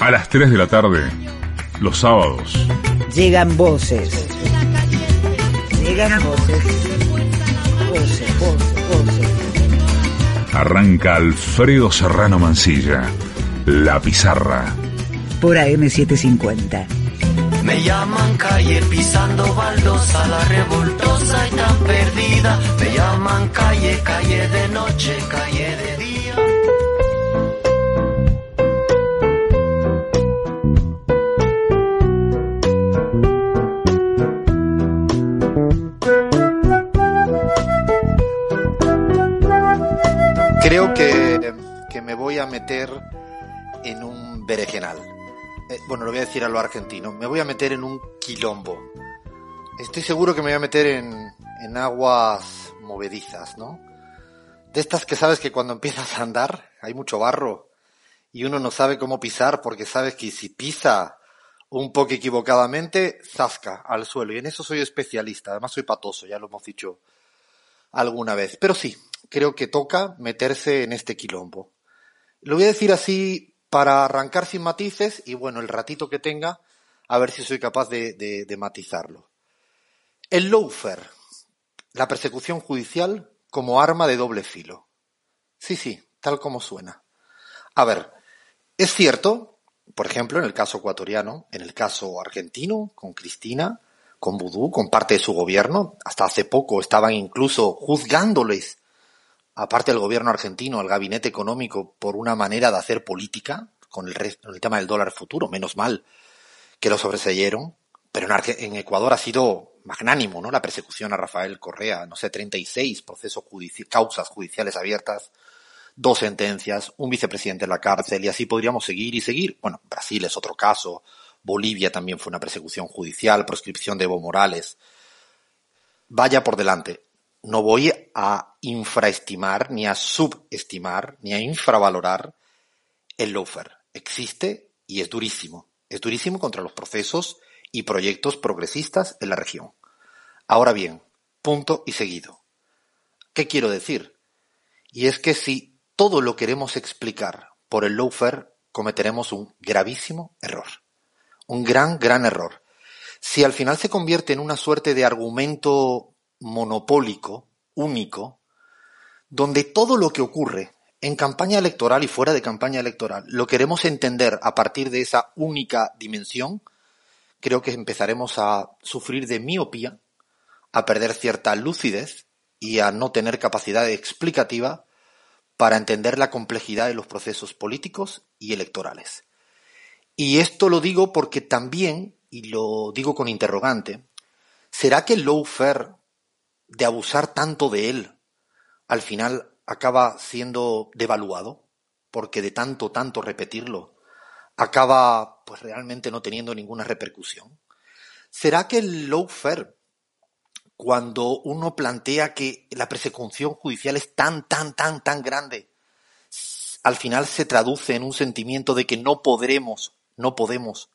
A las 3 de la tarde, los sábados. Llegan voces. Llegan voces. Voces, voces, voces. Arranca Alfredo Serrano Mancilla. La pizarra. Por AM750. Me llaman calle pisando baldosa, la revoltosa y tan perdida. Me llaman calle, calle de noche, calle de Creo que, que me voy a meter en un berenjenal. Eh, bueno, lo voy a decir a lo argentino. Me voy a meter en un quilombo. Estoy seguro que me voy a meter en, en aguas movedizas, ¿no? De estas que sabes que cuando empiezas a andar hay mucho barro y uno no sabe cómo pisar porque sabes que si pisa un poco equivocadamente, zasca al suelo. Y en eso soy especialista. Además soy patoso, ya lo hemos dicho alguna vez. Pero sí, creo que toca meterse en este quilombo. Lo voy a decir así para arrancar sin matices y bueno, el ratito que tenga, a ver si soy capaz de, de, matizarlo. El lawfare, la persecución judicial como arma de doble filo. Sí, sí, tal como suena. A ver, es cierto, por ejemplo, en el caso ecuatoriano, en el caso argentino, con Cristina, con Vudú, con parte de su gobierno, hasta hace poco estaban incluso juzgándoles, aparte del gobierno argentino, al gabinete económico, por una manera de hacer política, con el, el tema del dólar futuro, menos mal que lo sobreseyeron, pero en, en Ecuador ha sido magnánimo, ¿no? La persecución a Rafael Correa, no sé, 36 procesos causas judiciales abiertas, dos sentencias, un vicepresidente en la cárcel y así podríamos seguir y seguir. Bueno, Brasil es otro caso, Bolivia también fue una persecución judicial, proscripción de Evo Morales. Vaya por delante. No voy a infraestimar, ni a subestimar, ni a infravalorar el lawfare. Existe y es durísimo. Es durísimo contra los procesos y proyectos progresistas en la región. Ahora bien, punto y seguido. ¿Qué quiero decir? Y es que si todo lo queremos explicar por el lawfare, cometeremos un gravísimo error. Un gran, gran error. Si al final se convierte en una suerte de argumento monopólico, único, donde todo lo que ocurre en campaña electoral y fuera de campaña electoral lo queremos entender a partir de esa única dimensión, creo que empezaremos a sufrir de miopía, a perder cierta lucidez y a no tener capacidad explicativa para entender la complejidad de los procesos políticos y electorales. Y esto lo digo porque también, y lo digo con interrogante, ¿será que el lawfare, de abusar tanto de él, al final acaba siendo devaluado? Porque de tanto, tanto repetirlo, acaba pues realmente no teniendo ninguna repercusión. ¿Será que el lawfare, cuando uno plantea que la persecución judicial es tan, tan, tan, tan grande, al final se traduce en un sentimiento de que no podremos, no podemos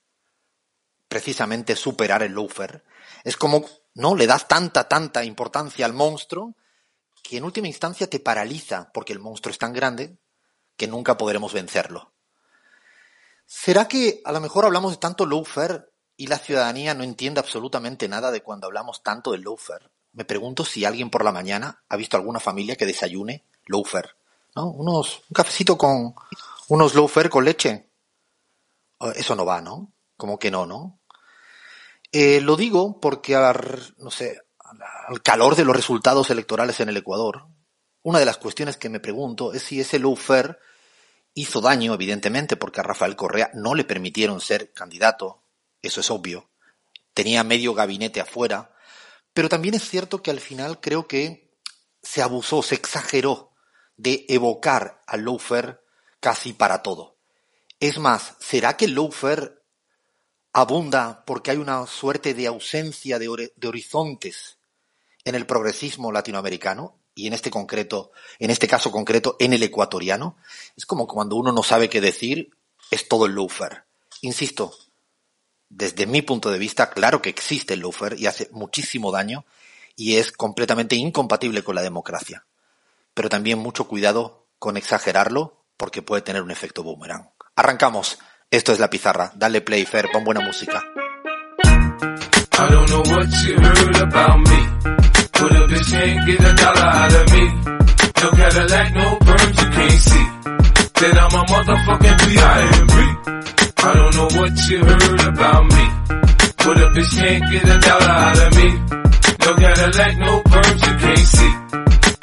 precisamente superar el lawfare? Es como, ¿no? Le das tanta, tanta importancia al monstruo que en última instancia te paraliza porque el monstruo es tan grande que nunca podremos vencerlo. ¿Será que a lo mejor hablamos de tanto lawfare y la ciudadanía no entiende absolutamente nada de cuando hablamos tanto de lawfare? Me pregunto si alguien por la mañana ha visto alguna familia que desayune lawfare, ¿no? Unos, un cafecito con unos lawfare con leche. Eso no va, ¿no? Como que no, ¿no? Eh, lo digo porque, no sé, al calor de los resultados electorales en el Ecuador, una de las cuestiones que me pregunto es si ese lawfare hizo daño, evidentemente, porque a Rafael Correa no le permitieron ser candidato, eso es obvio. Tenía medio gabinete afuera, pero también es cierto que al final creo que se abusó, se exageró de evocar al lawfare casi para todo. Es más, ¿será que el lawfare abunda porque hay una suerte de ausencia de, de horizontes en el progresismo latinoamericano? y en este concreto, en este caso concreto, en el ecuatoriano, es como cuando uno no sabe qué decir, es todo el lawfare. Insisto, desde mi punto de vista, claro que existe el lawfare y hace muchísimo daño y es completamente incompatible con la democracia. Pero también mucho cuidado con exagerarlo porque puede tener un efecto boomerang. Arrancamos. Esto es La Pizarra. Dale play, Fer, pon buena música. I don't know what you heard about me. But a bitch can't get a dollar out of me. No Cadillac, no perms, you can't see. Then I'm a motherfucking B.I.M.B. I don't know what you heard about me. But a bitch can't get a dollar out of me. No Cadillac, no perms, you can't see.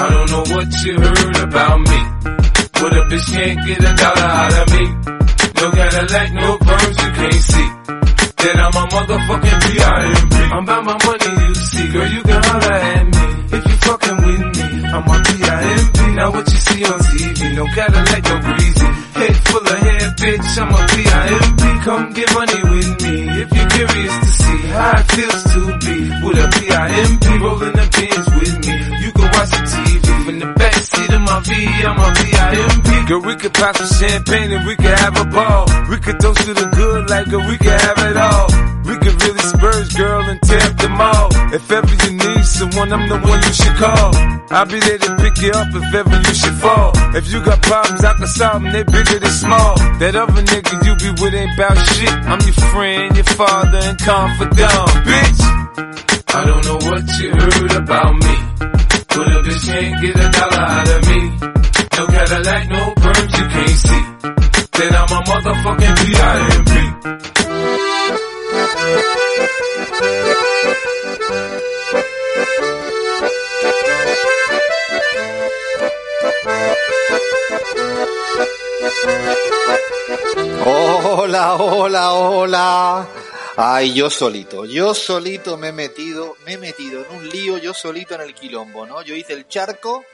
I don't know what you heard about me. But a bitch can't get a dollar out of me. No Cadillac, no perms, you can't see. Then I'm a motherfucking P.I.M.B. I'm about my money, you see. Girl, you can holler at me. If you fucking with me, I'm a P.I.M.B. Now what you see on TV, no Cadillac, no breezy. Head full of hair, bitch, I'm a P.I.M.B. Come get money with me. If you're curious to see how it feels to be with a P.I.M.B. rolling I'm a. Girl, we could pop some champagne and we could have a ball. We could toast to the good like girl, we could have it all. We could really spurge, girl, and tear up the mall. If ever you need someone, I'm the one you should call. I'll be there to pick you up if ever you should fall. If you got problems, I can solve them, they bigger than small. That other nigga you be with ain't bout shit. I'm your friend, your father, and confidant, bitch. I don't know what you heard about me. But a bitch can't get a dollar out of me. Hola, hola, hola. Ay, yo solito, yo solito me he metido, me he metido en un lío, yo solito en el quilombo, ¿no? Yo hice el charco,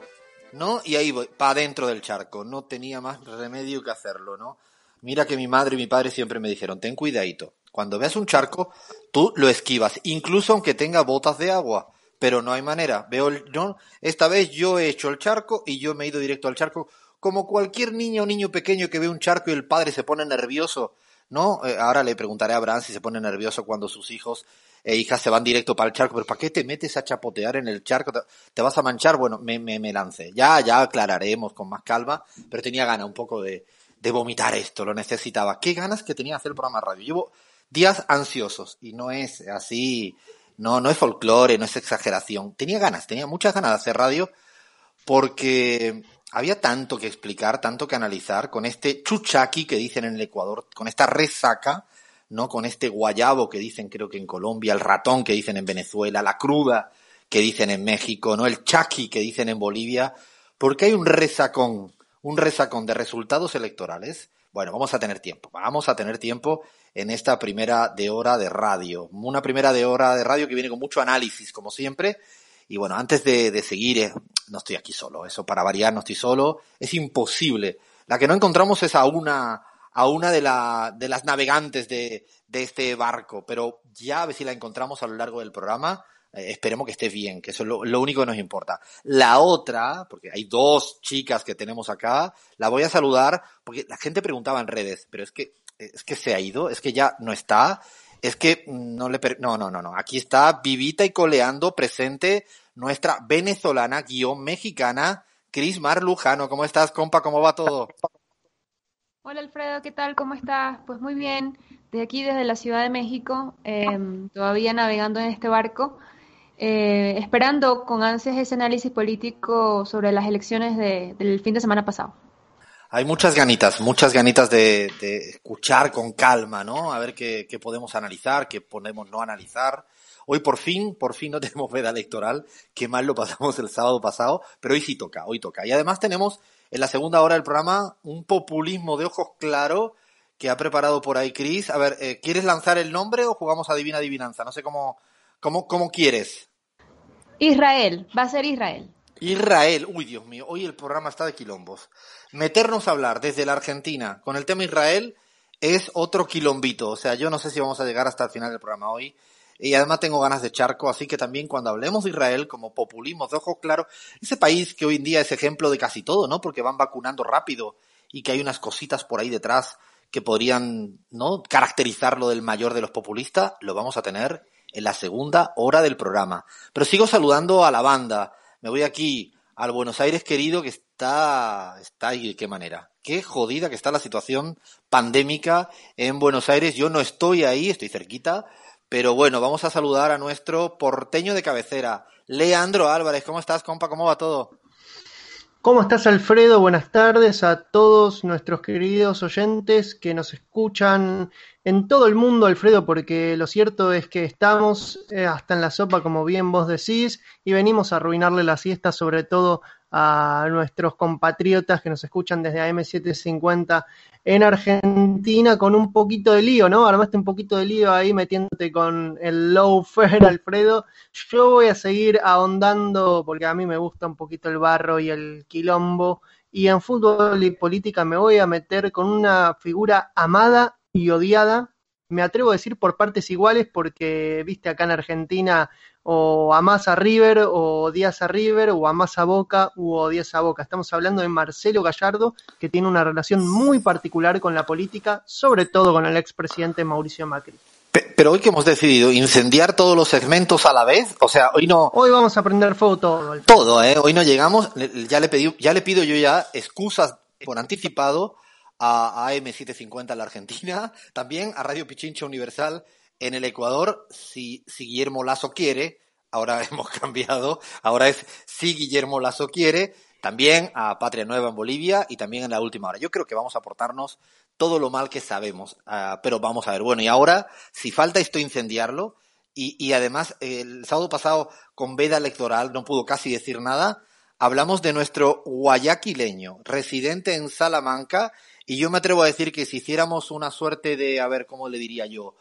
¿no? Y ahí voy, para dentro del charco. No tenía más remedio que hacerlo, ¿no? Mira que mi madre y mi padre siempre me dijeron, ten cuidadito. Cuando veas un charco, tú lo esquivas, incluso aunque tenga botas de agua. Pero no hay manera. Veo el, esta vez yo he hecho el charco y yo me he ido directo al charco como cualquier niño o niño pequeño que ve un charco y el padre se pone nervioso, ¿no? Eh, ahora le preguntaré a Abraham si se pone nervioso cuando sus hijos e hijas se van directo para el charco, pero ¿para qué te metes a chapotear en el charco? ¿Te, vas a manchar? Bueno, me, me, me lancé. Ya, ya aclararemos con más calma, pero tenía ganas un poco de, de vomitar esto, lo necesitaba. Qué ganas que tenía hacer el programa de radio. Llevo días ansiosos y no es así, no, no es folclore, no es exageración. Tenía ganas, tenía muchas ganas de hacer radio porque había tanto que explicar, tanto que analizar con este chuchaqui que dicen en el Ecuador, con esta resaca, ¿no? Con este guayabo que dicen creo que en Colombia, el ratón que dicen en Venezuela, la cruda que dicen en México, ¿no? El chaki que dicen en Bolivia, porque hay un resacón, un resacón de resultados electorales. Bueno, vamos a tener tiempo, vamos a tener tiempo en esta primera de hora de radio. Una primera de hora de radio que viene con mucho análisis, como siempre, y bueno, antes de, de, seguir, eh, no estoy aquí solo, eso para variar no estoy solo, es imposible. La que no encontramos es a una, a una de, la, de las navegantes de, de este barco, pero ya a ver si la encontramos a lo largo del programa. Eh, esperemos que esté bien, que eso es lo, lo, único que nos importa. La otra, porque hay dos chicas que tenemos acá, la voy a saludar, porque la gente preguntaba en redes, pero es que, es que se ha ido, es que ya no está es que no le no no no no aquí está vivita y coleando presente nuestra venezolana guion mexicana Cris Mar Lujano cómo estás compa cómo va todo hola Alfredo qué tal cómo estás pues muy bien de aquí desde la Ciudad de México eh, todavía navegando en este barco eh, esperando con ansias ese análisis político sobre las elecciones de, del fin de semana pasado Hay muchas ganitas, muchas ganitas de, de escuchar con calma, ¿no? A ver qué, qué podemos analizar, qué podemos no analizar. Hoy por fin, por fin no tenemos veda electoral, qué mal lo pasamos el sábado pasado, pero hoy sí toca, hoy toca. Y además tenemos en la segunda hora del programa un populismo de ojos claro que ha preparado por ahí Chris. A ver, eh, ¿quieres lanzar el nombre o jugamos a Divina Adivinanza? No sé cómo, cómo, cómo quieres. Israel, va a ser Israel. Israel, uy Dios mío, hoy el programa está de quilombos. Meternos a hablar desde la Argentina con el tema Israel es otro quilombito. O sea, yo no sé si vamos a llegar hasta el final del programa hoy. Y además tengo ganas de charco, así que también cuando hablemos de Israel como populismo de ojos claros, ese país que hoy en día es ejemplo de casi todo, ¿no? Porque van vacunando rápido y que hay unas cositas por ahí detrás que podrían, ¿no? Caracterizarlo del mayor de los populistas, lo vamos a tener en la segunda hora del programa. Pero sigo saludando a la banda. Me voy aquí al Buenos Aires querido que está, está ahí de qué manera. Qué jodida que está la situación pandémica en Buenos Aires. Yo no estoy ahí, estoy cerquita, pero bueno, vamos a saludar a nuestro porteño de cabecera, Leandro Álvarez. ¿Cómo estás, compa? ¿Cómo va todo? ¿Cómo estás, Alfredo? Buenas tardes a todos nuestros queridos oyentes que nos escuchan en todo el mundo, Alfredo, porque lo cierto es que estamos eh, hasta en la sopa, como bien vos decís, y venimos a arruinarle la siesta, sobre todo a nuestros compatriotas que nos escuchan desde AM750 en Argentina con un poquito de lío, ¿no? Armaste un poquito de lío ahí metiéndote con el low fare, Alfredo. Yo voy a seguir ahondando porque a mí me gusta un poquito el barro y el quilombo. Y en fútbol y política me voy a meter con una figura amada y odiada. Me atrevo a decir por partes iguales porque, viste, acá en Argentina o a River, o Díaz a River, o a Boca, o Díaz a Boca. Estamos hablando de Marcelo Gallardo, que tiene una relación muy particular con la política, sobre todo con el expresidente Mauricio Macri. Pero hoy que hemos decidido incendiar todos los segmentos a la vez, o sea, hoy no. Hoy vamos a prender fuego todo. Todo, ¿eh? Hoy no llegamos. Ya le pedí, ya le pido yo ya excusas por anticipado a, a AM750 en la Argentina, también a Radio Pichincha Universal en el Ecuador, si, Guillermo Lazo quiere, ahora hemos cambiado, ahora es si Guillermo Lazo quiere, también a Patria Nueva en Bolivia y también en la última hora. Yo creo que vamos a aportarnos todo lo mal que sabemos, uh, pero vamos a ver. Bueno, y ahora, si falta esto incendiarlo, y, y además el sábado pasado con veda electoral no pudo casi decir nada, hablamos de nuestro guayaquileño, residente en Salamanca, y yo me atrevo a decir que si hiciéramos una suerte de, a ver, ¿cómo le diría yo?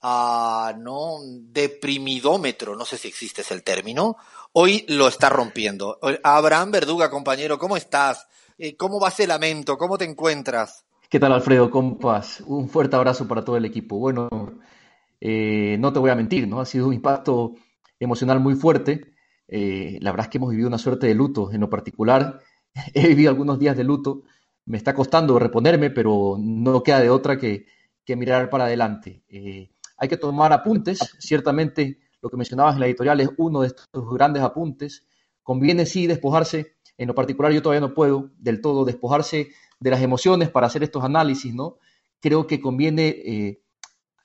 a no deprimidómetro, no sé si existe ese término, hoy lo está rompiendo. Abraham Verduga, compañero, ¿cómo estás? Eh, ¿Cómo va ese lamento? ¿Cómo te encuentras? ¿Qué tal, Alfredo? Compas, un fuerte abrazo para todo el equipo. Bueno, eh, no te voy a mentir, ¿no? Ha sido un impacto emocional muy fuerte. Eh, la verdad es que hemos vivido una suerte de luto en lo particular. He vivido algunos días de luto. Me está costando reponerme, pero no queda de otra que, que mirar para adelante. Eh, hay que tomar apuntes, ciertamente lo que mencionabas en la editorial es uno de estos grandes apuntes. Conviene sí despojarse, en lo particular yo todavía no puedo del todo despojarse de las emociones para hacer estos análisis, ¿no? Creo que conviene eh,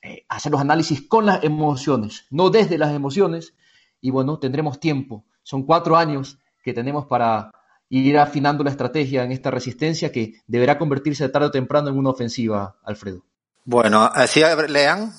eh, hacer los análisis con las emociones, no desde las emociones, y bueno, tendremos tiempo. Son cuatro años que tenemos para ir afinando la estrategia en esta resistencia que deberá convertirse tarde o temprano en una ofensiva, Alfredo. Bueno, así lean.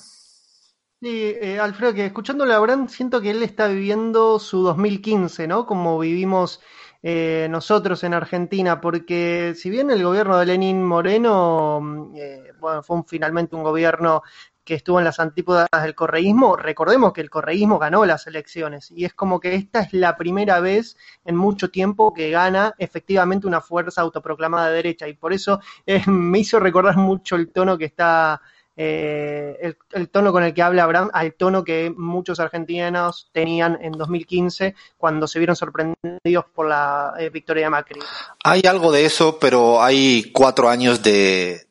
Sí, eh, Alfredo, que escuchándole a Abraham siento que él está viviendo su 2015, ¿no? Como vivimos eh, nosotros en Argentina, porque si bien el gobierno de Lenín Moreno mm, eh, bueno, fue finalmente un gobierno que estuvo en las antípodas del correísmo, recordemos que el correísmo ganó las elecciones y es como que esta es la primera vez en mucho tiempo que gana efectivamente una fuerza autoproclamada de derecha y por eso me hizo recordar mucho el tono que está eh, el, tono con el que habla Abraham al tono que muchos argentinos tenían en 2015 cuando se vieron sorprendidos por la eh, victoria de Macri. Hay algo de eso, pero hay cuatro años de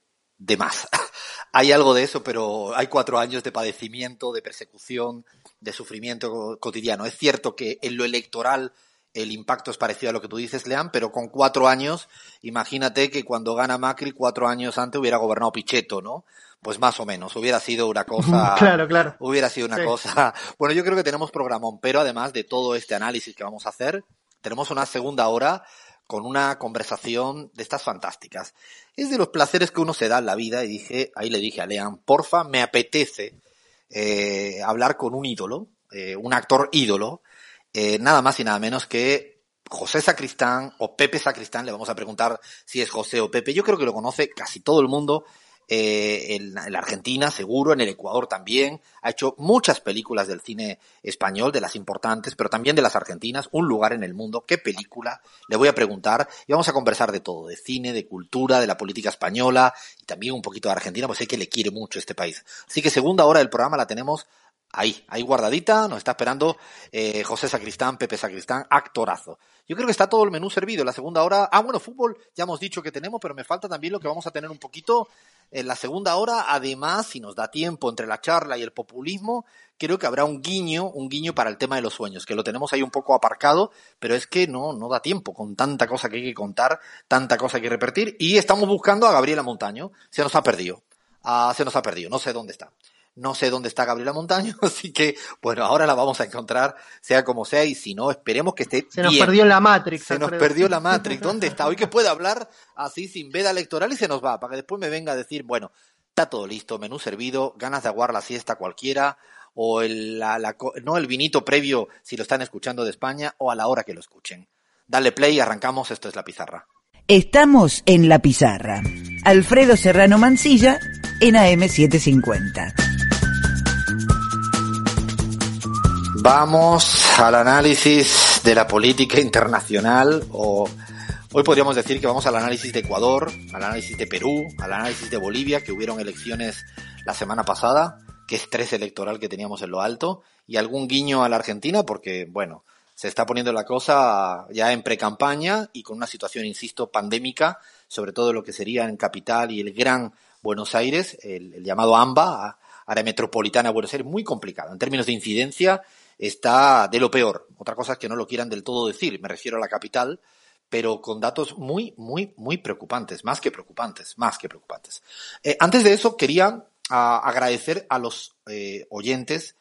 más. hay algo de eso, pero hay cuatro años de padecimiento, de persecución, de sufrimiento cotidiano. Es cierto que en lo electoral el impacto es parecido a lo que tú dices, Leán, pero con cuatro años, imagínate que cuando gana Macri, cuatro años antes hubiera gobernado Pichetto, ¿no? Pues más o menos, hubiera sido una cosa. claro, claro. Hubiera sido una cosa. Bueno, yo creo que tenemos programón, pero además de todo este análisis que vamos a hacer, tenemos una segunda hora con una conversación de estas fantásticas. Es de los placeres que uno se da en la vida y dije, ahí le dije a Lean, porfa, me apetece eh, hablar con un ídolo, eh, un actor ídolo, eh, nada más y nada menos que José Sacristán o Pepe Sacristán, le vamos a preguntar si es José o Pepe, yo creo que lo conoce casi todo el mundo, eh, en, la Argentina seguro, en el Ecuador también, ha hecho muchas películas del cine español, de las importantes, pero también de las argentinas, un lugar en el mundo, qué película, le voy a preguntar. Y vamos a conversar de todo, de cine, de cultura, de la política española y también un poquito de Argentina, pues sé que le quiere mucho este país. Así que segunda hora del programa la tenemos ahí, ahí guardadita, nos está esperando eh, José Sacristán, Pepe Sacristán, actorazo. Yo creo que está todo el menú servido. La segunda hora, ah, bueno, fútbol ya hemos dicho que tenemos, pero me falta también lo que vamos a tener un poquito en la segunda hora. Además, si nos da tiempo entre la charla y el populismo, creo que habrá un guiño, un guiño para el tema de los sueños, que lo tenemos ahí un poco aparcado, pero es que no, no da tiempo con tanta cosa que hay que contar, tanta cosa que repetir, y estamos buscando a Gabriela Montaño. Se nos ha perdido. Ah, se nos ha perdido, no sé dónde está. No sé dónde está Gabriela Montaño, así que, bueno, ahora la vamos a encontrar, sea como sea, y si no, esperemos que esté. Se nos perdió la Matrix. Se nos perdió la Matrix. ¿Dónde está? Hoy que puede hablar así sin veda electoral y se nos va, para que después me venga a decir, bueno, está todo listo, menú servido, ganas de aguar la siesta cualquiera, o el, la, no el vinito previo si lo están escuchando de España, o a la hora que lo escuchen. Dale play, arrancamos, esto es la pizarra. Estamos en la pizarra. Alfredo Serrano Mancilla en AM750. Vamos al análisis de la política internacional o hoy podríamos decir que vamos al análisis de Ecuador, al análisis de Perú, al análisis de Bolivia, que hubieron elecciones la semana pasada, qué estrés electoral que teníamos en lo alto y algún guiño a la Argentina porque, bueno, se está poniendo la cosa ya en pre-campaña y con una situación, insisto, pandémica, sobre todo lo que sería en Capital y el Gran Buenos Aires, el, el llamado AMBA, área metropolitana de Buenos Aires, muy complicado en términos de incidencia está de lo peor. Otra cosa es que no lo quieran del todo decir, me refiero a la capital, pero con datos muy, muy, muy preocupantes, más que preocupantes, más que preocupantes. Eh, antes de eso, quería ah, agradecer a los eh, oyentes,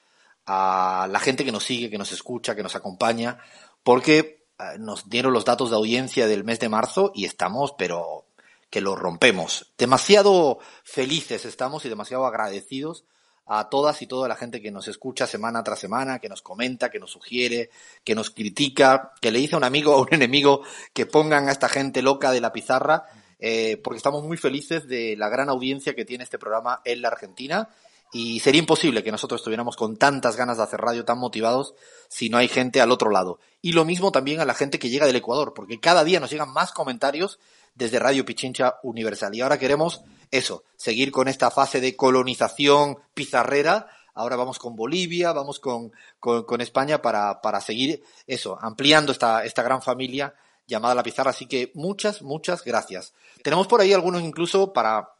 a la gente que nos sigue, que nos escucha, que nos acompaña, porque eh, nos dieron los datos de audiencia del mes de marzo y estamos, pero que lo rompemos. Demasiado felices estamos y demasiado agradecidos a todas y toda la gente que nos escucha semana tras semana, que nos comenta, que nos sugiere, que nos critica, que le dice a un amigo o a un enemigo que pongan a esta gente loca de la pizarra, eh, porque estamos muy felices de la gran audiencia que tiene este programa en la Argentina y sería imposible que nosotros estuviéramos con tantas ganas de hacer radio, tan motivados, si no hay gente al otro lado. Y lo mismo también a la gente que llega del Ecuador, porque cada día nos llegan más comentarios desde Radio Pichincha Universal. Y ahora queremos eso, seguir con esta fase de colonización pizarrera. Ahora vamos con Bolivia, vamos con, con, España para, para seguir eso, ampliando esta, esta gran familia llamada la pizarra. Así que muchas, muchas gracias. Tenemos por ahí algunos incluso para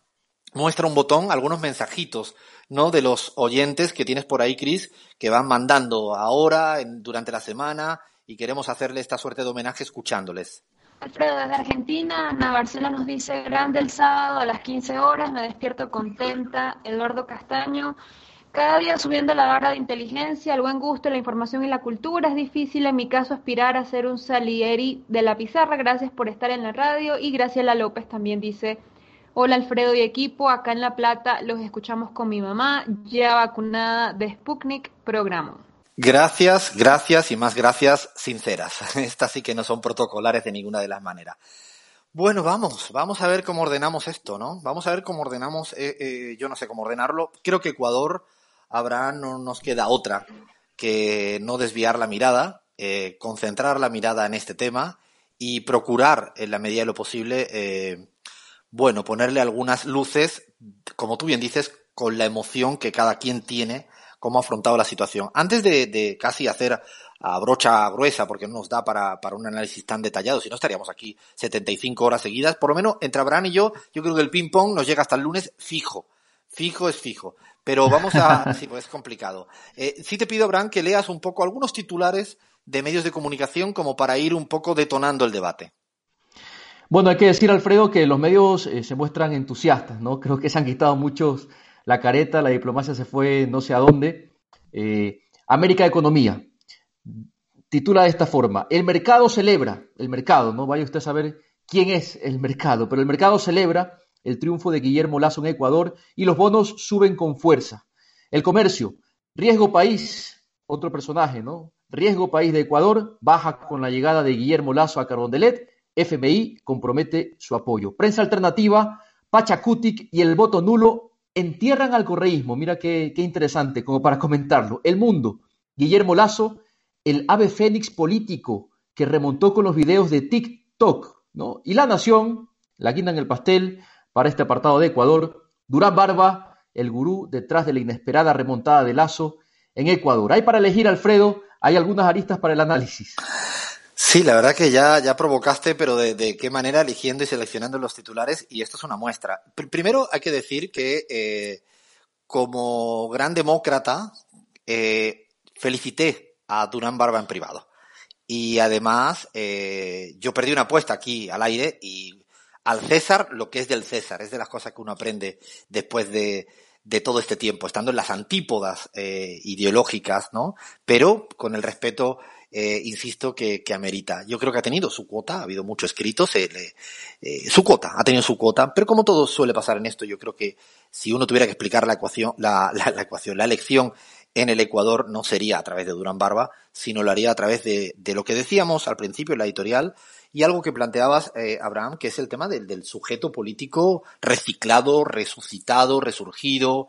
muestra un botón, algunos mensajitos, ¿no? De los oyentes que tienes por ahí, Cris, que van mandando ahora, durante la semana, y queremos hacerle esta suerte de homenaje escuchándoles. Alfredo, desde Argentina, Ana Barcela nos dice, grande el sábado a las 15 horas, me despierto contenta, Eduardo Castaño, cada día subiendo la barra de inteligencia, el buen gusto, la información y la cultura. Es difícil en mi caso aspirar a ser un Salieri de la pizarra. Gracias por estar en la radio. Y Graciela López también dice, hola Alfredo y equipo, acá en La Plata los escuchamos con mi mamá, ya vacunada de Sputnik, programa. Gracias, gracias y más gracias sinceras. Estas sí que no son protocolares de ninguna de las maneras. Bueno, vamos, vamos a ver cómo ordenamos esto, ¿no? Vamos a ver cómo ordenamos, eh, eh, yo no sé cómo ordenarlo. Creo que Ecuador habrá, no nos queda otra que no desviar la mirada, eh, concentrar la mirada en este tema y procurar, en la medida de lo posible, bueno, ponerle algunas luces, como tú bien dices, con la emoción que cada quien tiene cómo ha afrontado la situación. Antes de, casi hacer a brocha gruesa, porque no nos da para, para un análisis tan detallado, si no estaríamos aquí 75 horas seguidas, por lo menos entre Abraham y yo, yo creo que el ping-pong nos llega hasta el lunes fijo. Fijo es fijo. Pero vamos a... sí, pues es complicado. Eh, sí te pido, Abraham, que leas un poco algunos titulares de medios de comunicación como para ir un poco detonando el debate. Bueno, hay que decir, Alfredo, que los medios eh, se muestran entusiastas, ¿no? Creo que se han quitado muchos la careta, la diplomacia se fue no sé a dónde. Eh, América Economía titula de esta forma, el mercado celebra, el mercado, no vaya usted a saber quién es el mercado, pero el mercado celebra el triunfo de Guillermo Lazo en Ecuador y los bonos suben con fuerza. El comercio, riesgo país, otro personaje, ¿no? Riesgo país de Ecuador baja con la llegada de Guillermo Lazo a Carondelet, FMI compromete su apoyo. Prensa alternativa, Pachacutic y el voto nulo entierran al correísmo. Mira qué, interesante, como para comentarlo. El mundo, Guillermo Lazo, el ave fénix político que remontó con los videos de TikTok, ¿no? Y la nación, la guinda en el pastel, para este apartado de Ecuador, Durán Barba, el gurú detrás de la inesperada remontada de Lazo en Ecuador. Hay para elegir, Alfredo, hay algunas aristas para el análisis. Sí, la verdad que ya, ya provocaste, pero de, de qué manera eligiendo y seleccionando los titulares, y esto es una muestra. Pr- primero hay que decir que eh, como gran demócrata eh, felicité a Durán Barba en privado. Y además eh, yo perdí una apuesta aquí al aire y al César lo que es del César, es de las cosas que uno aprende después de, de todo este tiempo, estando en las antípodas eh, ideológicas, ¿no? Pero con el respeto, eh, insisto, que, que amerita. Yo creo que ha tenido su cuota, ha habido mucho escrito, se eh, su cuota, ha tenido su cuota, pero como todo suele pasar en esto, yo creo que si uno tuviera que explicar la ecuación, la, la, la ecuación, la elección en el Ecuador no sería a través de Durán Barba, sino lo haría a través de, de lo que decíamos al principio en la editorial y algo que planteabas, eh, Abraham, que es el tema del, del sujeto político reciclado, resucitado, resurgido,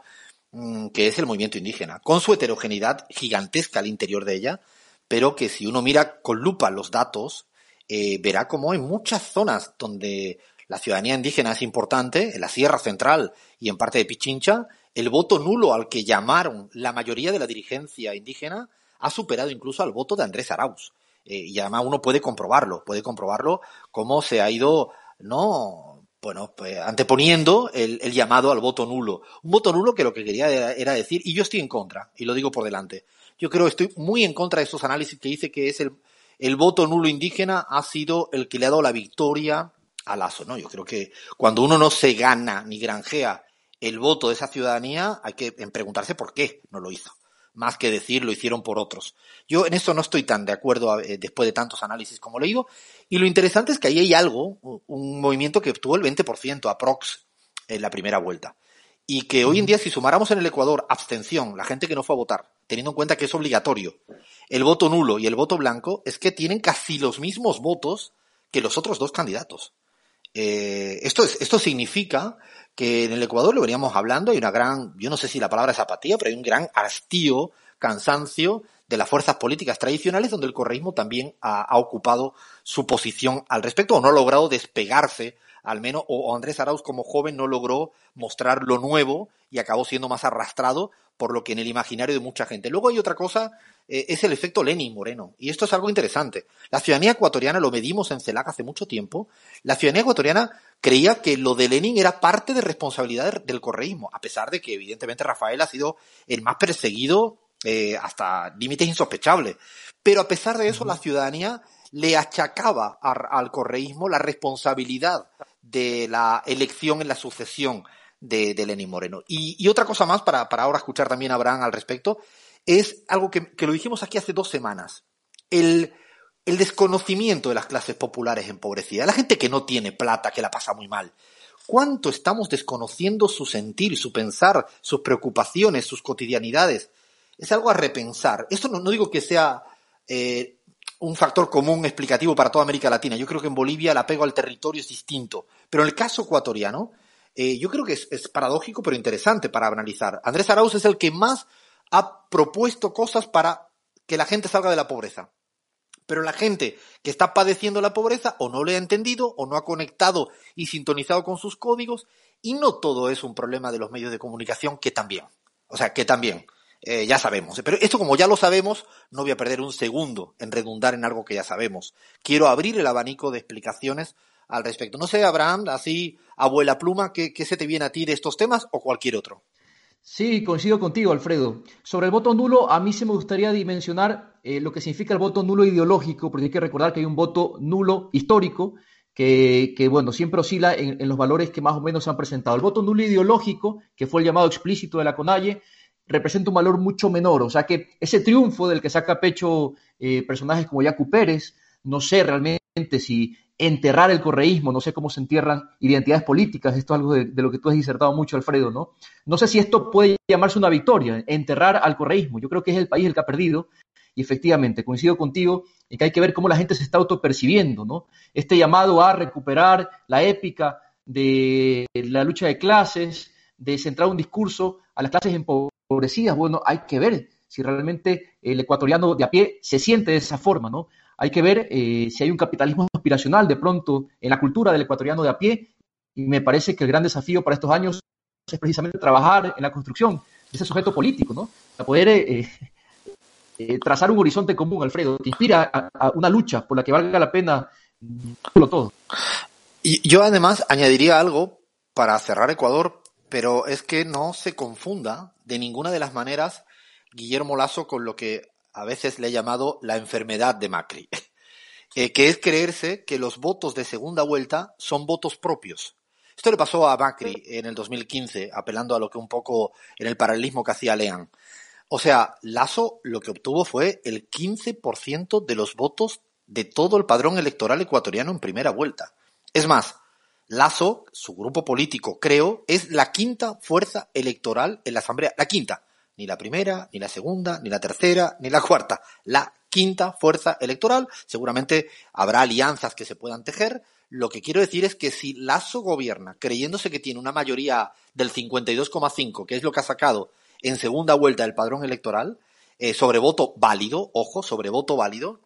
mm, que es el movimiento indígena, con su heterogeneidad gigantesca al interior de ella, pero que si uno mira con lupa los datos, eh, verá como en muchas zonas donde la ciudadanía indígena es importante, en la Sierra Central y en parte de Pichincha, el voto nulo al que llamaron la mayoría de la dirigencia indígena ha superado incluso al voto de Andrés Arauz. Eh, y además uno puede comprobarlo, puede comprobarlo cómo se ha ido, no, bueno, pues anteponiendo el, el llamado al voto nulo. Un voto nulo que lo que quería era, era decir, y yo estoy en contra, y lo digo por delante, yo creo, estoy muy en contra de estos análisis que dice que es el, el voto nulo indígena ha sido el que le ha dado la victoria a Lazo, ¿no? Yo creo que cuando uno no se gana ni granjea el voto de esa ciudadanía, hay que preguntarse por qué no lo hizo. Más que decir lo hicieron por otros. Yo en esto no estoy tan de acuerdo eh, después de tantos análisis como he leído. Y lo interesante es que ahí hay algo, un movimiento que obtuvo el 20% aprox en la primera vuelta. Y que hoy en día, si sumáramos en el Ecuador abstención, la gente que no fue a votar, teniendo en cuenta que es obligatorio, el voto nulo y el voto blanco, es que tienen casi los mismos votos que los otros dos candidatos. Eh, esto, es, esto significa que en el Ecuador lo veníamos hablando, hay una gran, yo no sé si la palabra es apatía, pero hay un gran hastío, cansancio de las fuerzas políticas tradicionales donde el correísmo también ha, ha ocupado su posición al respecto o no ha logrado despegarse al menos, o, Andrés Arauz como joven no logró mostrar lo nuevo y acabó siendo más arrastrado por lo que en el imaginario de mucha gente. Luego hay otra cosa, eh, es el efecto Lenin Moreno, y esto es algo interesante. La ciudadanía ecuatoriana, lo medimos en CELAC hace mucho tiempo, la ciudadanía ecuatoriana creía que lo de Lenin era parte de responsabilidad del correísmo, a pesar de que evidentemente Rafael ha sido el más perseguido eh, hasta límites insospechables. Pero a pesar de eso, la ciudadanía le achacaba a, al correísmo la responsabilidad de la elección en la sucesión de, de Lenín Moreno. Y, otra cosa más, para, para ahora escuchar también a Abraham al respecto, es algo que, que lo dijimos aquí hace dos semanas. El, el, desconocimiento de las clases populares empobrecidas, la gente que no tiene plata, que la pasa muy mal. ¿Cuánto estamos desconociendo su sentir, su pensar, sus preocupaciones, sus cotidianidades? Es algo a repensar. Esto no, no digo que sea eh, un factor común explicativo para toda América Latina. Yo creo que en Bolivia el apego al territorio es distinto. Pero en el caso ecuatoriano, eh, yo creo que es, paradójico pero interesante para analizar. Andrés Arauz es el que más ha propuesto cosas para que la gente salga de la pobreza. Pero la gente que está padeciendo la pobreza o no le ha entendido o no ha conectado y sintonizado con sus códigos y no todo es un problema de los medios de comunicación que también. O sea, que también. Eh, ya sabemos. Pero esto como ya lo sabemos, no voy a perder un segundo en redundar en algo que ya sabemos. Quiero abrir el abanico de explicaciones al respecto. No sé, Abraham, así, abuela pluma, ¿qué, ¿qué, se te viene a ti de estos temas o cualquier otro? Sí, coincido contigo, Alfredo. Sobre el voto nulo, a mí se me gustaría dimensionar eh, lo que significa el voto nulo ideológico, porque hay que recordar que hay un voto nulo histórico que, que bueno, siempre oscila en, los valores que más o menos se han presentado. El voto nulo ideológico, que fue el llamado explícito de la CONAIE, representa un valor mucho menor. O sea que ese triunfo del que saca pecho eh, personajes como Yacu Pérez, no sé realmente si enterrar el correísmo, no sé cómo se entierran identidades políticas, esto es algo de, lo que tú has disertado mucho, Alfredo, ¿no? No sé si esto puede llamarse una victoria, enterrar al correísmo. Yo creo que es el país el que ha perdido y efectivamente coincido contigo en que hay que ver cómo la gente se está autopercibiendo, ¿no? Este llamado a recuperar la épica de la lucha de clases, de centrar un discurso a las clases empobrecidas, bueno, hay que ver si realmente el ecuatoriano de a pie se siente de esa forma, ¿no? Hay que ver eh, si hay un capitalismo aspiracional de pronto en la cultura del ecuatoriano de a pie y me parece que el gran desafío para estos años es precisamente trabajar en la construcción de ese sujeto político, ¿no? Para poder eh, eh, trazar un horizonte común, Alfredo, que inspira a, una lucha por la que valga la pena todo. Y yo además añadiría algo para cerrar Ecuador, pero es que no se confunda de ninguna de las maneras Guillermo Lazo con lo que a veces le he llamado la enfermedad de Macri, eh, que es creerse que los votos de segunda vuelta son votos propios. Esto le pasó a Macri en el 2015, apelando a lo que un poco en el paralelismo que hacía Lean. O sea, Lazo lo que obtuvo fue el 15% de los votos de todo el padrón electoral ecuatoriano en primera vuelta. Es más, Lazo, su grupo político, creo, es la quinta fuerza electoral en la Asamblea. La quinta ni la primera, ni la segunda, ni la tercera, ni la cuarta. La quinta fuerza electoral. Seguramente habrá alianzas que se puedan tejer. Lo que quiero decir es que si Lazo gobierna creyéndose que tiene una mayoría del 52,5, que es lo que ha sacado en segunda vuelta del padrón electoral, eh, sobre voto válido, ojo, sobre voto válido,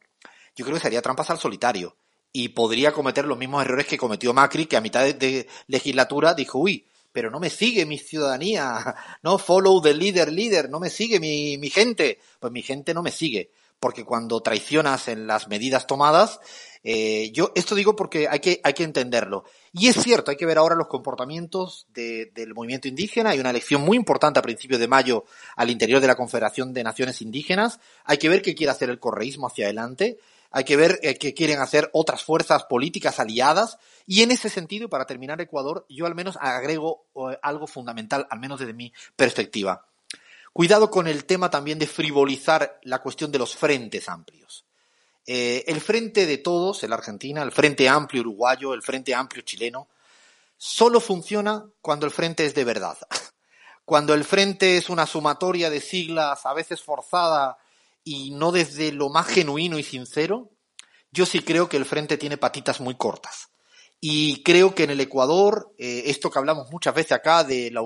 yo creo que sería trampas al solitario. Y podría cometer los mismos errores que cometió Macri, que a mitad de legislatura dijo, uy, pero no me sigue mi ciudadanía, no follow the leader, leader, no me sigue mi, mi gente. Pues mi gente no me sigue, porque cuando traicionas en las medidas tomadas, eh, yo esto digo porque hay que, hay que entenderlo. Y es cierto, hay que ver ahora los comportamientos de, del movimiento indígena. Hay una elección muy importante a principios de mayo al interior de la Confederación de Naciones Indígenas. Hay que ver qué quiere hacer el correísmo hacia adelante. Hay que ver eh, qué quieren hacer otras fuerzas políticas aliadas. Y en ese sentido, para terminar Ecuador, yo al menos agrego algo fundamental, al menos desde mi perspectiva. Cuidado con el tema también de frivolizar la cuestión de los frentes amplios. Eh, el frente de todos en la Argentina, el frente amplio uruguayo, el frente amplio chileno, solo funciona cuando el frente es de verdad. Cuando el frente es una sumatoria de siglas, a veces forzada y no desde lo más genuino y sincero, yo sí creo que el frente tiene patitas muy cortas. Y creo que en el Ecuador, eh, esto que hablamos muchas veces acá de la,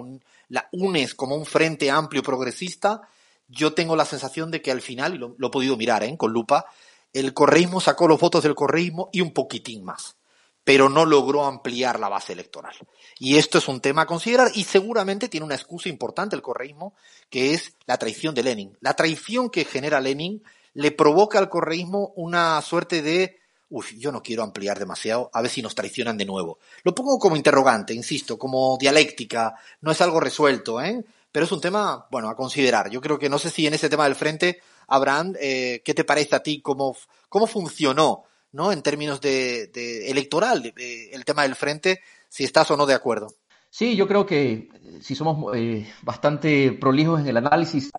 UNES como un frente amplio progresista, yo tengo la sensación de que al final, y lo, he podido mirar ¿eh? con lupa, el correísmo sacó los votos del correísmo y un poquitín más pero no logró ampliar la base electoral. Y esto es un tema a considerar y seguramente tiene una excusa importante el correísmo, que es la traición de Lenin. La traición que genera Lenin le provoca al correísmo una suerte de, uff, yo no quiero ampliar demasiado, a ver si nos traicionan de nuevo. Lo pongo como interrogante, insisto, como dialéctica, no es algo resuelto, ¿eh? Pero es un tema, bueno, a considerar. Yo creo que no sé si en ese tema del frente, Abraham, eh, ¿qué te parece a ti? ¿Cómo, cómo funcionó ¿no? En términos de, electoral, el tema del frente, si estás o no de acuerdo. Sí, yo creo que eh, si somos eh, bastante prolijos en el análisis,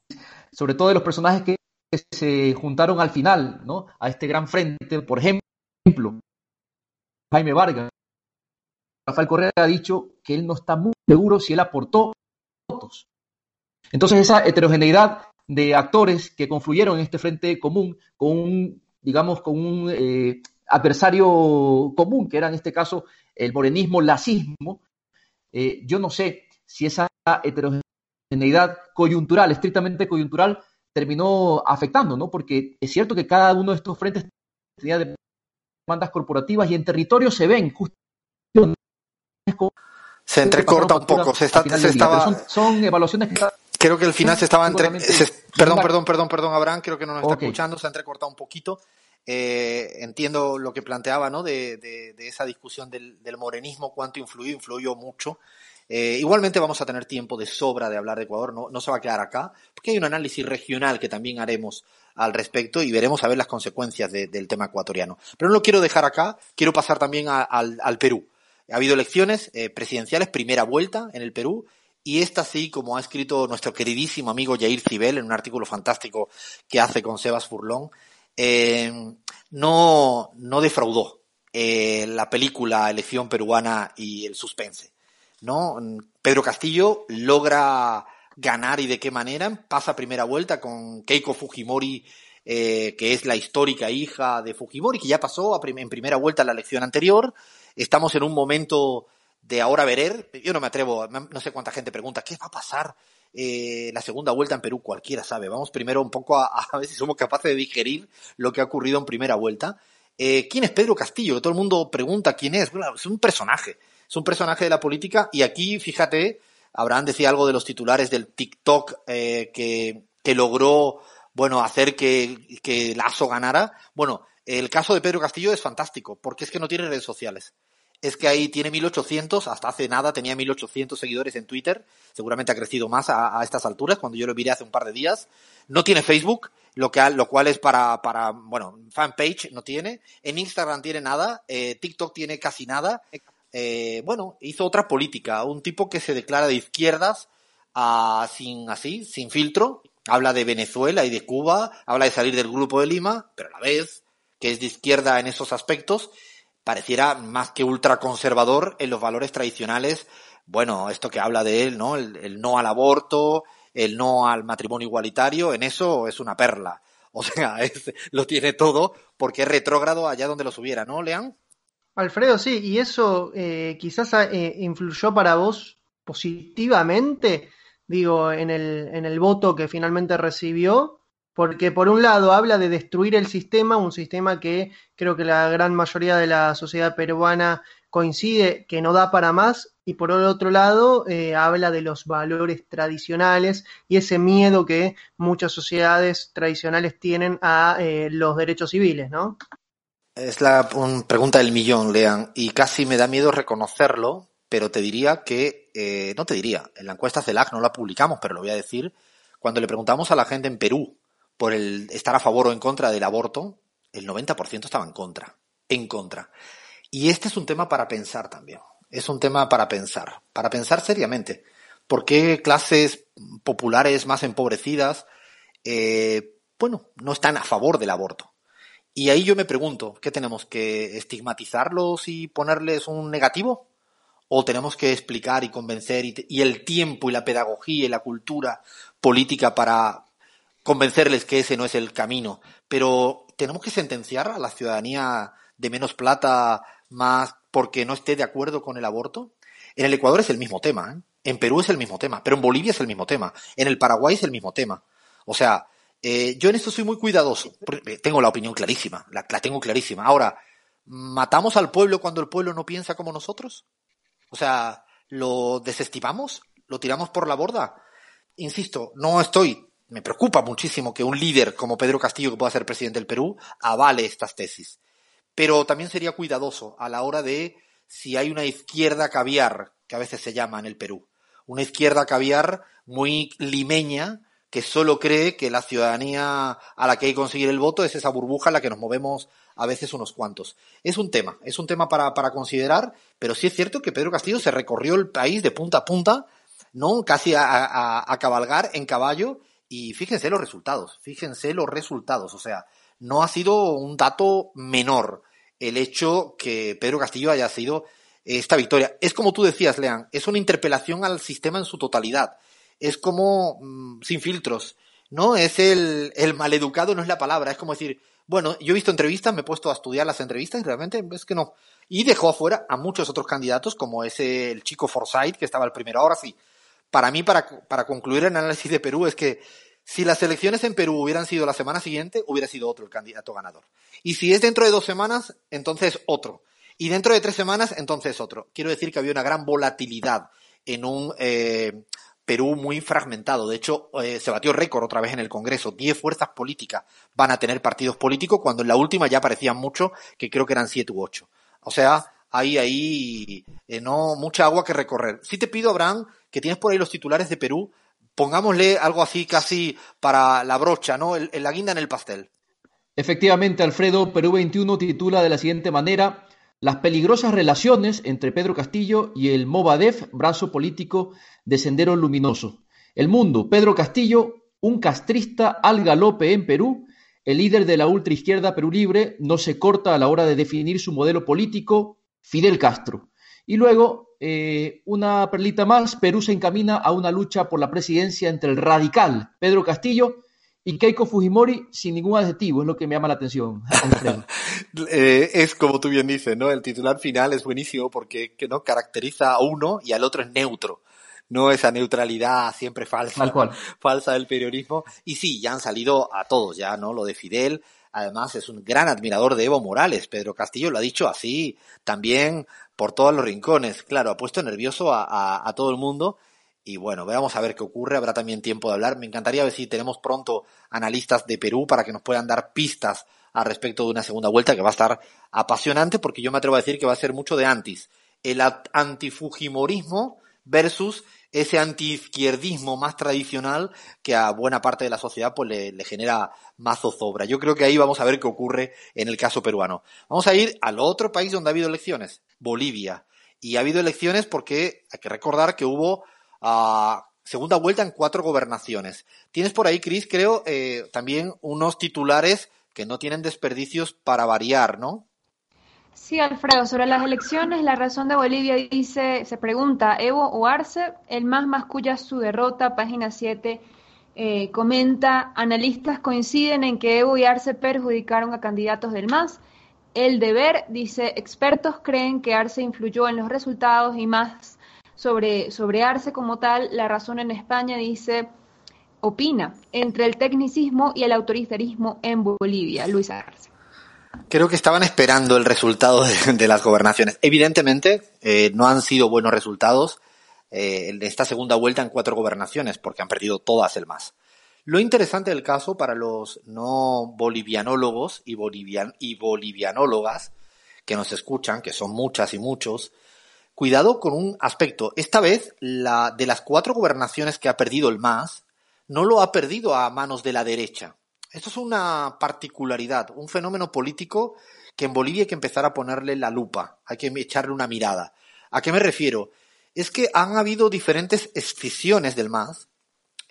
sobre todo de los personajes que se juntaron al final, ¿no? A este gran frente, por ejemplo, Jaime Vargas. Rafael Correa ha dicho que él no está muy seguro si él aportó votos. Entonces esa heterogeneidad de actores que confluyeron en este frente común con un digamos, con un eh, adversario común, que era en este caso el morenismo, lacismo, eh, yo no sé si esa heterogeneidad coyuntural, estrictamente coyuntural, terminó afectando, ¿no? Porque es cierto que cada uno de estos frentes tenía demandas corporativas y en territorio se ven justo se entrecorta un poco, se, está, se estaba... Son, son, evaluaciones que Creo que el final se estaba entre... perdón, perdón, perdón, perdón, Abraham, creo que no nos está escuchando, se ha entrecortado un poquito. Eh, entiendo lo que planteaba, ¿no? De, de, esa discusión del, del, morenismo, cuánto influyó, influyó mucho. Eh, igualmente vamos a tener tiempo de sobra de hablar de Ecuador, no, no se va a quedar acá, porque hay un análisis regional que también haremos al respecto y veremos a ver las consecuencias del tema ecuatoriano. Pero no lo quiero dejar acá, quiero pasar también al, al, Perú. Ha habido elecciones eh, presidenciales, primera vuelta en el Perú, y esta sí, como ha escrito nuestro queridísimo amigo Jair Cibel en un artículo fantástico que hace con Sebas Furlón, eh, no, no defraudó eh, la película Elección Peruana y el suspense. ¿no? Pedro Castillo logra ganar y de qué manera. Pasa primera vuelta con Keiko Fujimori, eh, que es la histórica hija de Fujimori, que ya pasó en primera vuelta la elección anterior. Estamos en un momento de ahora verer. Yo no me atrevo, no sé cuánta gente pregunta, ¿qué va a pasar eh, la segunda vuelta en Perú? Cualquiera sabe. Vamos primero un poco a, ver si somos capaces de digerir lo que ha ocurrido en primera vuelta. Eh, ¿Quién es Pedro Castillo? Todo el mundo pregunta quién es. Es un personaje, es un personaje de la política y aquí, fíjate, Abraham decía algo de los titulares del TikTok eh, que, que logró, bueno, hacer que, que Lazo ganara. Bueno, el caso de Pedro Castillo es fantástico porque es que no tiene redes sociales es que ahí tiene 1800, hasta hace nada tenía 1800 seguidores en Twitter, seguramente ha crecido más a, estas alturas, cuando yo lo miré hace un par de días. No tiene Facebook, lo, que, lo cual es para, para, bueno, fanpage no tiene. En Instagram tiene nada, eh, TikTok tiene casi nada. Eh, bueno, hizo otra política, un tipo que se declara de izquierdas, a, sin así, sin filtro. Habla de Venezuela y de Cuba, habla de salir del grupo de Lima, pero a la vez que es de izquierda en esos aspectos pareciera más que ultraconservador en los valores tradicionales. Bueno, esto que habla de él, ¿no? El, no al aborto, el no al matrimonio igualitario, en eso es una perla. O sea, lo tiene todo porque es retrógrado allá donde lo subiera, ¿no, Leán? Alfredo, sí, y eso eh, quizás eh, influyó para vos positivamente, digo, en el, en el voto que finalmente recibió, porque por un lado habla de destruir el sistema, un sistema que creo que la gran mayoría de la sociedad peruana coincide que no da para más, y por el otro lado eh, habla de los valores tradicionales y ese miedo que muchas sociedades tradicionales tienen a eh, los derechos civiles, ¿no? Es la pregunta del millón, Lean, y casi me da miedo reconocerlo, pero te diría que, eh, no te diría, en la encuesta CELAC no la publicamos, pero lo voy a decir, cuando le preguntamos a la gente en Perú por el estar a favor o en contra del aborto, el 90% estaba en contra, en contra. Y este es un tema para pensar también, es un tema para pensar, para pensar seriamente. ¿Por qué clases populares más empobrecidas, eh, bueno, no están a favor del aborto? Y ahí yo me pregunto, ¿qué tenemos que estigmatizarlos y ponerles un negativo? ¿O tenemos que explicar y convencer y, y el tiempo y la pedagogía y la cultura política para, convencerles que ese no es el camino, pero tenemos que sentenciar a la ciudadanía de menos plata más porque no esté de acuerdo con el aborto. En el Ecuador es el mismo tema, ¿eh? en Perú es el mismo tema, pero en Bolivia es el mismo tema, en el Paraguay es el mismo tema. O sea, eh, yo en esto soy muy cuidadoso. Eh, tengo la opinión clarísima, la, la tengo clarísima. Ahora, ¿matamos al pueblo cuando el pueblo no piensa como nosotros? O sea, ¿lo desestimamos? ¿Lo tiramos por la borda? Insisto, no estoy me preocupa muchísimo que un líder como Pedro Castillo, que pueda ser presidente del Perú, avale estas tesis. Pero también sería cuidadoso a la hora de si hay una izquierda caviar, que a veces se llama en el Perú. Una izquierda caviar muy limeña, que solo cree que la ciudadanía a la que hay que conseguir el voto es esa burbuja en la que nos movemos a veces unos cuantos. Es un tema, es un tema para, para considerar, pero sí es cierto que Pedro Castillo se recorrió el país de punta a punta, ¿no? Casi a, a cabalgar en caballo y fíjense los resultados, fíjense los resultados. O sea, no ha sido un dato menor el hecho que Pedro Castillo haya sido esta victoria. Es como tú decías, Lean, es una interpelación al sistema en su totalidad. Es como mm, sin filtros. No es el, el maleducado, no es la palabra. Es como decir, bueno, yo he visto entrevistas, me he puesto a estudiar las entrevistas y realmente es que no. Y dejó afuera a muchos otros candidatos, como ese el chico Forsyth, que estaba el primero. Ahora sí, para mí, para, para concluir el análisis de Perú, es que si las elecciones en Perú hubieran sido la semana siguiente, hubiera sido otro el candidato ganador. Y si es dentro de dos semanas, entonces otro. Y dentro de tres semanas, entonces otro. Quiero decir que había una gran volatilidad en un eh, Perú muy fragmentado. De hecho, eh, se batió récord otra vez en el Congreso. Diez fuerzas políticas van a tener partidos políticos, cuando en la última ya parecían mucho, que creo que eran siete u ocho. O sea, hay ahí eh, no mucha agua que recorrer. Sí te pido, Abraham, que tienes por ahí los titulares de Perú, pongámosle algo así casi para la brocha, ¿no? El, la guinda en el pastel. Efectivamente, Alfredo, Perú 21 titula de la siguiente manera, las peligrosas relaciones entre Pedro Castillo y el Movadef, brazo político de Sendero Luminoso. El Mundo, Pedro Castillo, un castrista al galope en Perú, el líder de la ultraizquierda Perú Libre, no se corta a la hora de definir su modelo político, Fidel Castro. Y luego, eh, una perlita más, Perú se encamina a una lucha por la presidencia entre el radical Pedro Castillo y Keiko Fujimori sin ningún adjetivo, es lo que me llama la atención. eh, es como tú bien dices, ¿no? El titular final es buenísimo porque que no caracteriza a uno y al otro es neutro. No esa neutralidad siempre falsa, falsa del periodismo. Y sí, ya han salido a todos, ya, ¿no? Lo de Fidel, además es un gran admirador de Evo Morales. Pedro Castillo lo ha dicho así, también por todos los rincones. Claro, ha puesto nervioso a, todo el mundo y bueno, veamos a ver qué ocurre. Habrá también tiempo de hablar. Me encantaría ver si tenemos pronto analistas de Perú para que nos puedan dar pistas al respecto de una segunda vuelta que va a estar apasionante porque yo me atrevo a decir que va a ser mucho de antis. El antifujimorismo versus ese antiizquierdismo más tradicional que a buena parte de la sociedad pues le, le, genera más zozobra. Yo creo que ahí vamos a ver qué ocurre en el caso peruano. Vamos a ir al otro país donde ha habido elecciones, Bolivia. Y ha habido elecciones porque hay que recordar que hubo a segunda vuelta en cuatro gobernaciones. Tienes por ahí, Cris, creo, eh, también unos titulares que no tienen desperdicios para variar, ¿no? Sí, Alfredo, sobre las elecciones, la razón de Bolivia dice, se pregunta, Evo o Arce, el más masculla su derrota, página 7, eh, comenta, analistas coinciden en que Evo y Arce perjudicaron a candidatos del MAS. El deber, dice, expertos creen que Arce influyó en los resultados y más sobre, sobre Arce como tal, la razón en España dice, opina entre el tecnicismo y el autoritarismo en Bolivia. Luis Arce. Creo que estaban esperando el resultado de, las gobernaciones. Evidentemente, eh, no han sido buenos resultados eh, de esta segunda vuelta en cuatro gobernaciones, porque han perdido todas el más. Lo interesante del caso para los no bolivianólogos y, bolivian y bolivianólogas que nos escuchan, que son muchas y muchos, Cuidado con un aspecto. Esta vez, la, de las cuatro gobernaciones que ha perdido el MAS, no lo ha perdido a manos de la derecha. Esto es una particularidad, un fenómeno político que en Bolivia hay que empezar a ponerle la lupa, hay que echarle una mirada. ¿A qué me refiero? Es que han habido diferentes escisiones del MAS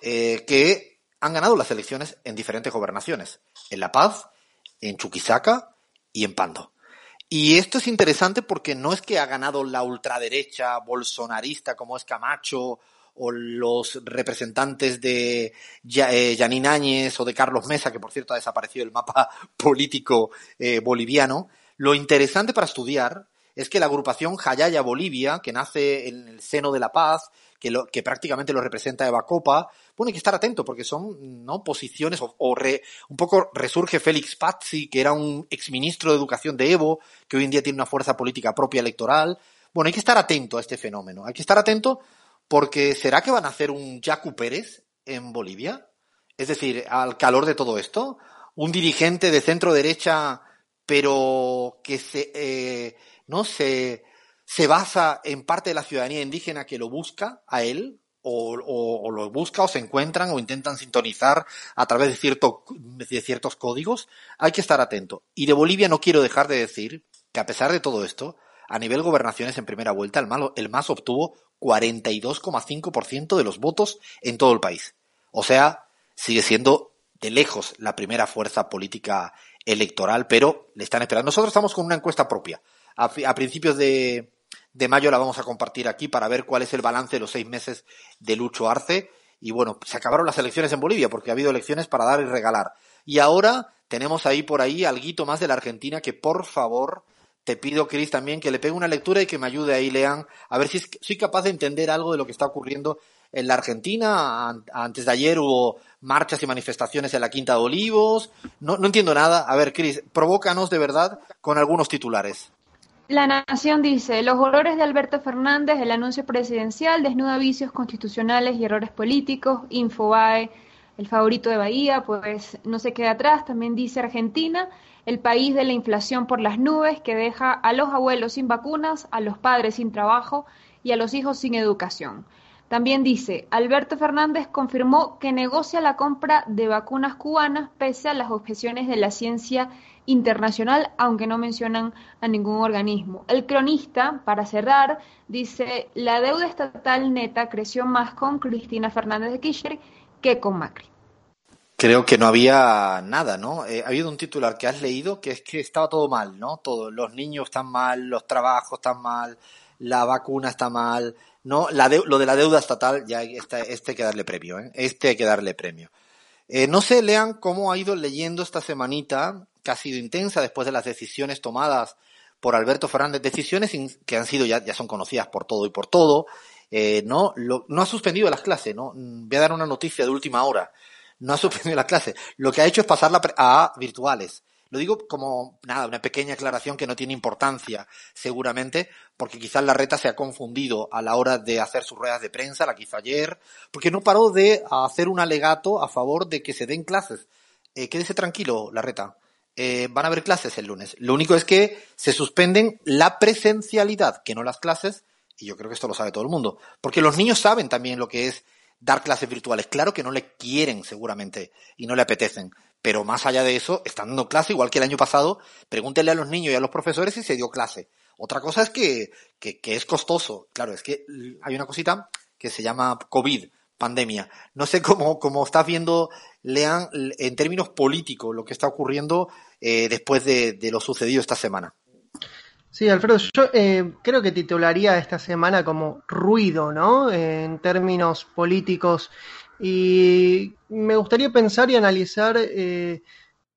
eh, que han ganado las elecciones en diferentes gobernaciones. En La Paz, en Chuquisaca y en Pando. Y esto es interesante porque no es que ha ganado la ultraderecha bolsonarista como es Camacho o los representantes de Janine Áñez o de Carlos Mesa, que por cierto ha desaparecido del mapa político eh, boliviano. Lo interesante para estudiar es que la agrupación Jayaya Bolivia, que nace en el seno de la paz, que, lo, que prácticamente lo representa Eva Copa, bueno, hay que estar atento porque son no posiciones o, o re, un poco resurge Félix Pazzi, que era un exministro de Educación de Evo, que hoy en día tiene una fuerza política propia electoral. Bueno, hay que estar atento a este fenómeno. Hay que estar atento porque ¿será que van a hacer un Jacu Pérez en Bolivia? Es decir, al calor de todo esto, un dirigente de centro derecha, pero que se, eh, no se, se basa en parte de la ciudadanía indígena que lo busca a él, o, o, o, lo busca o se encuentran o intentan sintonizar a través de, cierto, de ciertos códigos, hay que estar atento. Y de Bolivia no quiero dejar de decir que a pesar de todo esto, a nivel gobernaciones en primera vuelta, el, malo, el MAS obtuvo 42,5% de los votos en todo el país. O sea, sigue siendo de lejos la primera fuerza política electoral, pero le están esperando. Nosotros estamos con una encuesta propia. A, a principios de, de mayo la vamos a compartir aquí para ver cuál es el balance de los seis meses de Lucho Arce. Y bueno, se acabaron las elecciones en Bolivia porque ha habido elecciones para dar y regalar. Y ahora tenemos ahí por ahí algo más de la Argentina que por favor te pido, Cris, también que le pegue una lectura y que me ayude ahí, lean, a ver si soy capaz de entender algo de lo que está ocurriendo en la Argentina. Antes de ayer hubo marchas y manifestaciones en la Quinta de Olivos. No, no entiendo nada. A ver, Cris, provócanos de verdad con algunos titulares. La Nación dice, los horrores de Alberto Fernández, el anuncio presidencial desnuda vicios constitucionales y errores políticos, Infobae, el favorito de Bahía, pues no se queda atrás, también dice Argentina, el país de la inflación por las nubes que deja a los abuelos sin vacunas, a los padres sin trabajo y a los hijos sin educación. También dice, Alberto Fernández confirmó que negocia la compra de vacunas cubanas pese a las objeciones de la ciencia internacional, aunque no mencionan a ningún organismo. El cronista, para cerrar, dice, la deuda estatal neta creció más con Cristina Fernández de Kirchner que con Macri. Creo que no había nada, ¿no? Eh, ha habido un titular que has leído que es que estaba todo mal, ¿no? Todo, los niños están mal, los trabajos están mal, la vacuna está mal, ¿no? La lo de la deuda estatal, ya este, este hay que darle premio, ¿eh? Este hay que darle premio. Eh, no sé, lean cómo ha ido leyendo esta semanita, que ha sido intensa después de las decisiones tomadas por Alberto Fernández, decisiones que han sido ya, ya son conocidas por todo y por todo, eh, no, no ha suspendido las clases, ¿no? Voy a dar una noticia de última hora. No ha suspendido las clases. Lo que ha hecho es pasarla a virtuales. Lo digo como, nada, una pequeña aclaración que no tiene importancia, seguramente, porque quizás la reta se ha confundido a la hora de hacer sus ruedas de prensa, la que hizo ayer, porque no paró de hacer un alegato a favor de que se den clases. Eh, quédese tranquilo, la reta. Eh, van a haber clases el lunes. Lo único es que se suspenden la presencialidad, que no las clases, y yo creo que esto lo sabe todo el mundo, porque los niños saben también lo que es dar clases virtuales. Claro que no le quieren seguramente y no le apetecen, pero más allá de eso, están dando clase, igual que el año pasado, pregúntenle a los niños y a los profesores si se dio clase. Otra cosa es que, que, es costoso. Claro, es que hay una cosita que se llama COVID, pandemia. No sé cómo, cómo estás viendo, Lean, en términos políticos, lo que está ocurriendo eh, después de, lo sucedido esta semana. Sí, Alfredo, yo eh, creo que titularía esta semana como ruido, ¿no? en términos políticos y me gustaría pensar y analizar eh,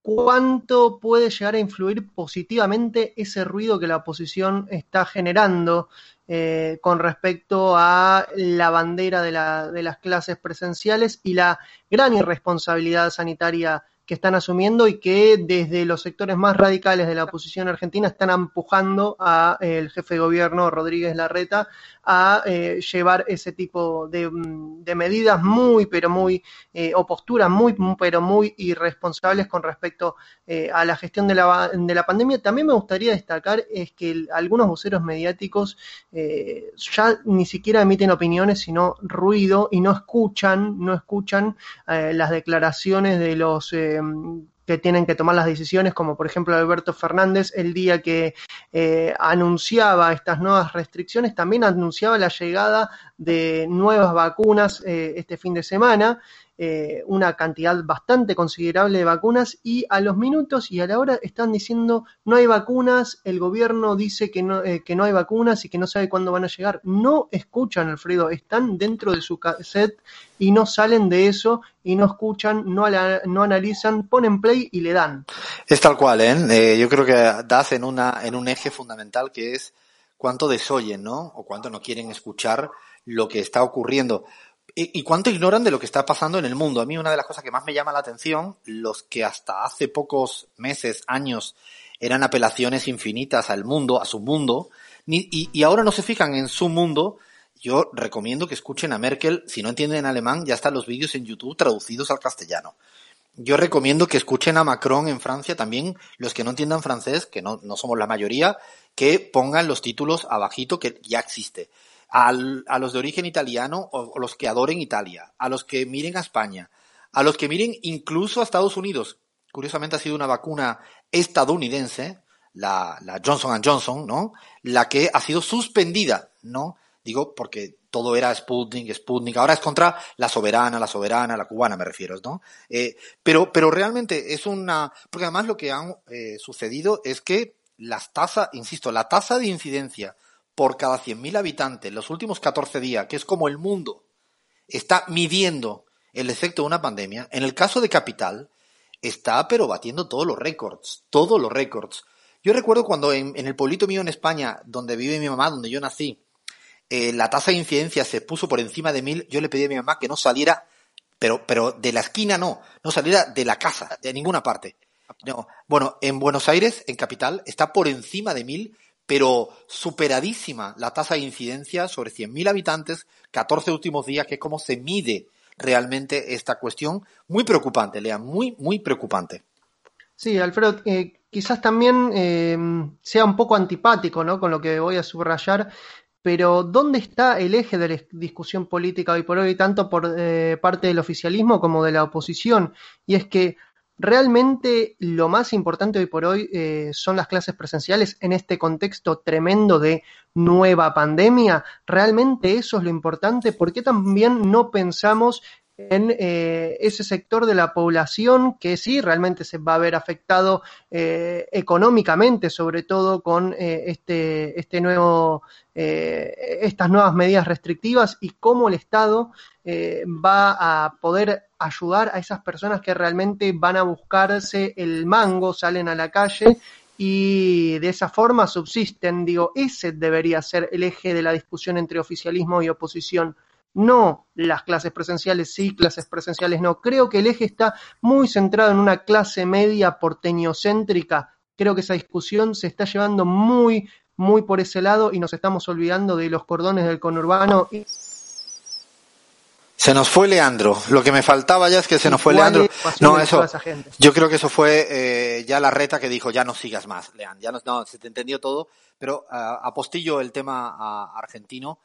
cuánto puede llegar a influir positivamente ese ruido que la oposición está generando eh, con respecto a la bandera de, la, de las clases presenciales y la gran irresponsabilidad sanitaria que están asumiendo y que desde los sectores más radicales de la oposición argentina están empujando a eh, jefe de gobierno Rodríguez Larreta a eh, llevar ese tipo de, mm, medidas muy pero muy eh, o posturas muy pero muy irresponsables con respecto a la gestión de la, de la pandemia. También me gustaría destacar es que algunos voceros mediáticos ya ni siquiera emiten opiniones sino ruido y no escuchan no escuchan las declaraciones de los que tienen que tomar las decisiones, como por ejemplo Alberto Fernández, el día que eh, anunciaba estas nuevas restricciones, también anunciaba la llegada de nuevas vacunas eh, este fin de semana eh, una cantidad bastante considerable de vacunas y a los minutos y a la hora están diciendo no hay vacunas, el gobierno dice que no, eh, que no hay vacunas y que no sabe cuándo van a llegar. No escuchan, Alfredo, están dentro de su cassette y no salen de eso y no escuchan, no, no analizan, ponen play y le dan. Es tal cual, ¿eh? ¿eh? yo creo que das en, una, en un eje fundamental que es cuánto desoyen, ¿no? O cuánto no quieren escuchar lo que está ocurriendo. ¿Y cuánto ignoran de lo que está pasando en el mundo? A mí una de las cosas que más me llama la atención, los que hasta hace pocos meses, años, eran apelaciones infinitas al mundo, a su mundo, y, ahora no se fijan en su mundo, yo recomiendo que escuchen a Merkel, si no entienden alemán, ya están los vídeos en YouTube traducidos al castellano. Yo recomiendo que escuchen a Macron en Francia también, los que no entiendan francés, que no, no somos la mayoría, que pongan los títulos abajito que ya existe a los de origen italiano o, los que adoren Italia, a los que miren a España, a los que miren incluso a Estados Unidos. Curiosamente ha sido una vacuna estadounidense, la, Johnson Johnson, ¿no? La que ha sido suspendida, ¿no? Digo, porque todo era Sputnik, Sputnik, ahora es contra la soberana, la soberana, la cubana me refiero, ¿no? Eh, pero, pero realmente es una, porque además lo que ha eh, sucedido es que las tasas, insisto, la tasa de incidencia por cada 100.000 habitantes los últimos 14 días, que es como el mundo está midiendo el efecto de una pandemia, en el caso de Capital, está pero batiendo todos los récords, todos los récords. Yo recuerdo cuando en, el pueblito mío en España, donde vive mi mamá, donde yo nací, eh, la tasa de incidencia se puso por encima de mil, yo le pedí a mi mamá que no saliera, pero, pero de la esquina no, no saliera de la casa, de ninguna parte. Bueno, en Buenos Aires, en Capital, está por encima de mil pero superadísima la tasa de incidencia sobre 100.000 habitantes, 14 últimos días, que es como se mide realmente esta cuestión. Muy preocupante, Lea, muy, muy preocupante. Sí, Alfredo, eh, quizás también eh, sea un poco antipático ¿no? con lo que voy a subrayar, pero ¿dónde está el eje de la discusión política hoy por hoy, tanto por eh, parte del oficialismo como de la oposición? Y es que realmente lo más importante hoy por hoy eh, son las clases presenciales en este contexto tremendo de nueva pandemia. ¿Realmente eso es lo importante? ¿Por qué también no pensamos en eh, ese sector de la población que sí realmente se va a ver afectado eh, económicamente, sobre todo con eh, este, este nuevo, estas nuevas medidas restrictivas y cómo el Estado va a poder ayudar a esas personas que realmente van a buscarse el mango, salen a la calle y de esa forma subsisten. Digo, ese debería ser el eje de la discusión entre oficialismo y oposición no las clases presenciales sí, clases presenciales no. Creo que el eje está muy centrado en una clase media porteñocéntrica. Creo que esa discusión se está llevando muy, muy por ese lado y nos estamos olvidando de los cordones del conurbano. Se nos fue Leandro. Lo que me faltaba ya es que se nos fue Leandro. No, eso. Yo creo que eso fue eh, ya la reta que dijo ya no sigas más, Leandro. Ya no, no se te entendió todo. Pero uh, apostillo el tema argentino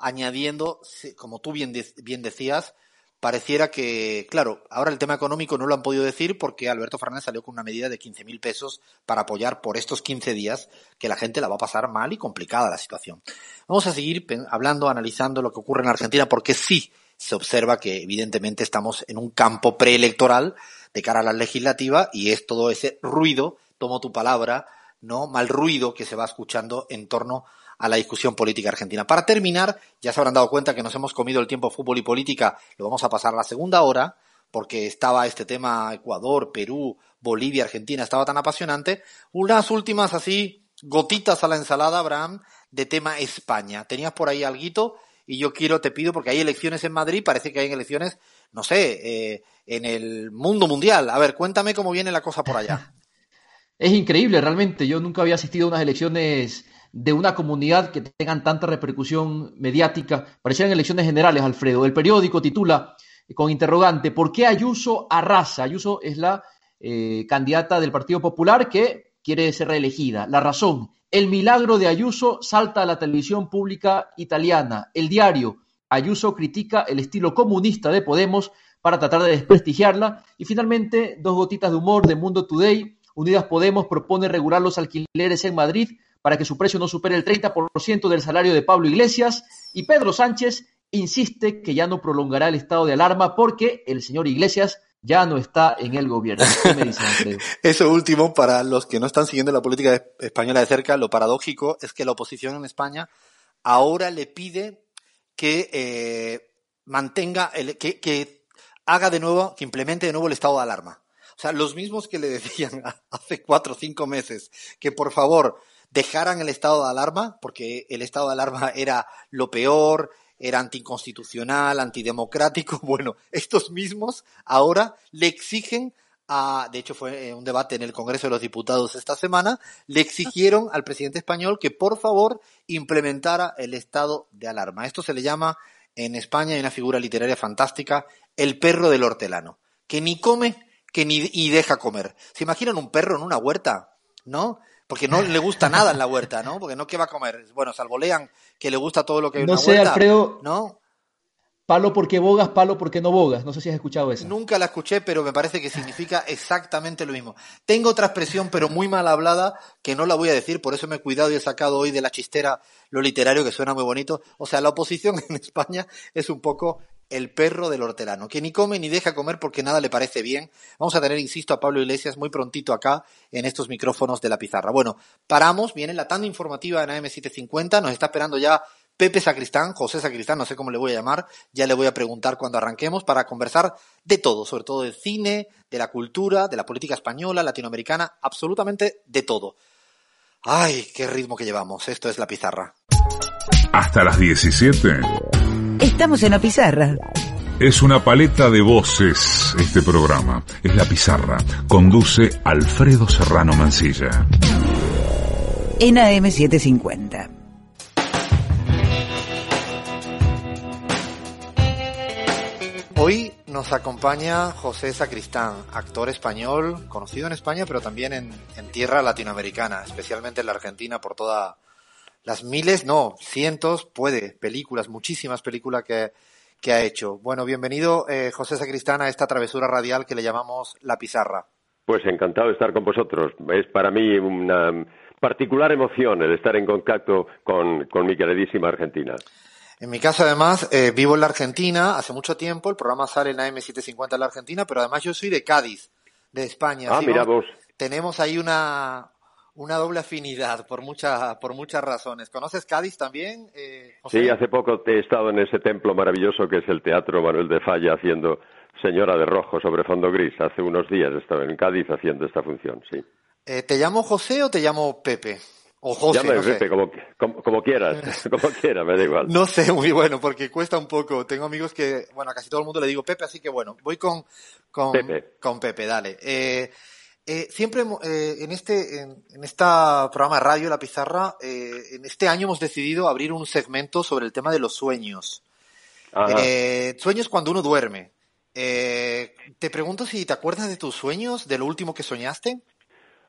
añadiendo, como tú bien, bien decías, pareciera que, claro, ahora el tema económico no lo han podido decir porque Alberto Fernández salió con una medida de 15.000 pesos para apoyar por estos 15 días que la gente la va a pasar mal y complicada la situación. Vamos a seguir hablando, analizando lo que ocurre en Argentina porque sí se observa que evidentemente estamos en un campo preelectoral de cara a la legislativa y es todo ese ruido, tomo tu palabra, ¿no? Mal ruido que se va escuchando en torno a a la discusión política argentina. Para terminar, ya se habrán dado cuenta que nos hemos comido el tiempo fútbol y política, lo vamos a pasar a la segunda hora, porque estaba este tema Ecuador, Perú, Bolivia, Argentina, estaba tan apasionante. Unas últimas así, gotitas a la ensalada, Abraham, de tema España. Tenías por ahí algo y yo quiero, te pido, porque hay elecciones en Madrid, parece que hay elecciones, no sé, eh, en el mundo mundial. A ver, cuéntame cómo viene la cosa por allá. Es increíble, realmente. Yo nunca había asistido a unas elecciones de una comunidad que tengan tanta repercusión mediática. Parecían elecciones generales, Alfredo. El periódico titula eh, con interrogante, ¿por qué Ayuso arrasa? Ayuso es la eh, candidata del Partido Popular que quiere ser reelegida. La razón, el milagro de Ayuso salta a la televisión pública italiana. El diario, Ayuso critica el estilo comunista de Podemos para tratar de desprestigiarla. Y finalmente, dos gotitas de humor de Mundo Today. Unidas Podemos propone regular los alquileres en Madrid para que su precio no supere el 30% del salario de Pablo Iglesias y Pedro Sánchez insiste que ya no prolongará el estado de alarma porque el señor Iglesias ya no está en el gobierno. Eso último, para los que no están siguiendo la política española de cerca, lo paradójico es que la oposición en España ahora le pide que eh, mantenga, el, que, que haga de nuevo, que implemente de nuevo el estado de alarma. O sea, los mismos que le decían hace cuatro o cinco meses que por favor dejaran el estado de alarma, porque el estado de alarma era lo peor, era anticonstitucional, antidemocrático. Bueno, estos mismos ahora le exigen a, de hecho fue eh, un debate en el Congreso de los Diputados esta semana, le exigieron al presidente español que por favor implementara el estado de alarma. Esto se le llama en España hay una figura literaria fantástica, el perro del hortelano, que ni come que ni y deja comer. ¿Se imaginan un perro en una huerta? ¿No? Porque no le gusta nada en la huerta, ¿no? Porque no qué va a comer. Bueno, salvo lean que le gusta todo lo que hay no en sé, huerta, Alfredo, ¿no? Palo porque bogas, palo porque no bogas. No sé si has escuchado eso. Nunca la escuché, pero me parece que significa exactamente lo mismo. Tengo otra expresión, pero muy mal hablada, que no la voy a decir, por eso me he cuidado y he sacado hoy de la chistera lo literario, que suena muy bonito. O sea, la oposición en España es un poco el perro del hortelano, que ni come ni deja comer porque nada le parece bien. Vamos a tener, insisto, a Pablo Iglesias muy prontito acá en estos micrófonos de la pizarra. Bueno, paramos, viene la tanda informativa en AM750, nos está esperando ya Pepe Sacristán, José Sacristán, no sé cómo le voy a llamar, ya le voy a preguntar cuando arranquemos para conversar de todo, sobre todo del cine, de la cultura, de la política española, latinoamericana, absolutamente de todo. Ay, qué ritmo que llevamos, esto es la pizarra. Hasta las 17. Estamos en la pizarra. Es una paleta de voces este programa. Es la pizarra. Conduce Alfredo Serrano Mancilla. En AM750. Hoy nos acompaña José Sacristán, actor español, conocido en España, pero también en, tierra latinoamericana, especialmente en la Argentina por toda las miles, no, cientos, puede, películas, muchísimas películas que, que ha hecho. Bueno, bienvenido eh, José Sacristán a esta travesura radial que le llamamos La Pizarra. Pues encantado de estar con vosotros. Es para mí una particular emoción el estar en contacto con, con mi queridísima Argentina. En mi caso, además, eh, vivo en la Argentina hace mucho tiempo. El programa sale en AM750 en la Argentina, pero además yo soy de Cádiz, de España. Ah, ¿sí? mira vos. Tenemos ahí una, una doble afinidad por, mucha, por muchas razones. ¿Conoces Cádiz también? Eh? Sí, hace poco he estado en ese templo maravilloso que es el Teatro Manuel de Falla haciendo Señora de Rojo sobre fondo gris. Hace unos días estaba en Cádiz haciendo esta función, sí. Eh, ¿Te llamo José o te llamo Pepe? O José, Llámame no. Pepe, como, como, como quieras, como quieras, me da igual. No sé, muy bueno, porque cuesta un poco. Tengo amigos que, bueno, a casi todo el mundo le digo Pepe, así que bueno, voy con, con Pepe. con Pepe, dale. Eh, eh, siempre eh, en este en, en este programa radio La Pizarra, en este año hemos decidido abrir un segmento sobre el tema de los sueños. Sueños cuando uno duerme. Te pregunto si te acuerdas de tus sueños, de lo último que soñaste.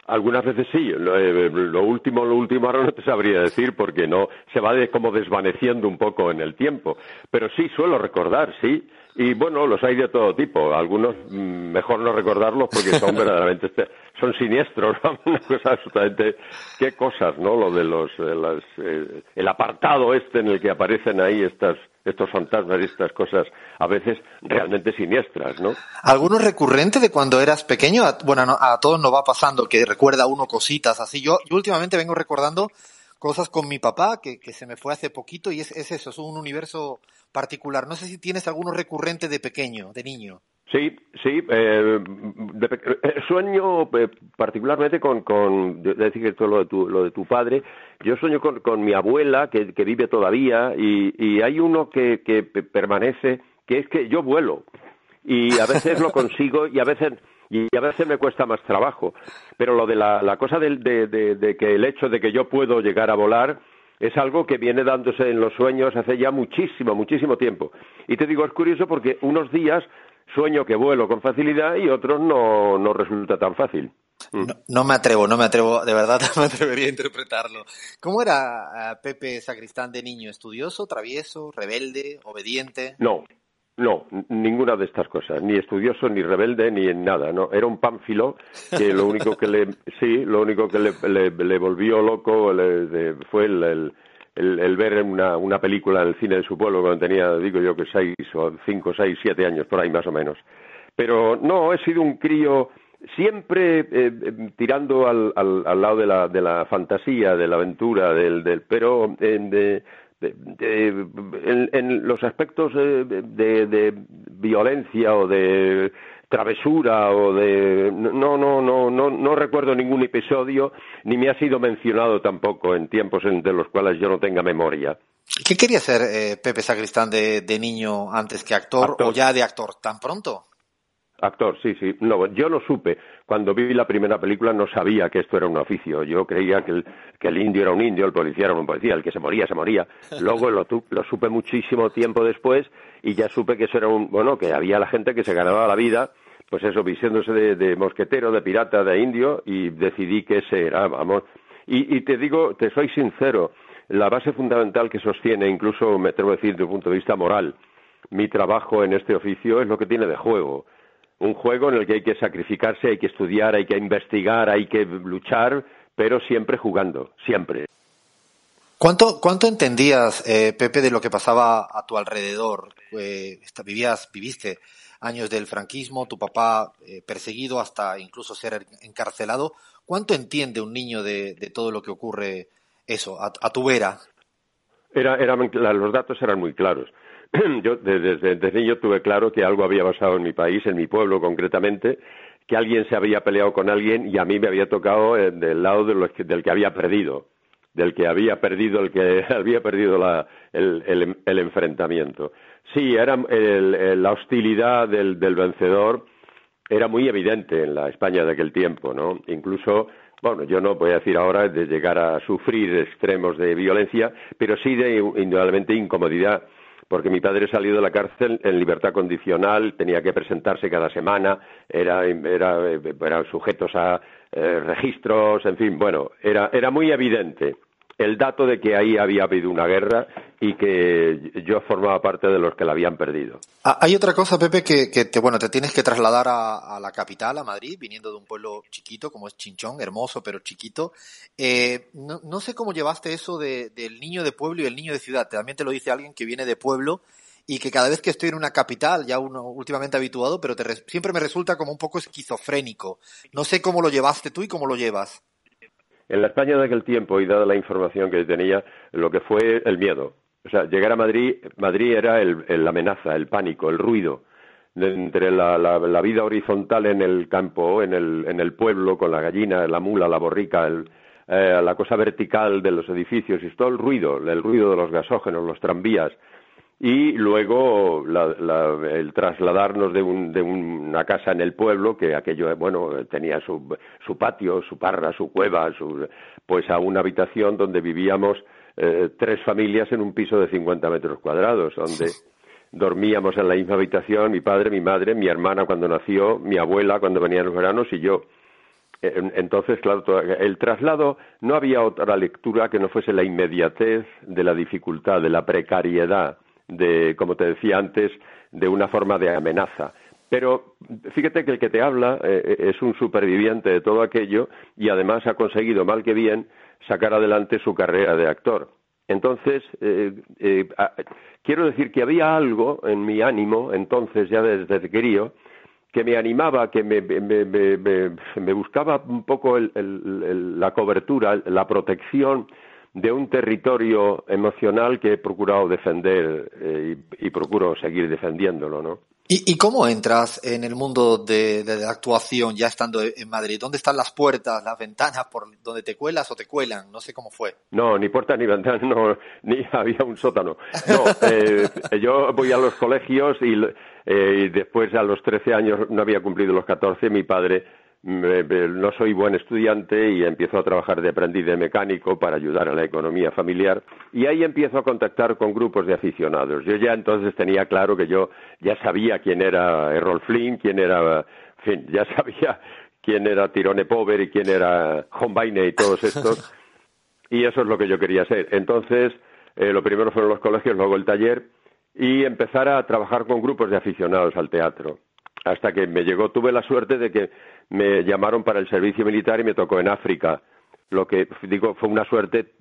Algunas veces sí, lo, eh, lo último, lo último ahora no te sabría decir porque no se va de, como desvaneciendo un poco en el tiempo, pero sí suelo recordar, sí, y bueno, los hay de todo tipo, algunos mm, mejor no recordarlos porque son verdaderamente este- son siniestros, ¿no? una cosa absolutamente qué cosas, ¿no? Lo de los, eh, las, eh, el apartado este en el que aparecen ahí estas estos fantasmas y estas cosas a veces realmente siniestras, ¿no? ¿Alguno recurrente de cuando eras pequeño? Bueno, no- a todos nos va pasando que recuerda uno cositas así. Yo, yo últimamente vengo recordando cosas con mi papá que, que se me fue hace poquito y es, es eso, es un universo particular. No sé si tienes alguno recurrente de pequeño, de niño. Sí, sí. eh, eh, sueño eh, particularmente con, con de- decir que todo lo de tu, lo de tu padre. Yo sueño con, con mi abuela que, vive todavía y, y hay uno que, que pe- permanece que es que yo vuelo y a veces lo consigo y a veces y a veces me cuesta más trabajo. Pero lo de la, la cosa de- de que el hecho de que yo puedo llegar a volar es algo que viene dándose en los sueños hace ya muchísimo, muchísimo tiempo. Y te digo, es curioso porque unos días sueño que vuelo con facilidad y otros no, no resulta tan fácil. Mm. No, no me atrevo, no me atrevo, de verdad no me atrevería a interpretarlo. ¿Cómo era ah, Pepe Sacristán de niño? ¿Estudioso, travieso, rebelde, obediente? No, no, ninguna de estas cosas, ni estudioso, ni rebelde, ni en nada, no. Era un pánfilo que lo único que le, sí, lo único que le, le- le volvió loco le- fue el, el, el- el ver una, una película en el cine de su pueblo cuando tenía, digo yo que seis o cinco, seis, siete años, por ahí más o menos. Pero no, he sido un crío siempre eh, tirando al, al, al lado de la, de la fantasía, de la aventura, del, del pero eh, de, en los aspectos eh, de, de violencia o de travesura o de no no no no no recuerdo ningún episodio ni me ha sido mencionado tampoco en tiempos en- de los cuales yo no tenga memoria ¿Qué quería ser eh, Pepe Sacristán de, de niño antes que actor, Actor. o ya de actor? ¿Tan pronto? Actor, sí, sí. No, yo lo supe. Cuando vi la primera película no sabía que esto era un oficio. Yo creía que el, que el indio era un indio, el policía era un policía, el que se moría, se moría. Luego lo, lo supe muchísimo tiempo después y ya supe que eso era un... Bueno, que había la gente que se ganaba la vida, pues eso, vistiéndose de, de mosquetero, de pirata, de indio y decidí que ese era, vamos. Y, te digo, te soy sincero, la base fundamental que sostiene, incluso me atrevo a decir desde un punto de vista moral, mi trabajo en este oficio es lo que tiene de juego un juego en el que hay que sacrificarse, hay que estudiar, hay que investigar, hay que luchar, pero siempre jugando, siempre. ¿Cuánto, cuánto entendías, eh, Pepe, de lo que pasaba a tu alrededor? Eh, vivías, viviste años del franquismo, tu papá eh, perseguido hasta incluso ser encarcelado. ¿Cuánto entiende un niño de, todo lo que ocurre eso, a, a tu vera? Era, la- los datos eran muy claros. Yo de- desde, niño tuve claro que algo había pasado en mi país, en mi pueblo concretamente, que alguien se había peleado con alguien y a mí me había tocado eh, del lado de los del que había perdido, del que había perdido, el que había perdido el enfrentamiento. Sí, era el- la hostilidad del, del vencedor era muy evidente en la España de aquel tiempo, ¿no? Incluso, bueno, yo no voy a decir ahora de llegar a sufrir extremos de violencia, pero sí de indudablemente incomodidad, porque mi padre salió de la cárcel en libertad condicional, tenía que presentarse cada semana, era, era, eran sujetos a eh, registros, en fin, bueno, era, era muy evidente el dato de que ahí había habido una guerra y que yo formaba parte de los que la habían perdido. Ah, Hay otra cosa, Pepe, que, te, bueno, te tienes que trasladar a, la capital, a Madrid, viniendo de un pueblo chiquito como es Chinchón, hermoso pero chiquito. Eh, no, sé cómo llevaste eso de, del niño de pueblo y el niño de ciudad. También te lo dice alguien que viene de pueblo y que cada vez que estoy en una capital, ya uno últimamente habituado, pero te siempre me resulta como un poco esquizofrénico. No sé cómo lo llevaste tú y cómo lo llevas. En la España de aquel tiempo, y dada la información que tenía, lo que fue el miedo. O sea, llegar a Madrid, Madrid era la amenaza, el pánico, el ruido. Entre la, la- la vida horizontal en el campo, en el, en el pueblo, con la gallina, la mula, la borrica, el- eh, la cosa vertical de los edificios y todo el ruido, el ruido de los gasógenos, los tranvías, y luego la- la- el trasladarnos de, un- de una casa en el pueblo que aquello bueno tenía su, su patio su parra su cueva su, pues a una habitación donde vivíamos eh, tres familias en un piso de 50 metros cuadrados donde dormíamos en la misma habitación mi padre mi madre mi hermana cuando nació mi abuela cuando venía en los veranos y yo. En- Entonces, claro, el traslado no había otra lectura que no fuese la inmediatez de la dificultad, de la precariedad, de, como te decía antes, de una forma de amenaza. Pero fíjate que el que te habla eh, es un superviviente de todo aquello y además ha conseguido, mal que bien, sacar adelante su carrera de actor. Entonces, eh, eh, quiero decir que había algo en mi ánimo, entonces, ya desde crío, que me animaba, que me, me, me- me- me buscaba un poco el- el- la cobertura, la protección de un territorio emocional que he procurado defender eh, y, y procuro seguir defendiéndolo, ¿no? ¿Y, y cómo entras en el mundo de, de la actuación ya estando en Madrid? ¿Dónde están las puertas, las ventanas por donde te cuelas o te cuelan? No sé cómo fue. No, ni puerta ni ventana, no, ni había un sótano. No, eh, yo voy a los colegios y, eh, y después a los 13 años, no había cumplido los 14, mi padre, me- no soy buen estudiante y empiezo a trabajar de aprendiz de mecánico para ayudar a la economía familiar y ahí empiezo a contactar con grupos de aficionados. Yo ya entonces tenía claro que yo ya sabía quién era Errol Flynn, quién era, en fin, ya sabía quién era Tirone Pover y quién era Hombaine y todos estos. Y eso es lo que yo quería ser. Entonces, eh, lo primero fueron los colegios, luego el taller y empezar a trabajar con grupos de aficionados al teatro. Hasta que me llegó, tuve la suerte de que me llamaron para el servicio militar y me tocó en África. Lo que, digo, fue una suerte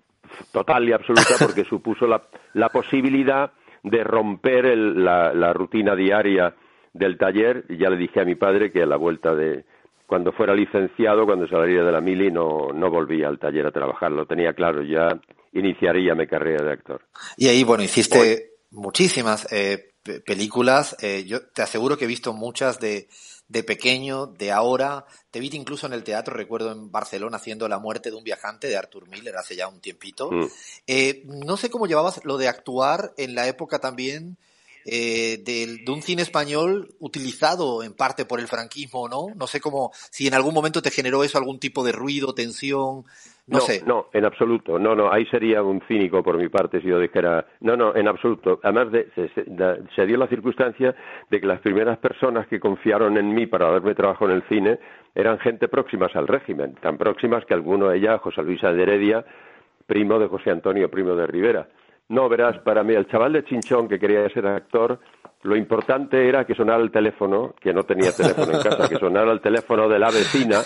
total y absoluta porque supuso la, la posibilidad de romper el- la, la rutina diaria del taller. Y ya le dije a mi padre que a la vuelta de, cuando fuera licenciado, cuando saliera de la mili, no, no volvía al taller a trabajar. Lo tenía claro, ya iniciaría mi carrera de actor. Y ahí, bueno, hiciste muchísimas eh, películas. eh, yo te aseguro que he visto muchas de, de pequeño, de ahora. Te vi incluso en el teatro, recuerdo en Barcelona haciendo La muerte de un viajante de Arthur Miller hace ya un tiempito. Mm. Eh, no sé cómo llevabas lo de actuar en la época también eh, del- de un cine español utilizado en parte por el franquismo, ¿no? No sé cómo, si en algún momento te generó eso algún tipo de ruido, tensión, no, sé. No, en absoluto. No, no, ahí sería un cínico por mi parte si yo dijera. No, no, en absoluto. Además, de, se, se- dio la circunstancia de que las primeras personas que confiaron en mí para darme trabajo en el cine eran gente próximas al régimen, tan próximas que alguno de ellas, José Luis de Heredia, primo de José Antonio Primo de Rivera. No, verás, para mí, el chaval de Chinchón que quería ser actor, lo importante era que sonara el teléfono, que no tenía teléfono en casa, que sonara el teléfono de la vecina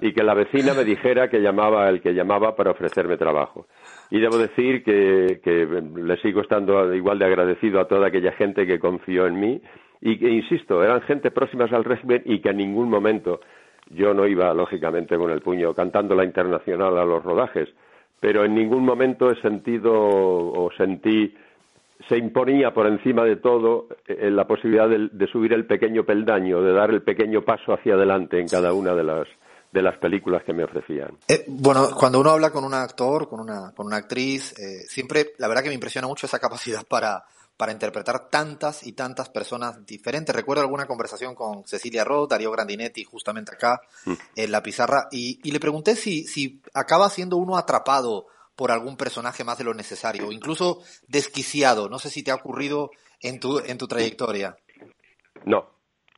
y que la vecina me dijera que llamaba el que llamaba para ofrecerme trabajo. Y debo decir que, que le sigo estando igual de agradecido a toda aquella gente que confió en mí. Y que, insisto, eran gente próximas al régimen y que en ningún momento yo no iba, lógicamente, con el puño cantando la internacional a los rodajes, pero en ningún momento he sentido o sentí se imponía por encima de todo eh, la posibilidad de, de subir el pequeño peldaño, de dar el pequeño paso hacia adelante en cada una de las de las películas que me ofrecían. Eh, bueno, cuando uno habla con un actor, con una, con una actriz, eh, siempre, la verdad que me impresiona mucho esa capacidad para, para interpretar tantas y tantas personas diferentes. Recuerdo alguna conversación con Cecilia Roth, Darío Grandinetti, justamente acá, Mm. en la pizarra, y, y le pregunté si, si acaba siendo uno atrapado por algún personaje más de lo necesario, o incluso desquiciado. No sé si te ha ocurrido en tu, en tu trayectoria. No,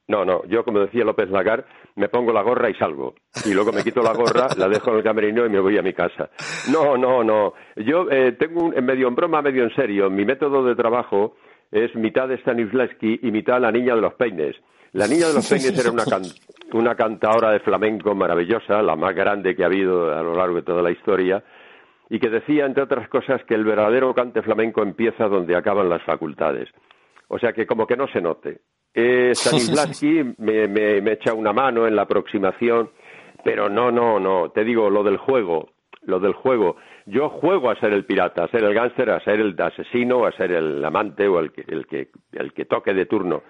No, no, yo como decía López Lagar, me pongo la gorra y salgo. Y luego me quito la gorra, la dejo en el camerino y me voy a mi casa. No, no, no. Yo eh, tengo un, medio en broma, medio en serio. Mi método de trabajo es mitad de Stanislavski y mitad la niña de los peines. La niña de los peines era una, una cantadora de flamenco maravillosa, la más grande que ha habido a lo largo de toda la historia, y que decía, entre otras cosas, que el verdadero cante flamenco empieza donde acaban las facultades. O sea que como que no se note. Eh, Stanislavski me, me, me echa una mano en la aproximación, pero no, no, no. Te digo, lo del juego, lo del juego. Yo juego a ser el pirata, a ser el gángster, a ser el asesino, a ser el amante o el que, el que, el que toque de turno.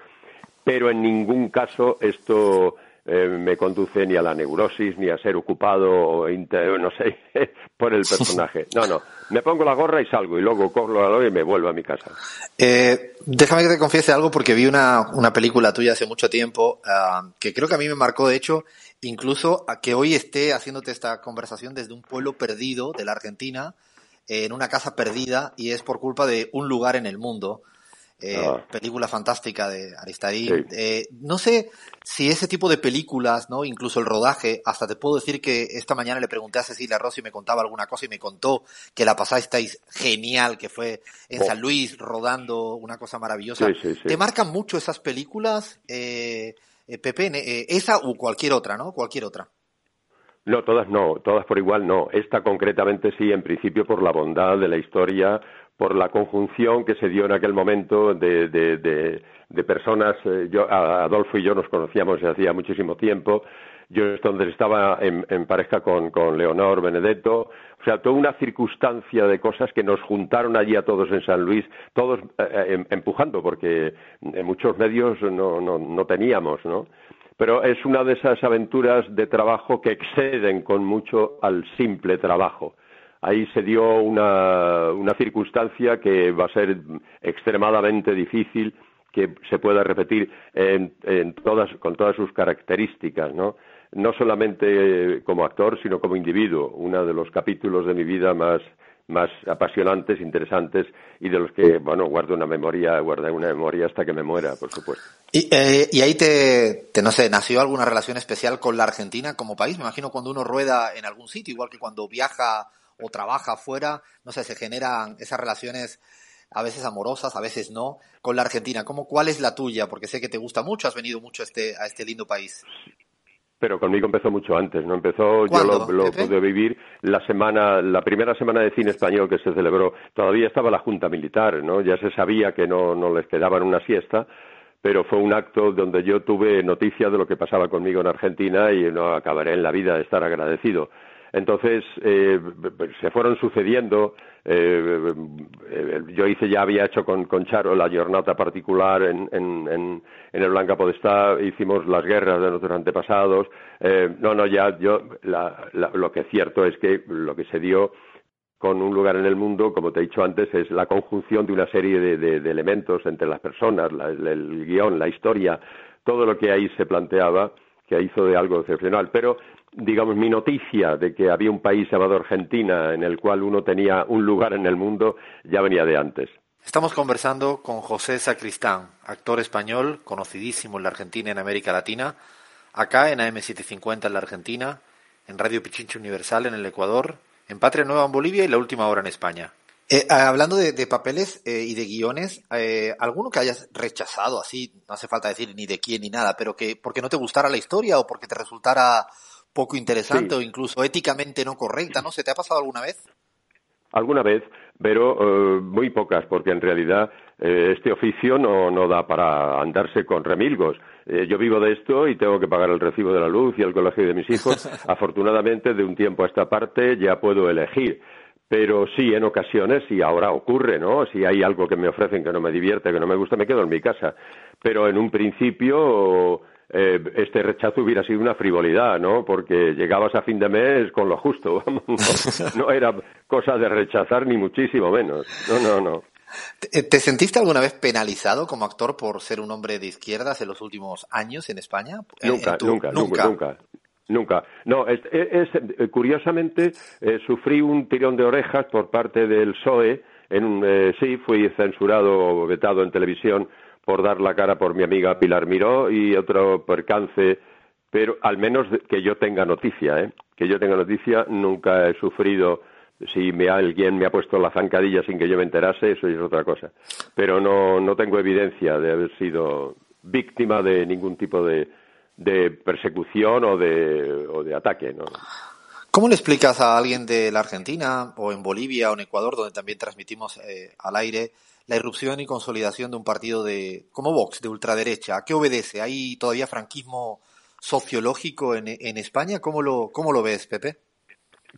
Pero en ningún caso esto eh, me conduce ni a la neurosis, ni a ser ocupado, no sé, por el personaje. No, no. Me pongo la gorra y salgo, y luego cojo la gorra y me vuelvo a mi casa. Eh, déjame que te confiese algo, porque vi una, una película tuya hace mucho tiempo, uh, que creo que a mí me marcó, de hecho, incluso a que hoy esté haciéndote esta conversación desde un pueblo perdido de la Argentina, en una casa perdida, y es por culpa de un lugar en el mundo. Eh, Ah. película fantástica de Aristaí. Sí. Eh, no sé si ese tipo de películas, ¿no? Incluso el rodaje, hasta te puedo decir que esta mañana le pregunté a Cecilia Rossi y me contaba alguna cosa y me contó que la pasasteis genial, que fue en Oh. San Luis rodando una cosa maravillosa. Sí, sí, sí. ¿Te marcan mucho esas películas, eh, eh, Pepe? Eh, esa u cualquier otra, ¿no? Cualquier otra. No, todas no, todas por igual no. Esta concretamente sí, en principio por la bondad de la historia, por la conjunción que se dio en aquel momento de, de, de, personas. eh, yo, Adolfo y yo nos conocíamos desde hacía muchísimo tiempo. Yo es donde estaba en, pareja con, con Leonor Benedetto. O sea, toda una circunstancia de cosas que nos juntaron allí a todos en San Luis, todos eh, eh, em- empujando, porque en muchos medios no, no, no teníamos, ¿no? Pero es una de esas aventuras de trabajo que exceden con mucho al simple trabajo. Ahí se dio una, una circunstancia que va a ser extremadamente difícil que se pueda repetir en, en todas, con todas sus características, ¿no? No solamente como actor, sino como individuo. Uno de los capítulos de mi vida más, más apasionantes, interesantes y de los que, bueno, guardo una memoria, guardaré una memoria hasta que me muera, por supuesto. Y, eh, ahí te, te, no sé, nació alguna relación especial con la Argentina como país. Me imagino cuando uno rueda en algún sitio, igual que cuando viaja o trabaja afuera, no sé, se generan esas relaciones a veces amorosas, a veces no, con la Argentina. ¿Cómo, ¿Cuál es la tuya? Porque sé que te gusta mucho, has venido mucho a este, a este lindo país. Pero conmigo empezó mucho antes, ¿no? Empezó, yo ¿Cuándo, lo, pude vivir la semana, la primera semana de cine español que se celebró. Todavía estaba la Junta Militar, ¿no? Ya se sabía que no, no les quedaban una siesta, pero fue un acto donde yo tuve noticia de lo que pasaba conmigo en Argentina y no acabaré en la vida de estar agradecido. Entonces eh, se fueron sucediendo. eh, eh, yo hice ya había hecho con, con Charo la jornada particular en, en, en, en el Blanca Podestá. Hicimos las guerras de nuestros antepasados. Eh, no, no, ya yo la, la, lo que es cierto es que lo que se dio con un lugar en el mundo, como te he dicho antes, es la conjunción de una serie de, de, elementos entre las personas, la, el guion, la historia, todo lo que ahí se planteaba que hizo de algo excepcional. Pero, digamos, mi noticia de que había un país llamado Argentina en el cual uno tenía un lugar en el mundo ya venía de antes. Estamos conversando con José Sacristán, actor español, conocidísimo en la Argentina y en América Latina, acá en AM750 en la Argentina, en Radio Pichincha Universal en el Ecuador, en Patria Nueva en Bolivia y La Última Hora en España. Eh, hablando de, de papeles eh, y de guiones, eh, ¿alguno que hayas rechazado así? No hace falta decir ni de quién ni nada, pero que porque no te gustara la historia o porque te resultara poco interesante Sí. o incluso éticamente no correcta, ¿no? ¿Se te ha pasado alguna vez? Alguna vez, pero eh, muy pocas, porque en realidad eh, este oficio no, no da para andarse con remilgos. Eh, yo vivo de esto y tengo que pagar el recibo de la luz y el colegio de mis hijos. Afortunadamente, de un tiempo a esta parte ya puedo elegir. Pero sí, en ocasiones, y ahora ocurre, ¿no? Si hay algo que me ofrecen que no me divierte, que no me gusta, me quedo en mi casa. Pero en un principio eh, este rechazo hubiera sido una frivolidad, ¿no? Porque llegabas a fin de mes con lo justo, no, no era cosa de rechazar ni muchísimo menos. No, no, no. ¿Te, te sentiste alguna vez penalizado como actor por ser un hombre de izquierdas en los últimos años en España? Nunca, en tu- nunca, nunca, nunca. Nunca. No, es, es- es- curiosamente eh, sufrí un tirón de orejas por parte del PSOE. En, eh, sí, fui censurado o vetado en televisión por dar la cara por mi amiga Pilar Miró y otro percance, pero al menos que yo tenga noticia, ¿eh? que yo tenga noticia, nunca he sufrido si me, alguien me ha puesto la zancadilla sin que yo me enterase, eso es otra cosa. Pero no, no tengo evidencia de haber sido víctima de ningún tipo de, de persecución o de, o de ataque. ¿no? ¿Cómo le explicas a alguien de la Argentina o en Bolivia o en Ecuador, donde también transmitimos eh, al aire, la irrupción y consolidación de un partido de como Vox, de ultraderecha? ¿A qué obedece? ¿Hay todavía franquismo sociológico en, España? ¿Cómo lo, ¿Cómo lo ves, Pepe?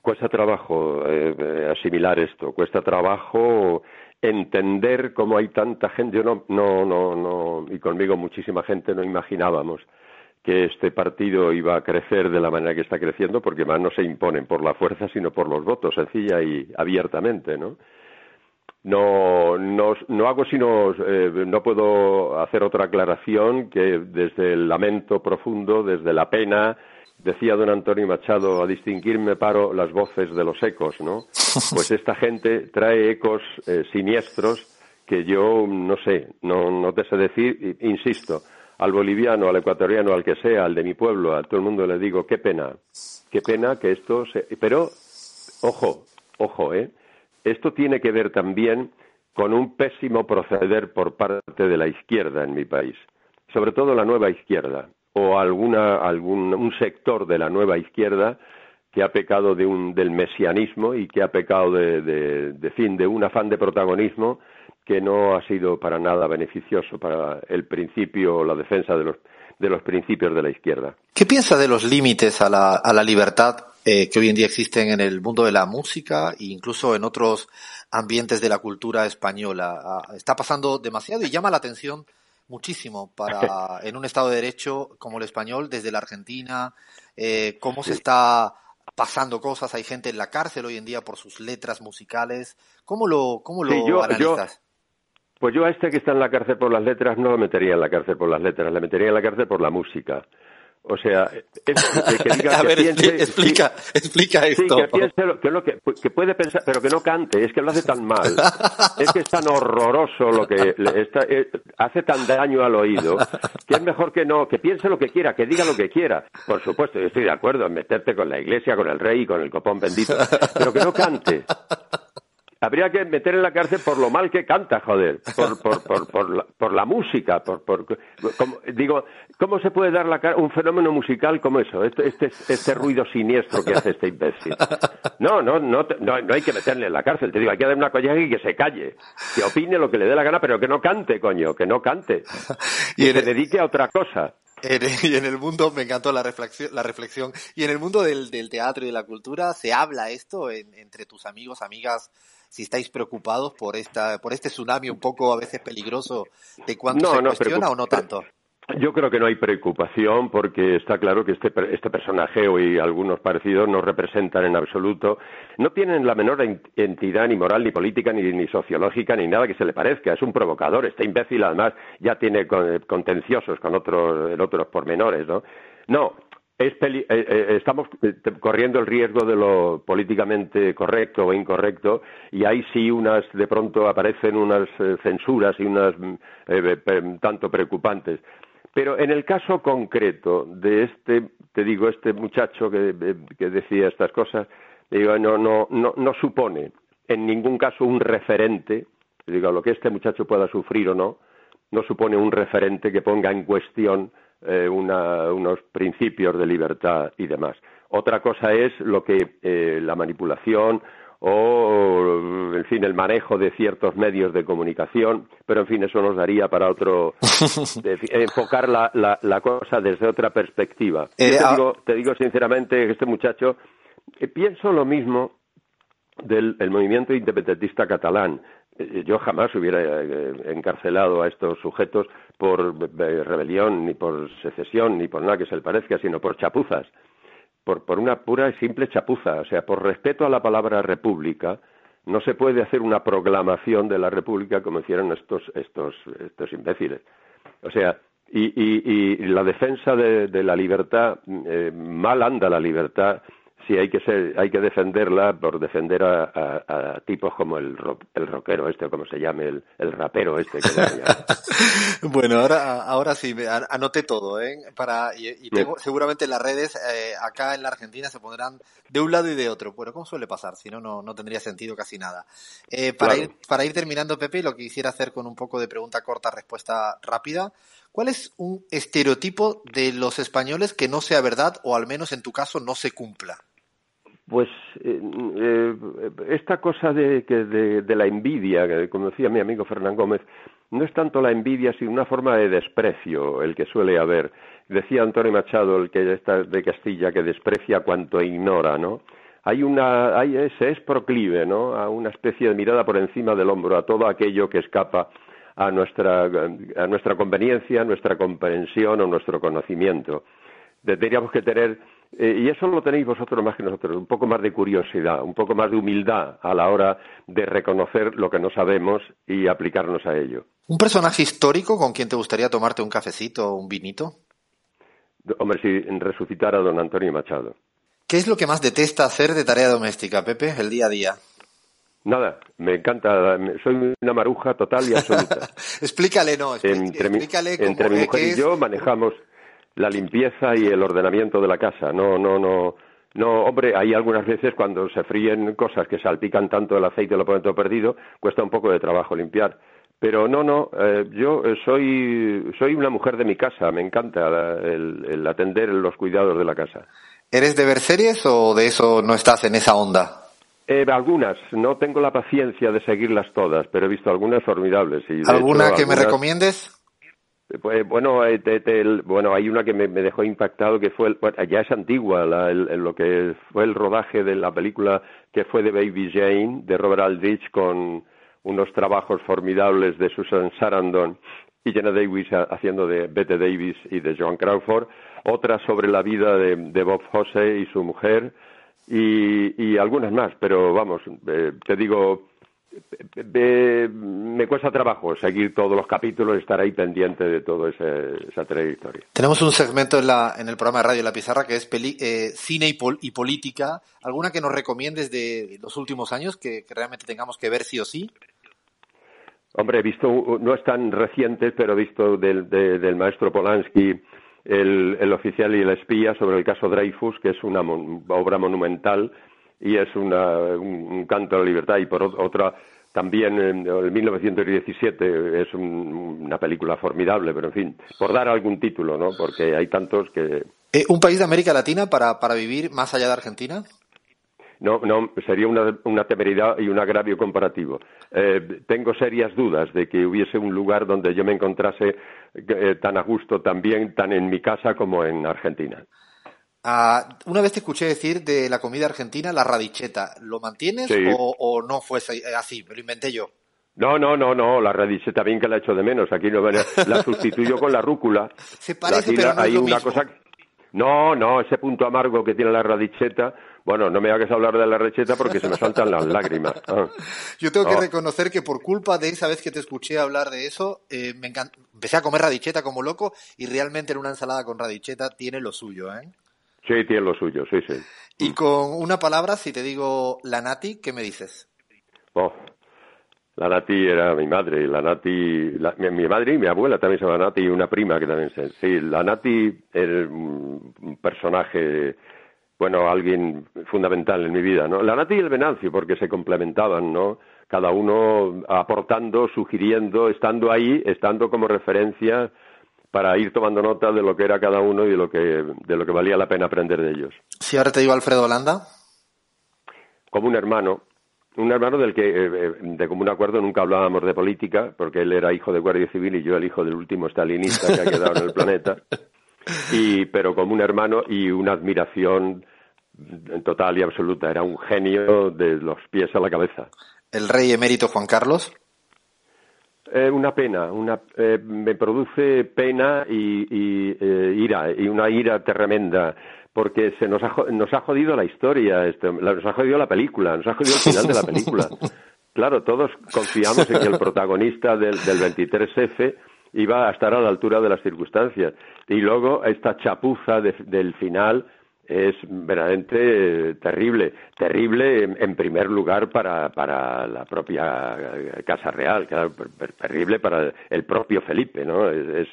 Cuesta trabajo eh, asimilar esto, cuesta trabajo entender cómo hay tanta gente. Yo no, no, no, no, y conmigo muchísima gente no imaginábamos que este partido iba a crecer de la manera que está creciendo, porque más no se imponen por la fuerza, sino por los votos, sencilla y abiertamente, ¿no? No, no, no hago sino, eh, no puedo hacer otra aclaración que desde el lamento profundo, desde la pena, decía don Antonio Machado, a distinguirme paro las voces de los ecos, ¿no? Pues esta gente trae ecos eh, siniestros que yo no sé, no, no te sé decir, insisto, al boliviano, al ecuatoriano, al que sea, al de mi pueblo, a todo el mundo le digo, qué pena, qué pena que esto se... Pero, ojo, ojo, ¿eh? Esto tiene que ver también con un pésimo proceder por parte de la izquierda en mi país, sobre todo la nueva izquierda o alguna, algún un sector de la nueva izquierda que ha pecado de un, del mesianismo y que ha pecado de, de, fin de un afán de protagonismo que no ha sido para nada beneficioso para el principio o la defensa de los, de los principios de la izquierda. ¿Qué piensa de los límites a la, a la libertad eh, que hoy en día existen en el mundo de la música e incluso en otros ambientes de la cultura española? Ah, está pasando demasiado y llama la atención muchísimo para en un Estado de Derecho como el español, desde la Argentina, eh, cómo se está pasando cosas, hay gente en la cárcel hoy en día por sus letras musicales. ¿Cómo lo, cómo lo Sí, yo- analizas? Pues yo a este que está en la cárcel por las letras no lo metería en la cárcel por las letras, le metería en la cárcel por la música. O sea, es- que diga A que ver, piense- expli- explica, explica Sí, esto. que piense lo que, lo que, que puede pensar, pero que no cante, es que lo hace tan mal, es que es tan horroroso lo que le está, eh, hace tan daño al oído, que es mejor que no, que piense lo que quiera, que diga lo que quiera. Por supuesto, yo estoy de acuerdo en meterte con la iglesia, con el rey y con el copón bendito, pero que no cante. Habría que meter en la cárcel por lo mal que canta, joder, por, por, por, por, la, por la música, por, por como- digo, ¿cómo se puede dar la cara un fenómeno musical como eso? Este, este, este ruido siniestro que hace este imbécil. No, no, no, no, no hay que meterle en la cárcel, te digo, hay que dar una colleja y que se calle, que opine lo que le dé la gana, pero que no cante, coño, que no cante, Y que en se dedique a otra cosa. Y en el mundo, me encantó la reflexión, la reflexión, y en el mundo del, del teatro y de la cultura, ¿se habla esto en- entre tus amigos, amigas, si estáis preocupados por esta, por este tsunami un poco a veces peligroso de cuánto No, se no, cuestiona o no tanto? Yo creo que no hay preocupación porque está claro que este, este personaje y algunos parecidos no representan en absoluto, no tienen la menor en- entidad ni moral, ni política, ni, sociológica, ni nada que se le parezca. Es un provocador. Este imbécil además ya tiene con- contenciosos con otros, en otros pormenores, ¿no? No, es peli- eh, eh, estamos eh, corriendo el riesgo de lo políticamente correcto o incorrecto y ahí sí unas de pronto aparecen unas eh, censuras y unas mm, tanto preocupantes pero en el caso concreto de este te digo este muchacho que, eh, decía estas cosas digo no no no no supone en ningún caso un referente digo lo que este muchacho pueda sufrir o no no supone un referente que ponga en cuestión eh, una- unos principios de libertad y demás. Otra cosa es lo que eh, la manipulación o, en fin, el manejo de ciertos medios de comunicación, pero, en fin, eso nos daría para otro, de- enfocar la, la- la cosa desde otra perspectiva. Yo Eh, te, ah- digo, te digo sinceramente que este muchacho, eh, pienso lo mismo del el movimiento independentista catalán. Eh, Yo jamás hubiera encarcelado a estos sujetos por rebelión, ni por secesión, ni por nada que se le parezca, sino por chapuzas, por, por una pura y simple chapuza. O sea, por respeto a la palabra república, no se puede hacer una proclamación de la república como hicieron estos, estos, estos imbéciles. O sea, y, y, y la defensa de, la libertad, eh, mal anda la libertad sí hay que ser, hay que defenderla por defender a, a, a tipos como el, ro- el rockero este, o como se llame, el, el rapero este. Que. Bueno, ahora, ahora sí, anoté todo, ¿eh? Para, y, y tengo, seguramente en las redes, eh, acá en la Argentina se pondrán de un lado y de otro. Bueno, ¿cómo suele pasar? Si no, no, no tendría sentido casi nada. Eh, para, Claro. ir, para ir terminando, Pepe, lo que quisiera hacer con un poco de pregunta corta, respuesta rápida. ¿Cuál es un estereotipo de los españoles que no sea verdad o al menos en tu caso no se cumpla? Pues eh, eh, esta cosa de, de, de la envidia, como decía mi amigo Fernán Gómez, no es tanto la envidia, sino una forma de desprecio el que suele haber. Decía Antonio Machado, el que está de Castilla, que desprecia cuanto ignora, ¿no? Hay una, hay, se es proclive, ¿no? A una especie de mirada por encima del hombro, a todo aquello que escapa a nuestra, a nuestra conveniencia, nuestra comprensión o nuestro conocimiento. Tendríamos que tener, eh, y eso lo tenéis vosotros más que nosotros, un poco más de curiosidad, un poco más de humildad a la hora de reconocer lo que no sabemos y aplicarnos a ello. ¿Un personaje histórico con quien te gustaría tomarte un cafecito o un vinito? Hombre, si resucitara a don Antonio Machado. ¿Qué es lo que más detesta hacer de tarea doméstica, Pepe, el día a día? Nada, me encanta, soy una maruja total y absoluta. Explícale, no, expli- entre mi, explícale entre mi mujer y yo manejamos la limpieza y el ordenamiento de la casa. No, no, no. No, hombre, hay algunas veces cuando se fríen cosas que salpican tanto el aceite y lo ponen todo perdido, cuesta un poco de trabajo limpiar. Pero no, no, eh, yo soy, soy una mujer de mi casa, me encanta la- el, el atender los cuidados de la casa. ¿Eres de ver series o de eso no estás en esa onda? Eh, algunas, no tengo la paciencia de seguirlas todas, pero he visto algunas formidables. Y ¿Alguna hecho, que me recomiendes? Pues, bueno, eh, te- te- bueno, hay una que me, me dejó impactado que fue, el- bueno, ya es antigua, la- el- lo que fue el rodaje de la película que fue de Baby Jane, de Robert Aldrich, con unos trabajos formidables de Susan Sarandon y Jenna Davis ha- haciendo de Bette Davis y de Joan Crawford, otra sobre la vida de, de Bob Fosse y su mujer, y, y algunas más, pero vamos, eh, te digo, me cuesta trabajo seguir todos los capítulos y estar ahí pendiente de toda esa trayectoria. Tenemos un segmento en, la, en el programa de Radio La Pizarra que es peli- eh, cine y, pol- y política. ¿Alguna que nos recomiendes de los últimos años que, que realmente tengamos que ver sí o sí? Hombre, he visto, no es tan reciente, pero he visto del, de- del maestro Polanski el, el oficial y el espía sobre el caso Dreyfus, que es una mon- obra monumental y es una, un, un canto a la libertad. Y por ot- otra, también en el 1917 es un- una película formidable, pero en fin, por dar algún título, ¿no? Porque hay tantos que, Eh, ¿Un país de América Latina para, para vivir más allá de Argentina? No, no, sería una, una temeridad y un agravio comparativo. Eh, tengo serias dudas de que hubiese un lugar donde yo me encontrase eh, tan a gusto, también tan en mi casa como en Argentina. Ah, una vez te escuché decir de la comida argentina, la radicheta. ¿Lo mantienes Sí. o, o no fue así, así? Me lo inventé yo. No, no, no, no, la radicheta bien que la echo de menos. Aquí no la sustituyo con la rúcula. Se parece, Aquí pero es hay lo una mismo. cosa. No, no, ese punto amargo que tiene la radicheta. Bueno, no me hagas hablar de la radicheta porque se me saltan las lágrimas. Ah. Yo tengo que No. reconocer que por culpa de esa vez que te escuché hablar de eso, eh, me empecé a comer radicheta como loco y realmente en una ensalada con radicheta tiene lo suyo, ¿eh? Sí, tiene lo suyo, sí, sí. Y con una palabra, si te digo la nati, ¿qué me dices? Oh, la Nati era mi madre, la Nati, la- mi, mi madre y mi abuela también se llama Nati y una prima que también se, sí, la Nati era un, un personaje, bueno, alguien fundamental en mi vida, ¿no? La Nati y el Venancio, porque se complementaban, ¿no? Cada uno aportando, sugiriendo, estando ahí, estando como referencia para ir tomando nota de lo que era cada uno y de lo que, de lo que valía la pena aprender de ellos. Si ahora te digo Alfredo Holanda, como un hermano, un hermano del que eh, eh, de común acuerdo nunca hablábamos de política, porque él era hijo de guardia civil y yo el hijo del último stalinista que ha quedado en el planeta, y pero como un hermano y una admiración total y absoluta, era un genio de los pies a la cabeza. el rey emérito Juan Carlos, Eh, una pena, una, eh, me produce pena y, y, eh, ira, y una ira tremenda, porque se nos ha, nos ha jodido la historia, esto, la- nos ha jodido la película, nos ha jodido el final de la película. Claro, todos confiamos en que el protagonista del, del 23F iba a estar a la altura de las circunstancias. Y luego esta chapuza de- del final es verdaderamente terrible. Terrible, en, primer lugar, para, para la propia Casa Real, terrible para el propio Felipe, ¿no? Es,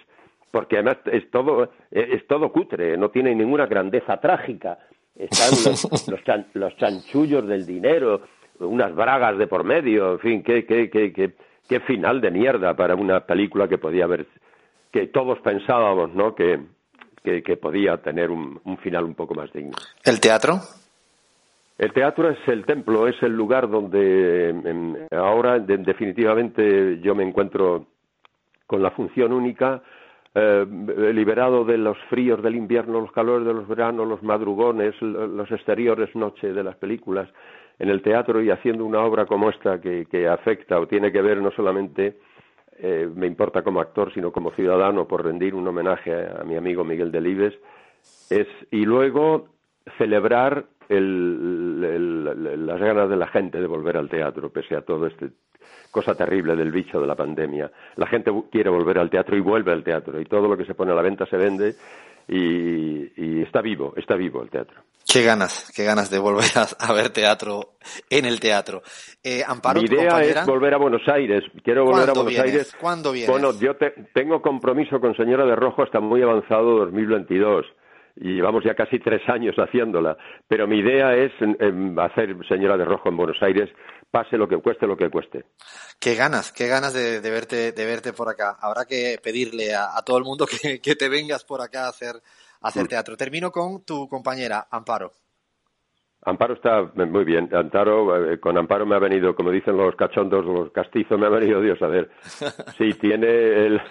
porque además es todo, es todo cutre, no tiene ninguna grandeza trágica. Están los, los, chanchullos del dinero, unas bragas de por medio, en fin, qué, qué, qué, qué, qué final de mierda para una película que podía haber, que todos pensábamos, ¿no? Que, que, podía tener un, final un poco más digno. ¿El teatro? El teatro es el templo, es el lugar donde em, ahora definitivamente yo me encuentro con la función única, eh, liberado de los fríos del invierno, los calores de los veranos, los madrugones, los exteriores noche de las películas, en el teatro y haciendo una obra como esta que, que afecta o tiene que ver no solamente eh, me importa como actor, sino como ciudadano, por rendir un homenaje a, mi amigo Miguel Delibes, es, y luego celebrar las ganas de la gente de volver al teatro, pese a todo este cosa terrible del bicho de la pandemia. La gente quiere volver al teatro y vuelve al teatro, y todo lo que se pone a la venta se vende, y, está vivo, está vivo el teatro. Qué ganas, qué ganas de volver a, ver teatro en el teatro. Eh, Amparo, Mi idea es volver a Buenos Aires. Quiero volver a Buenos Aires. ¿Cuándo vienes? Bueno, yo tengo compromiso con Señora de Rojo hasta muy avanzado 2022 y llevamos ya casi tres años haciéndola. Pero mi idea es hacer Señora de Rojo en Buenos Aires, pase lo que cueste lo que cueste. Qué ganas, qué ganas de, verte, de verte por acá. Habrá que pedirle a, todo el mundo que, que, te vengas por acá a hacer, hacer mm. teatro. Termino con tu compañera, Amparo. Amparo está muy bien. Amparo, eh, con Amparo me ha venido, como dicen los cachondos, los castizos, me ha venido Dios a ver. Sí, tiene el,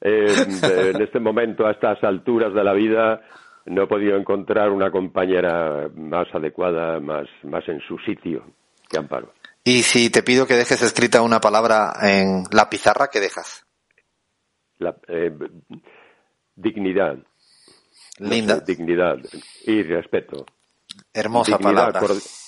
eh, en este momento, a estas alturas de la vida, no he podido encontrar una compañera más adecuada, más, más en su sitio que Amparo. Y si te pido que dejes escrita una palabra en la pizarra, ¿qué dejas? La, eh, dignidad. Linda. dignidad y respeto. Hermosa palabra.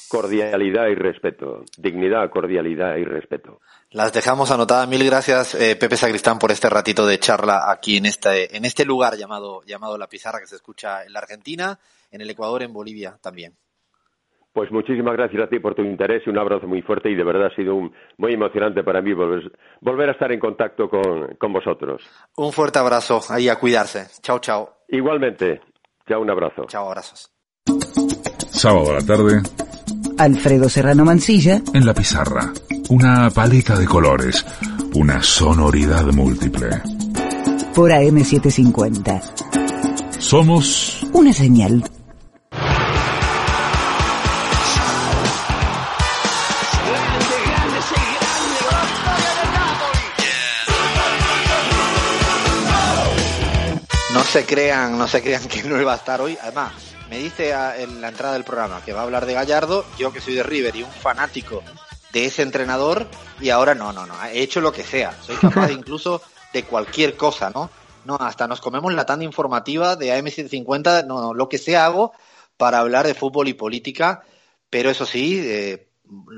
cordialidad y respeto. Dignidad, cordialidad y respeto. Las dejamos anotadas. Mil gracias, eh, Pepe Sacristán, por este ratito de charla aquí en este, en este lugar llamado, llamado La Pizarra, que se escucha en la Argentina, en el Ecuador, en Bolivia también. Pues muchísimas gracias a ti por tu interés y un abrazo muy fuerte y de verdad ha sido muy emocionante para mí volver, a estar en contacto con, con, vosotros. Un fuerte abrazo, ahí a cuidarse. Chao, chao. Igualmente. Chao, un abrazo. Chao, abrazos. Sábado a la tarde. Alfredo Serrano Mancilla. En la pizarra. Una paleta de colores. Una sonoridad múltiple. Por AM750. Somos. Una señal. Se crean, no se crean que no iba a estar hoy. Además, me dice en la entrada del programa que va a hablar de Gallardo, yo que soy de River y un fanático de ese entrenador, y ahora no, no, no, he hecho lo que sea, soy capaz incluso de cualquier cosa, ¿no? No, hasta nos comemos la tanda informativa de AM750, no, no, lo que sea hago para hablar de fútbol y política, pero eso sí, eh,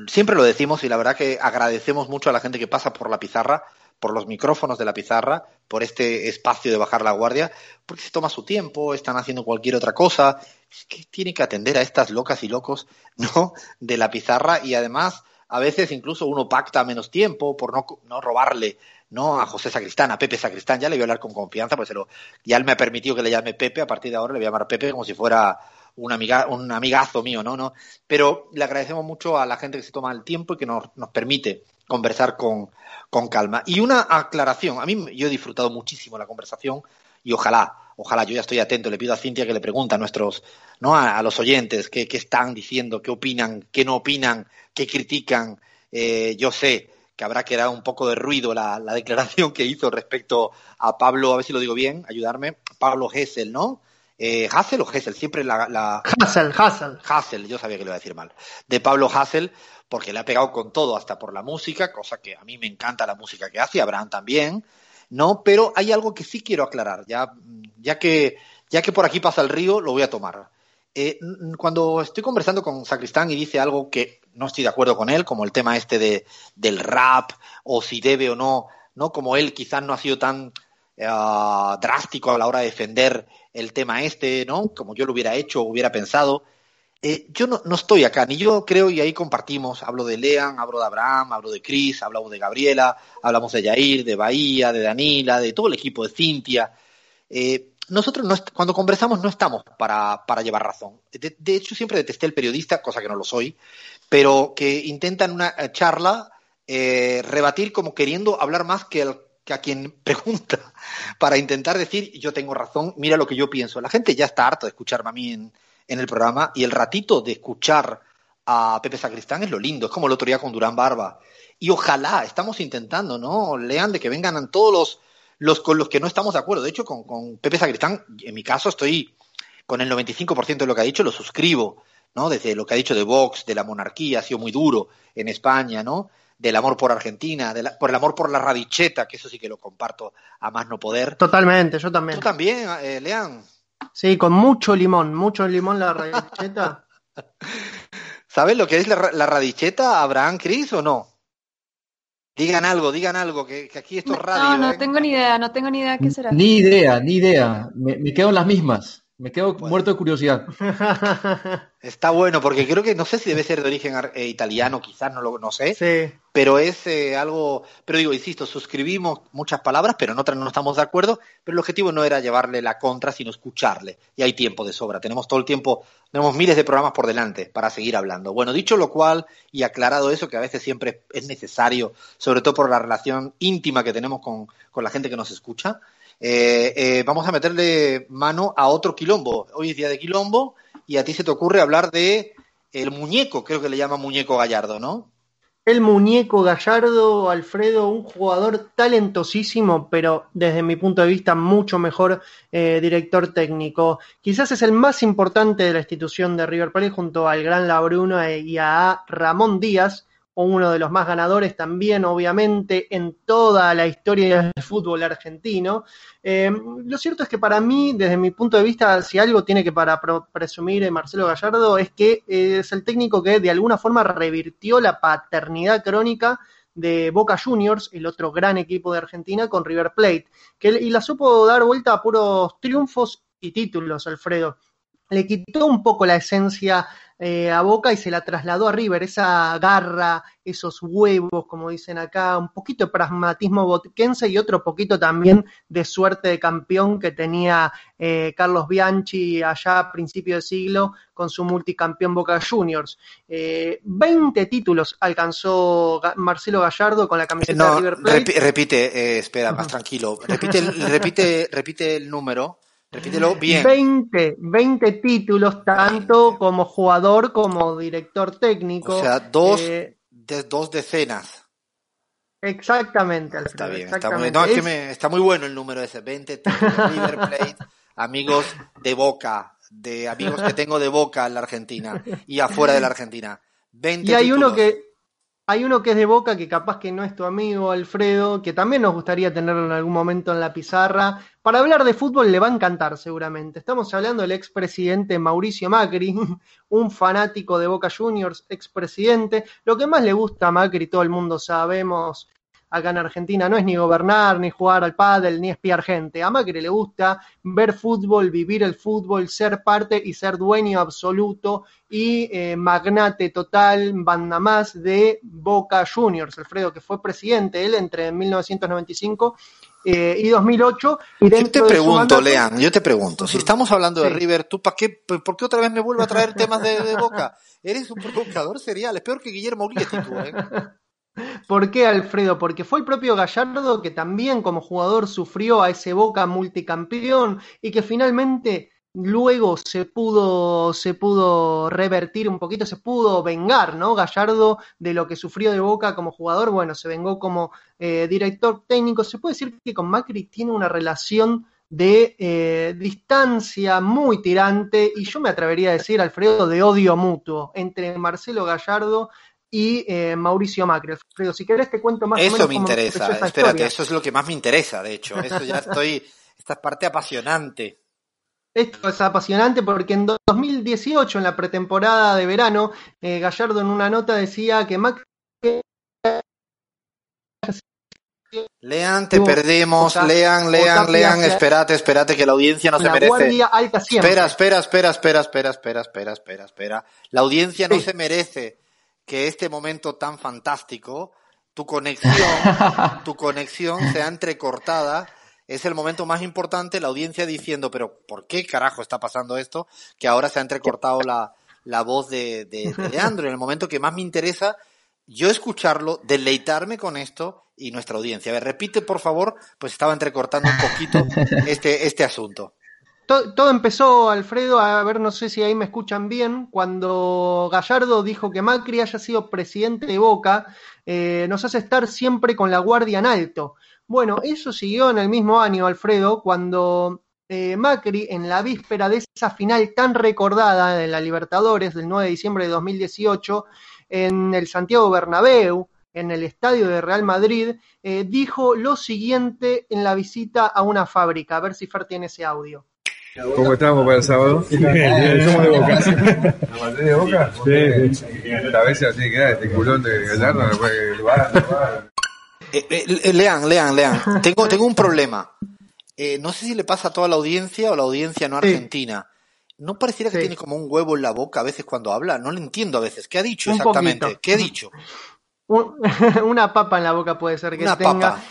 siempre lo decimos y la verdad que agradecemos mucho a la gente que pasa por la pizarra, por los micrófonos de la pizarra, por este espacio de bajar la guardia, porque se toma su tiempo, están haciendo cualquier otra cosa, que tiene que atender a estas locas y locos, ¿no? De la pizarra y además a veces incluso uno pacta menos tiempo por no, no robarle no a José Sacristán, a Pepe Sacristán, ya le voy a hablar con confianza, pues lo, ya él me ha permitido que le llame Pepe, a partir de ahora le voy a llamar Pepe como si fuera un, amiga, un amigazo mío, ¿no? ¿no? Pero le agradecemos mucho a la gente que se toma el tiempo y que nos, nos permite conversar con, con calma. Y una aclaración, a mí yo he disfrutado muchísimo la conversación y ojalá, ojalá, yo ya estoy atento, le pido a Cintia que le pregunte a nuestros, ¿no? A, los oyentes qué, qué, están diciendo, qué opinan, qué no opinan, qué critican. Eh, yo sé que habrá que dar un poco de ruido la, la, declaración que hizo respecto a Pablo, a ver si lo digo bien, ayudarme, Pablo Hessel, ¿no? Eh, Hassel o Hessel, siempre la, la... Hassel, Hassel. Hassel, yo sabía que lo iba a decir mal. De Pablo Hassel, porque le ha pegado con todo, hasta por la música, cosa que a mí me encanta la música que hace, Abraham también, ¿no? Pero hay algo que sí quiero aclarar, ya, ya, que, ya que por aquí pasa el río, lo voy a tomar. Eh, cuando estoy conversando con Sacristán y dice algo que no estoy de acuerdo con él, como el tema este de, del rap, o si debe o no, ¿no? Como él quizás no ha sido tan eh, drástico a la hora de defender el tema este, ¿no? Como yo lo hubiera hecho, hubiera pensado. Eh, yo no, no, estoy acá, ni yo creo, y ahí compartimos, hablo de Lean, hablo de Abraham, hablo de Chris, hablamos de Gabriela, hablamos de Yair, de Bahía, de Danila, de todo el equipo de Cintia. Eh, nosotros no cuando conversamos no estamos para, para llevar razón. De, hecho, siempre detesté el periodista, cosa que no lo soy, pero que intenta en una charla eh, rebatir como queriendo hablar más que, el, que, a quien pregunta, para intentar decir yo tengo razón, mira lo que yo pienso. La gente ya está harta de escucharme a mí en, en el programa y el ratito de escuchar a Pepe Sacristán es lo lindo, es como el otro día con Durán Barba. Y ojalá, estamos intentando, ¿no? Lean de que vengan todos los, los con los que no estamos de acuerdo. De hecho, con, con Pepe Sacristán, en mi caso, estoy con el 95% de lo que ha dicho, lo suscribo, ¿no? Desde lo que ha dicho de Vox, de la monarquía, ha sido muy duro en España, ¿no? Del amor por Argentina, de la, por el amor por la radicheta, que eso sí que lo comparto a más no poder. Totalmente, yo también. ¿Tú también, eh, Lean? Sí, con mucho limón, mucho limón la radicheta. ¿Sabes lo que es la, la radicheta, Abraham Cris, o no? Digan algo, digan algo, que, que aquí esto es radio. No, no ¿eh? tengo ni idea, no tengo ni idea qué será. Ni idea, ni idea. Me, me quedo en las mismas. Me quedo bueno. muerto de curiosidad. Está bueno, porque creo que no sé si debe ser de origen eh, italiano, quizás, no lo no sé. Sí. Pero es eh, algo. Pero digo, insisto, suscribimos muchas palabras, pero en otras no estamos de acuerdo. Pero el objetivo no era llevarle la contra, sino escucharle. Y hay tiempo de sobra. Tenemos todo el tiempo, tenemos miles de programas por delante para seguir hablando. Bueno, dicho lo cual, y aclarado eso, que a veces siempre es necesario, sobre todo por la relación íntima que tenemos con, con la gente que nos escucha. Eh, eh, vamos a meterle mano a otro quilombo. Hoy es día de quilombo y a ti se te ocurre hablar de el muñeco, creo que le llama muñeco Gallardo, ¿no? El muñeco Gallardo, Alfredo, un jugador talentosísimo, pero desde mi punto de vista mucho mejor eh, director técnico. Quizás es el más importante de la institución de River Plate junto al gran Labruno y a Ramón Díaz, uno de los más ganadores también, obviamente, en toda la historia del fútbol argentino. Eh, lo cierto es que para mí, desde mi punto de vista, si algo tiene que para presumir Marcelo Gallardo, es que es el técnico que de alguna forma revirtió la paternidad crónica de Boca Juniors, el otro gran equipo de Argentina, con River Plate, que, y la supo dar vuelta a puros triunfos y títulos, Alfredo. Le quitó un poco la esencia eh, a Boca y se la trasladó a River, esa garra, esos huevos, como dicen acá, un poquito de pragmatismo boquense y otro poquito también de suerte de campeón que tenía eh, Carlos Bianchi allá a principio de siglo con su multicampeón Boca Juniors. Eh, 20 títulos alcanzó Marcelo Gallardo con la camiseta no, de River Plate. Repite, eh, espera, más tranquilo, repite, repite, repite el número. Repítelo bien. 20, 20 títulos, tanto como jugador como director técnico. O sea, dos, eh, de, dos decenas. Exactamente, Alfredo, Está bien, exactamente. Está, muy, no, es es... que me, está muy bueno el número ese. 20 títulos, River Plate, amigos de Boca, de amigos que tengo de Boca en la Argentina y afuera de la Argentina. 20 y hay títulos. uno que hay uno que es de Boca que capaz que no es tu amigo Alfredo, que también nos gustaría tenerlo en algún momento en la pizarra. Para hablar de fútbol le va a encantar seguramente. Estamos hablando del expresidente Mauricio Macri, un fanático de Boca Juniors, expresidente. Lo que más le gusta a Macri, todo el mundo sabemos, acá en Argentina no es ni gobernar, ni jugar al pádel, ni espiar gente. A Macri le gusta ver fútbol, vivir el fútbol, ser parte y ser dueño absoluto y eh, magnate total, banda más de Boca Juniors. Alfredo, que fue presidente él entre 1995 eh, y 2008. Y yo te pregunto. Lean, yo te pregunto, si estamos hablando de Sí. River, ¿tú para qué, por qué otra vez me vuelvo a traer temas de, de Boca? Eres un provocador serial, es peor que Guillermo Urieti tú, ¿eh? ¿Por qué, Alfredo? Porque fue el propio Gallardo que también como jugador sufrió a ese Boca multicampeón y que finalmente luego se pudo, se pudo revertir un poquito, se pudo vengar, ¿no? Gallardo de lo que sufrió de Boca como jugador, bueno, se vengó como eh, director técnico. Se puede decir que con Macri tiene una relación de eh, distancia muy tirante y yo me atrevería a decir, Alfredo, de odio mutuo entre Marcelo Gallardo y eh, Mauricio Macri. Alfredo, si querés te cuento más eso o menos me cómo interesa, esa espérate, historia. eso es lo que más me interesa, de hecho. Eso ya estoy, esta es parte apasionante. Esto es apasionante porque en 2018, en la pretemporada de verano, eh, Gallardo en una nota decía que Macri Lean, te perdemos, lean, lean, lean, espérate, espérate, que la audiencia no se merece. Espera, espera, espera, espera, espera, espera, espera, espera, espera. La audiencia no se merece que este momento tan fantástico, tu conexión, tu conexión sea entrecortada. Es el momento más importante, la audiencia diciendo, pero ¿por qué carajo está pasando esto? Que ahora se ha entrecortado la, la voz de, de, de Leandro. En el momento que más me interesa yo escucharlo, deleitarme con esto y nuestra audiencia. A ver, repite, por favor, pues estaba entrecortando un poquito este, este asunto. Todo, empezó, Alfredo, a ver, no sé si ahí me escuchan bien, cuando Gallardo dijo que Macri haya sido presidente de Boca, eh, nos hace estar siempre con la guardia en alto. Bueno, eso siguió en el mismo año, Alfredo, cuando eh, Macri, en la víspera de esa final tan recordada de la Libertadores del 9 de diciembre de 2018, en el Santiago Bernabéu, en el estadio de Real Madrid, eh, dijo lo siguiente en la visita a una fábrica. A ver si Fer tiene ese audio. ¿Cómo estamos para el sábado? Somos de Boca. ¿La de Boca? Sí. A veces así queda este culón de Gallardo no puede eh, eh, lean, lean, lean. Tengo, tengo un problema. Eh, no sé si le pasa a toda la audiencia o la audiencia no argentina. ¿No pareciera que tiene como un huevo en la boca a veces cuando habla? No lo entiendo a veces. ¿Qué ha dicho exactamente? ¿Qué ha dicho? una papa en la boca puede ser que tenga.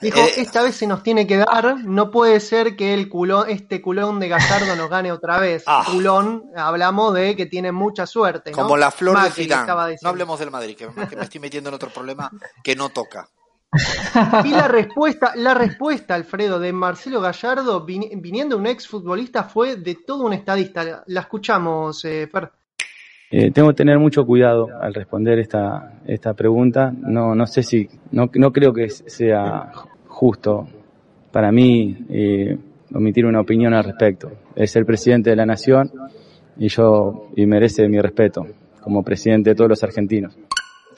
Dijo, eh, esta vez se nos tiene que dar, no puede ser que el culón, este culón de Gallardo nos gane otra vez. Ah. Culón, hablamos de que tiene mucha suerte. Como la flor de Zidane. No hablemos del Madrid, que me estoy metiendo en otro problema que no toca. Y la respuesta, la respuesta, Alfredo, de Marcelo Gallardo, viniendo un ex futbolista, fue de todo un estadista. La escuchamos, eh, Fer. Eh, tengo que tener mucho cuidado al responder esta, esta pregunta. No, no sé si, no, no creo que sea justo para mí eh, omitir una opinión al respecto. Es el presidente de la nación y yo y merece mi respeto como presidente de todos los argentinos.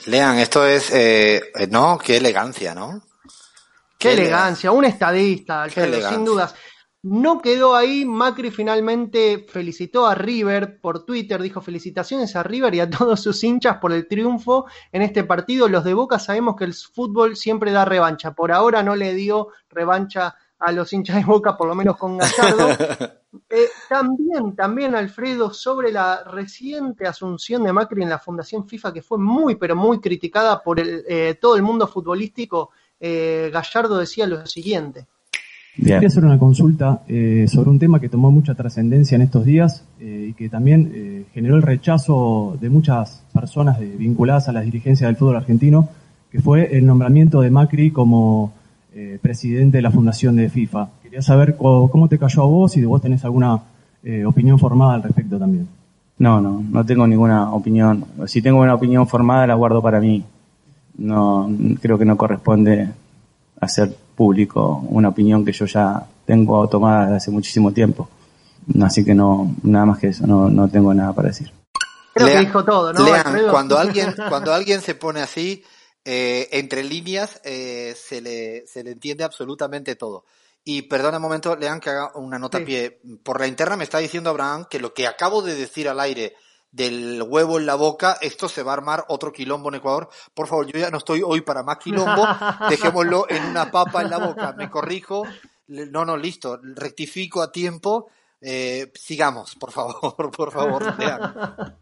Lean, esto es, eh, no, qué elegancia, ¿no? Qué, elegancia, un estadista, sin dudas. No quedó ahí, Macri finalmente felicitó a River por Twitter, dijo felicitaciones a River y a todos sus hinchas por el triunfo en este partido. Los de Boca sabemos que el fútbol siempre da revancha, por ahora no le dio revancha a los hinchas de Boca, por lo menos con Gallardo. Eh, también, también, Alfredo, sobre la reciente asunción de Macri en la Fundación FIFA, que fue muy, pero muy criticada por el, eh, todo el mundo futbolístico, eh, Gallardo decía lo siguiente. Quería hacer una consulta sobre un tema que tomó mucha trascendencia en estos días y que también generó el rechazo de muchas personas vinculadas a la dirigencia del fútbol argentino, que fue el nombramiento de Macri como eh, presidente de la fundación de FIFA. Quería saber cómo, te cayó a vos y de vos tenés alguna eh, opinión formada al respecto también. No, no, no tengo ninguna opinión. Si tengo una opinión formada la guardo para mí. No, creo que no corresponde hacer público una opinión que yo ya tengo tomada desde hace muchísimo tiempo. Así que no, nada más que eso, no, no tengo nada para decir. Creo que dijo todo, ¿no? cuando alguien, cuando alguien se pone así, eh, entre líneas eh, se, le, se le entiende absolutamente todo. Y perdona un momento, Lean, que haga una nota a pie. Por la interna me está diciendo Abraham que lo que acabo de decir al aire del huevo en la boca, esto se va a armar otro quilombo en Ecuador. Por favor, yo ya no estoy hoy para más quilombo, dejémoslo en una papa en la boca. Me corrijo, no, no, listo, rectifico a tiempo eh, sigamos, por favor, por favor.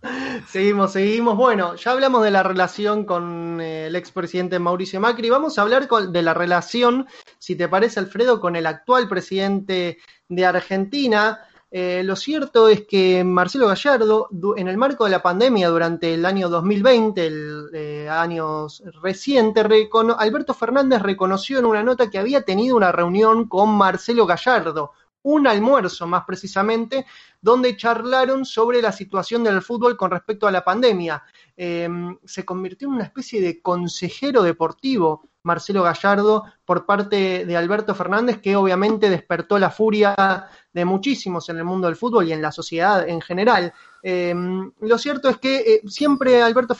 seguimos, seguimos. Bueno, ya hablamos de la relación con eh, el expresidente Mauricio Macri. Vamos a hablar de la relación, si te parece, Alfredo, con el actual presidente de Argentina. Eh, lo cierto es que Marcelo Gallardo, en el marco de la pandemia durante el año 2020, el año reciente, Alberto Fernández reconoció en una nota que había tenido una reunión con Marcelo Gallardo, un almuerzo más precisamente, donde charlaron sobre la situación del fútbol con respecto a la pandemia. Em, se convirtió en una especie de consejero deportivo Marcelo Gallardo por parte de Alberto Fernández, que obviamente despertó la furia de muchísimos en el mundo del fútbol y en la sociedad en general. Em, lo cierto es que eh, siempre Alberto,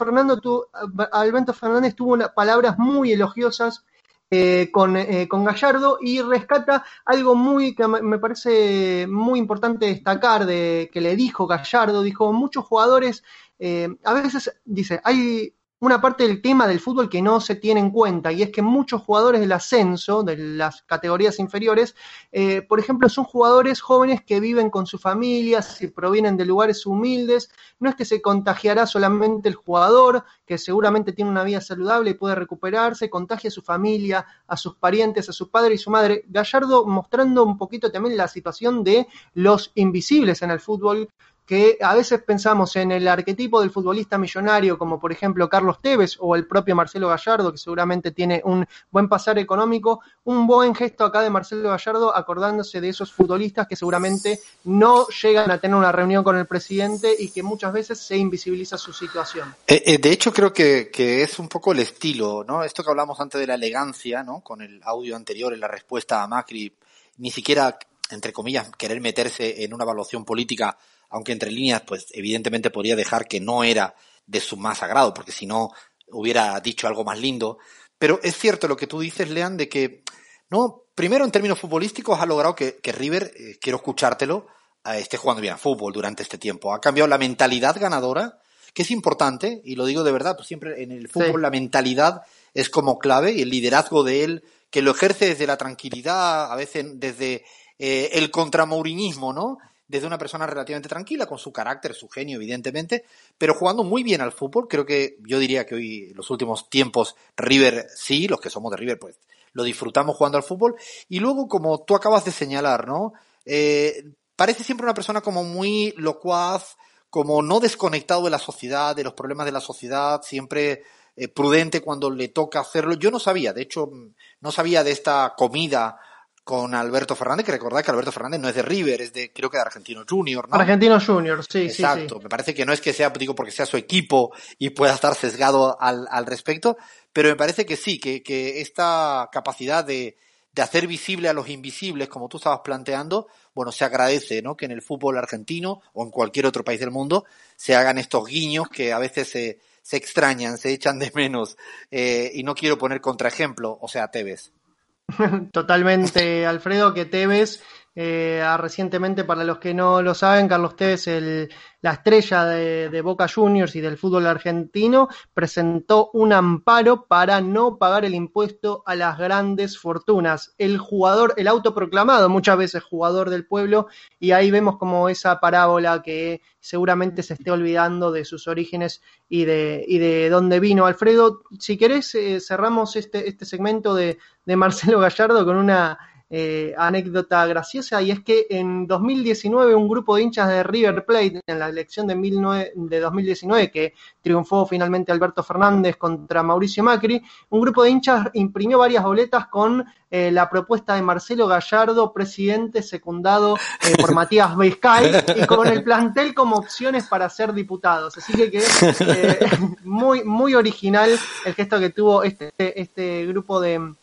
Alberto Fernández tuvo palabras muy elogiosas eh, con, eh, con, Gallardo y rescata algo muy que me parece muy importante destacar de que le dijo Gallardo, dijo muchos jugadores, eh, a veces dice, hay una parte del tema del fútbol que no se tiene en cuenta y es que muchos jugadores del ascenso, de las categorías inferiores, eh, por ejemplo, son jugadores jóvenes que viven con su familia, si provienen de lugares humildes, no es que se contagiará solamente el jugador, que seguramente tiene una vida saludable y puede recuperarse, contagia a su familia, a sus parientes, a su padre y su madre. Gallardo mostrando un poquito también la situación de los invisibles en el fútbol, que a veces pensamos en el arquetipo del futbolista millonario, como por ejemplo Carlos Tevez o el propio Marcelo Gallardo, que seguramente tiene un buen pasar económico, un buen gesto acá de Marcelo Gallardo acordándose de esos futbolistas que seguramente no llegan a tener una reunión con el presidente y que muchas veces se invisibiliza su situación. Eh, eh, de hecho, creo que, que, es un poco el estilo, ¿no? Esto que hablamos antes de la elegancia, ¿no? Con el audio anterior en la respuesta a Macri, ni siquiera, entre comillas, querer meterse en una evaluación política aunque entre líneas, pues evidentemente podría dejar que no era de su más agrado, porque si no hubiera dicho algo más lindo. Pero es cierto lo que tú dices, Lean, de que, no, primero en términos futbolísticos ha logrado que, que River, eh, quiero escuchártelo, eh, esté jugando bien a fútbol durante este tiempo. Ha cambiado la mentalidad ganadora, que es importante, y lo digo de verdad, pues siempre en el fútbol sí. la mentalidad es como clave, y el liderazgo de él, que lo ejerce desde la tranquilidad, a veces desde eh, el contramourinismo, ¿no? Desde una persona relativamente tranquila, con su carácter, su genio, evidentemente, pero jugando muy bien al fútbol. Creo que yo diría que hoy, en los últimos tiempos, River sí, los que somos de River, pues lo disfrutamos jugando al fútbol. Y luego, como tú acabas de señalar, ¿no? Eh, parece siempre una persona como muy locuaz, como no desconectado de la sociedad, de los problemas de la sociedad, siempre eh, prudente cuando le toca hacerlo. Yo no sabía, de hecho, no sabía de esta comida con Alberto Fernández, que recordad que Alberto Fernández no es de River, es de, creo que de Argentino Junior, ¿no? Argentino Junior, sí, Exacto. sí. Exacto, me parece que no es que sea, digo, porque sea su equipo y pueda estar sesgado al, al respecto, pero me parece que sí, que, que esta capacidad de, de hacer visible a los invisibles, como tú estabas planteando, bueno, se agradece, ¿no? Que en el fútbol argentino o en cualquier otro país del mundo se hagan estos guiños que a veces se, se extrañan, se echan de menos, eh, y no quiero poner contraejemplo, o sea, Tevez. Totalmente, Alfredo, que Tevez, eh, recientemente, para los que no lo saben, Carlos Tevez, la estrella de, de, Boca Juniors y del fútbol argentino, presentó un amparo para no pagar el impuesto a las grandes fortunas. El jugador, el autoproclamado, muchas veces jugador del pueblo, y ahí vemos como esa parábola que seguramente se esté olvidando de sus orígenes y de, y de dónde vino. Alfredo, si querés, eh, cerramos este, este segmento de, de Marcelo Gallardo con una eh, anécdota graciosa y es que en 2019 un grupo de hinchas de River Plate en la elección de, 19, de 2019 que triunfó finalmente Alberto Fernández contra Mauricio Macri, un grupo de hinchas imprimió varias boletas con eh, la propuesta de Marcelo Gallardo, presidente secundado eh, por Matías Vizcay y con el plantel como opciones para ser diputados. Así que, que eh, muy, muy original el gesto que tuvo este, este grupo de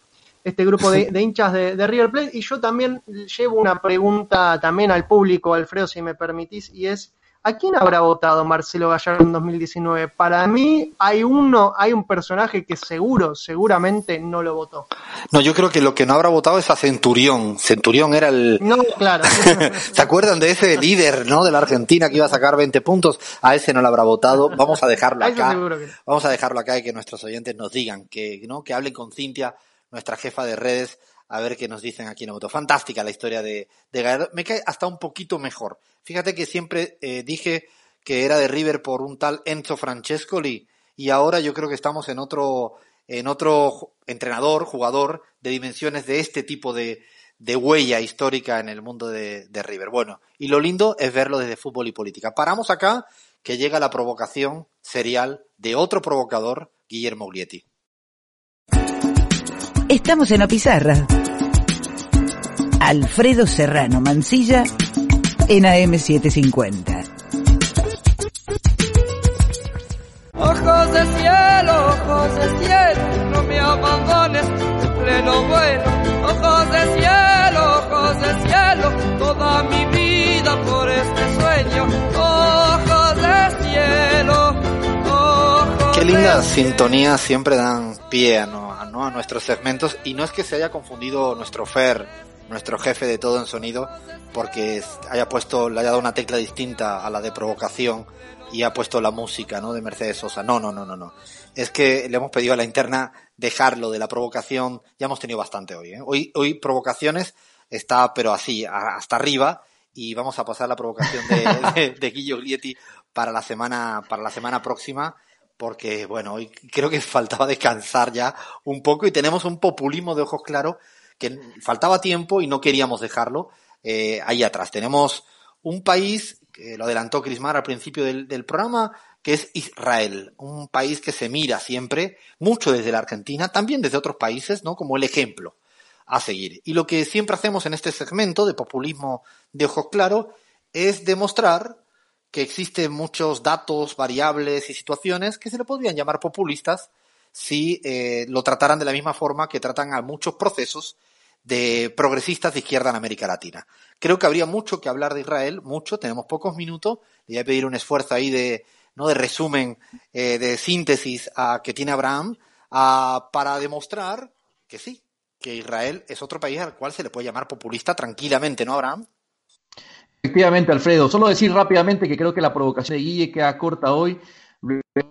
este grupo de, de hinchas de, de, River Plate. Y yo también llevo una pregunta también al público, Alfredo, si me permitís, y es, ¿a quién habrá votado Marcelo Gallardo en 2019? Para mí hay uno, hay un personaje que seguro, seguramente no lo votó. No, yo creo que lo que no habrá votado es a Centurión. Centurión era el... No, claro. ¿Se acuerdan de ese líder, no? De la Argentina que iba a sacar 20 puntos. A ese no lo habrá votado. Vamos a dejarlo acá. Vamos a dejarlo acá y que nuestros oyentes nos digan, que, ¿no? Que hablen con Cintia nuestra jefa de redes, a ver qué nos dicen aquí en Auto. Fantástica la historia de, de Gallardo. Me cae hasta un poquito mejor. Fíjate que siempre eh, dije que era de River por un tal Enzo Francescoli y ahora yo creo que estamos en otro, en otro entrenador, jugador de dimensiones de este tipo de, de huella histórica en el mundo de, de River. Bueno, y lo lindo es verlo desde fútbol y política. Paramos acá que llega la provocación serial de otro provocador, Guillermo Glietti. Estamos en la pizarra. Alfredo Serrano Mancilla en AM750. Ojos de cielo, ojos de cielo, no me abandones en pleno vuelo. Ojos de cielo, ojos de cielo, toda mi vida por este sueño. Qué linda sintonía siempre dan pie ¿no? ¿no? a nuestros segmentos y no es que se haya confundido nuestro Fer, nuestro jefe de todo en sonido, porque haya puesto, le haya dado una tecla distinta a la de provocación y ha puesto la música, ¿no? De Mercedes Sosa. No, no, no, no, no. Es que le hemos pedido a la interna dejarlo de la provocación. Ya hemos tenido bastante hoy, ¿eh? Hoy, hoy provocaciones está, pero así, hasta arriba. Y vamos a pasar la provocación de, de, de Guillo Glietti para la semana, para la semana próxima porque bueno, hoy creo que faltaba descansar ya un poco y tenemos un populismo de ojos claros que faltaba tiempo y no queríamos dejarlo eh, ahí atrás. Tenemos un país, que lo adelantó Crismar al principio del, del, programa, que es Israel, un país que se mira siempre, mucho desde la Argentina, también desde otros países, ¿no? Como el ejemplo a seguir. Y lo que siempre hacemos en este segmento de populismo de ojos claros es demostrar que existen muchos datos, variables y situaciones que se le podrían llamar populistas si eh, lo trataran de la misma forma que tratan a muchos procesos de progresistas de izquierda en América Latina. Creo que habría mucho que hablar de Israel, mucho, tenemos pocos minutos, le voy a pedir un esfuerzo ahí de, ¿no? de resumen, eh, de síntesis a, que tiene Abraham, a, para demostrar que sí, que Israel es otro país al cual se le puede llamar populista tranquilamente, ¿no, Abraham? Efectivamente, Alfredo. Solo decir rápidamente que creo que la provocación de Guille queda corta hoy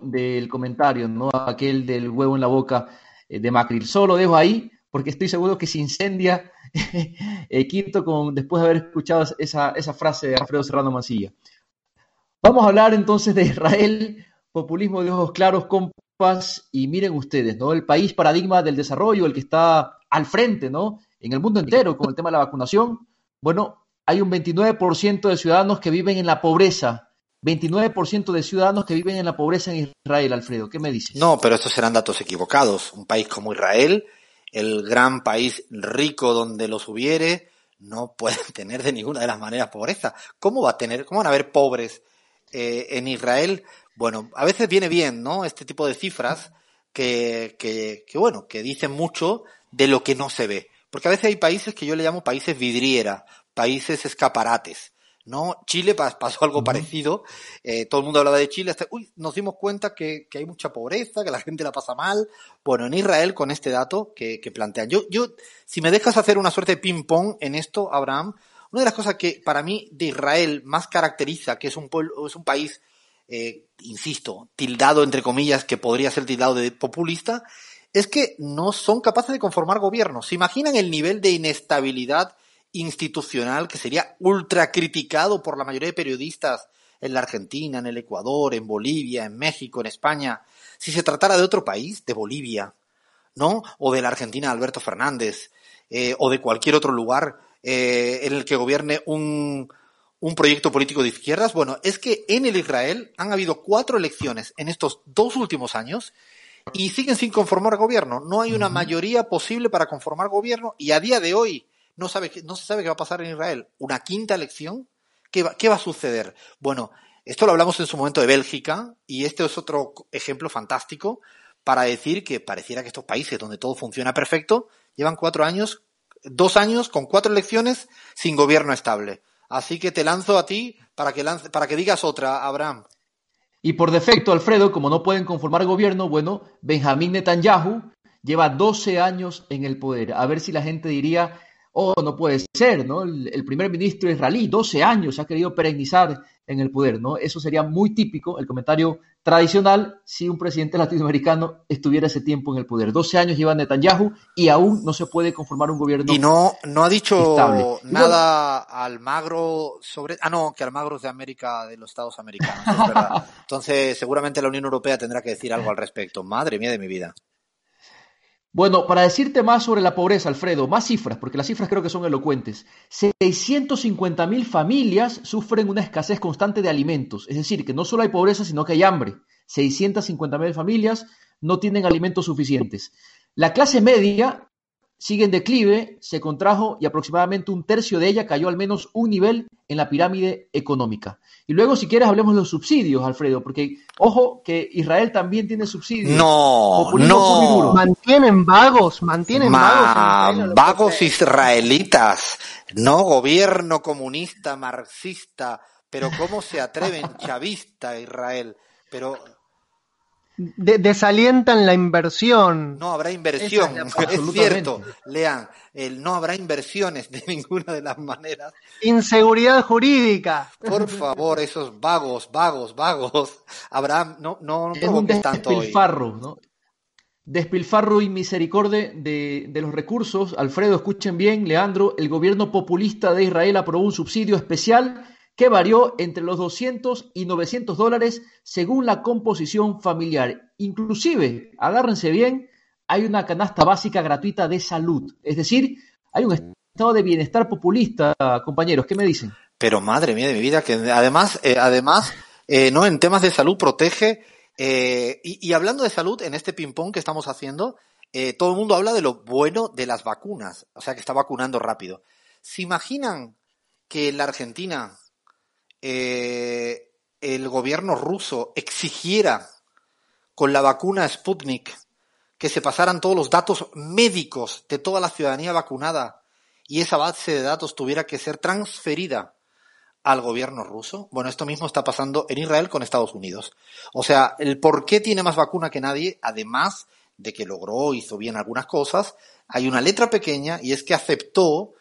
del comentario, ¿no? Aquel del huevo en la boca eh, de Macri. Solo dejo ahí porque estoy seguro que se incendia eh, Quinto con, después de haber escuchado esa, esa frase de Alfredo Serrano Mancilla. Vamos a hablar entonces de Israel, populismo de ojos claros, compas, y miren ustedes, ¿no? El país paradigma del desarrollo, el que está al frente, ¿no? En el mundo entero con el tema de la vacunación. Bueno, hay un 29% de ciudadanos que viven en la pobreza. 29% de ciudadanos que viven en la pobreza en Israel, Alfredo. ¿Qué me dices? No, pero estos serán datos equivocados. Un país como Israel, el gran país rico donde los hubiere, no pueden tener de ninguna de las maneras pobreza. ¿Cómo va a tener, cómo van a haber pobres eh, en Israel? Bueno, a veces viene bien, ¿no? Este tipo de cifras que, que, que, bueno, que dicen mucho de lo que no se ve. Porque a veces hay países que yo le llamo países vidriera, países escaparates. ¿no? Chile pasó algo parecido, eh, todo el mundo hablaba de Chile, hasta, uy, nos dimos cuenta que, que, hay mucha pobreza, que la gente la pasa mal. Bueno, en Israel con este dato que, que plantean. Yo, yo, si me dejas hacer una suerte de ping-pong en esto, Abraham, una de las cosas que para mí de Israel más caracteriza, que es un, pueblo, es un país, eh, insisto, tildado entre comillas, que podría ser tildado de populista, es que no son capaces de conformar gobiernos. ¿Se imaginan el nivel de inestabilidad institucional que sería ultra criticado por la mayoría de periodistas en la Argentina, en el Ecuador, en Bolivia, en México, en España, si se tratara de otro país, de Bolivia, ¿no? O de la Argentina Alberto Fernández, eh, o de cualquier otro lugar eh, en el que gobierne un, un proyecto político de izquierdas. Bueno, es que en el Israel han habido cuatro elecciones en estos dos últimos años y siguen sin conformar gobierno. No hay una mayoría posible para conformar gobierno y a día de hoy no, sabe, no se sabe qué va a pasar en Israel. ¿Una quinta elección? ¿Qué va, ¿Qué va a suceder? Bueno, esto lo hablamos en su momento de Bélgica y este es otro ejemplo fantástico para decir que pareciera que estos países donde todo funciona perfecto llevan cuatro años, dos años con cuatro elecciones sin gobierno estable. Así que te lanzo a ti para que, para que digas otra, Abraham. Y por defecto, Alfredo, como no pueden conformar gobierno, bueno, Benjamín Netanyahu lleva 12 años en el poder. A ver si la gente diría oh, no puede ser, ¿no? El, el, primer ministro israelí, 12 años, ha querido perennizar en el poder, ¿no? Eso sería muy típico, el comentario tradicional, si un presidente latinoamericano estuviera ese tiempo en el poder. 12 años lleva Netanyahu y aún no se puede conformar un gobierno Y no, no ha dicho estable. nada Almagro sobre... Ah, no, que Almagro es de América, de los Estados americanos, es verdad. Entonces, seguramente la Unión Europea tendrá que decir algo al respecto. Madre mía de mi vida. Bueno, para decirte más sobre la pobreza, Alfredo, más cifras, porque las cifras creo que son elocuentes. 650 mil familias sufren una escasez constante de alimentos, es decir, que no solo hay pobreza, sino que hay hambre. 650 mil familias no tienen alimentos suficientes. La clase media sigue en declive, se contrajo y aproximadamente un tercio de ella cayó al menos un nivel en la pirámide económica. Y luego, si quieres, hablemos de los subsidios, Alfredo, porque ojo que Israel también tiene subsidios. No, no. Mantienen vagos, mantienen Ma vagos. Vagos israelitas, no gobierno comunista, marxista, pero cómo se atreven, chavista Israel, pero de- desalientan la inversión. No habrá inversión, es cierto, lean, el no habrá inversiones de ninguna de las maneras. Inseguridad jurídica. Por favor, esos vagos, vagos, vagos. Abraham, no, no, no Es un provoques tanto hoy. despilfarro, ¿no? Despilfarro y misericordia de, de los recursos. Alfredo, escuchen bien, Leandro, el gobierno populista de Israel aprobó un subsidio especial que varió entre los 200 y 900 dólares según la composición familiar. Inclusive, agárrense bien, hay una canasta básica gratuita de salud. Es decir, hay un estado de bienestar populista, compañeros. ¿Qué me dicen? Pero madre mía de mi vida, que además, eh, además, eh, no en temas de salud protege. eh, y, y hablando de salud, en este ping-pong que estamos haciendo, todo el mundo habla de lo bueno de las vacunas, o sea que está vacunando rápido. ¿Se imaginan que en la Argentina eh, el gobierno ruso exigiera con la vacuna Sputnik que se pasaran todos los datos médicos de toda la ciudadanía vacunada y esa base de datos tuviera que ser transferida al gobierno ruso. Bueno, esto mismo está pasando en Israel con Estados Unidos. O sea, el por qué tiene más vacuna que nadie, además de que logró, hizo bien algunas cosas, hay una letra pequeña y es que aceptó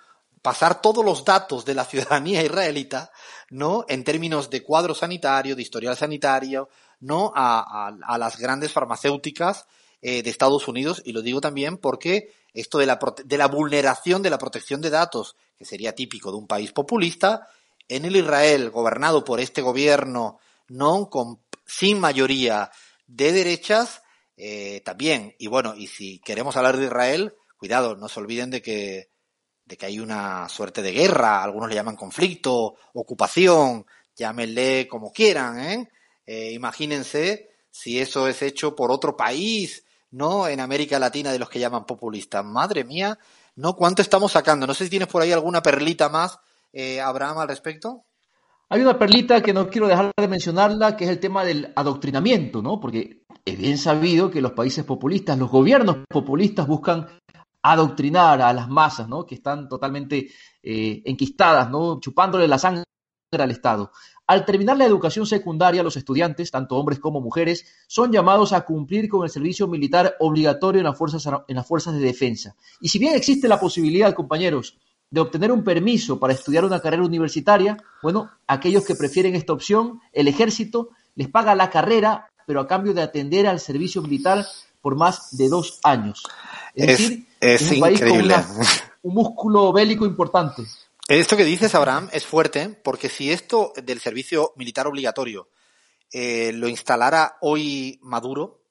pasar todos los datos de la ciudadanía israelita, ¿no? En términos de cuadro sanitario, de historial sanitario, ¿no? A, las grandes farmacéuticas eh, de Estados Unidos, y lo digo también porque esto de la, de la vulneración de la protección de datos, que sería típico de un país populista, en el Israel, gobernado por este gobierno, no con, sin mayoría de derechas, eh, también. Y bueno, y si queremos hablar de Israel, cuidado, no se olviden de que, de que hay una suerte de guerra, algunos le llaman conflicto, ocupación, llámenle como quieran, ¿eh? Eh, imagínense si eso es hecho por otro país, ¿no? En América Latina de los que llaman populistas. Madre mía, ¿no? ¿Cuánto estamos sacando? No sé si tienes por ahí alguna perlita más, eh, Abraham, al respecto. Hay una perlita que no quiero dejar de mencionarla, que es el tema del adoctrinamiento, ¿no? Porque es bien sabido que los países populistas, los gobiernos populistas buscan adoctrinar a las masas, ¿no? Que están totalmente eh, enquistadas, ¿no? Chupándole la sangre al Estado. Al terminar la educación secundaria, los estudiantes, tanto hombres como mujeres, son llamados a cumplir con el servicio militar obligatorio en las fuerzas, en las fuerzas de defensa. Y si bien existe la posibilidad, compañeros, de obtener un permiso para estudiar una carrera universitaria, bueno, aquellos que prefieren esta opción, el ejército les paga la carrera, pero a cambio de atender al servicio militar por más de dos años. Es, Es- decir, es es un país con increíble. una- un músculo bélico importante. Esto que dices, Abraham, es fuerte, porque si esto del servicio militar obligatorio eh, lo instalara hoy Maduro,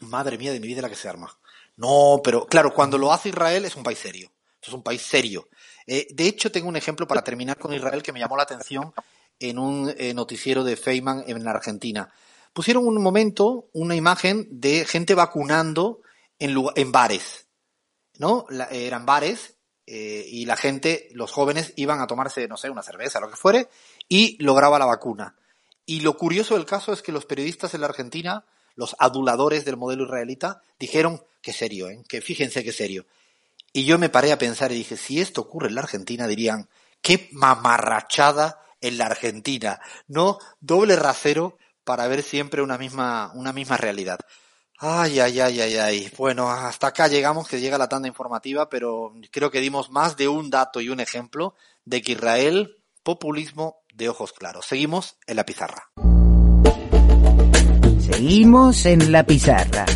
madre mía de mi vida la que se arma. No, pero claro, cuando lo hace Israel es un país serio. Es un país serio. Eh, de hecho, tengo un ejemplo para terminar con Israel que me llamó la atención en un eh, noticiero de Feynman en la Argentina. Pusieron un momento una imagen de gente vacunando en, lugar- en bares. ¿no? Eran bares eh, y la gente, los jóvenes, iban a tomarse, no sé, una cerveza, lo que fuere, y lograba la vacuna. Y lo curioso del caso es que los periodistas en la Argentina, los aduladores del modelo israelita, dijeron que serio, ¿eh? que fíjense que serio. Y yo me paré a pensar y dije, si esto ocurre en la Argentina, dirían, qué mamarrachada en la Argentina, ¿no? Doble rasero para ver siempre una misma, una misma realidad. Ay, ay, ay, ay, ay. Bueno, hasta acá llegamos, que llega la tanda informativa, pero creo que dimos más de un dato y un ejemplo de que Israel, populismo de ojos claros. Seguimos en la pizarra. Seguimos en la pizarra.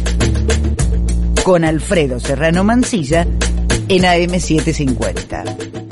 Con Alfredo Serrano Mancilla en AM750.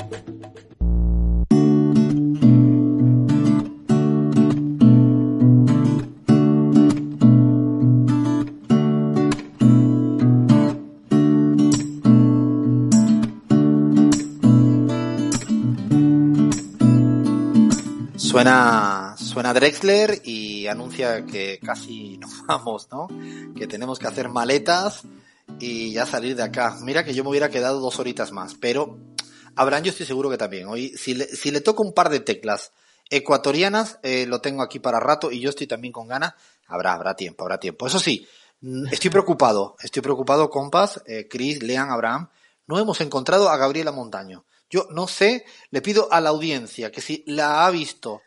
Suena, suena Drexler y anuncia que casi nos vamos, ¿no? Que tenemos que hacer maletas y ya salir de acá. Mira que yo me hubiera quedado dos horitas más, pero Abraham yo estoy seguro que también. Hoy, si le, toco un par de teclas ecuatorianas, eh, lo tengo aquí para rato y yo estoy también con ganas. Habrá, habrá tiempo, habrá tiempo. Eso sí, mm, estoy preocupado, estoy preocupado, compas, eh, Chris, Lean, Abraham. No hemos encontrado a Gabriela Montaño. Yo no sé, le pido a la audiencia que si la ha visto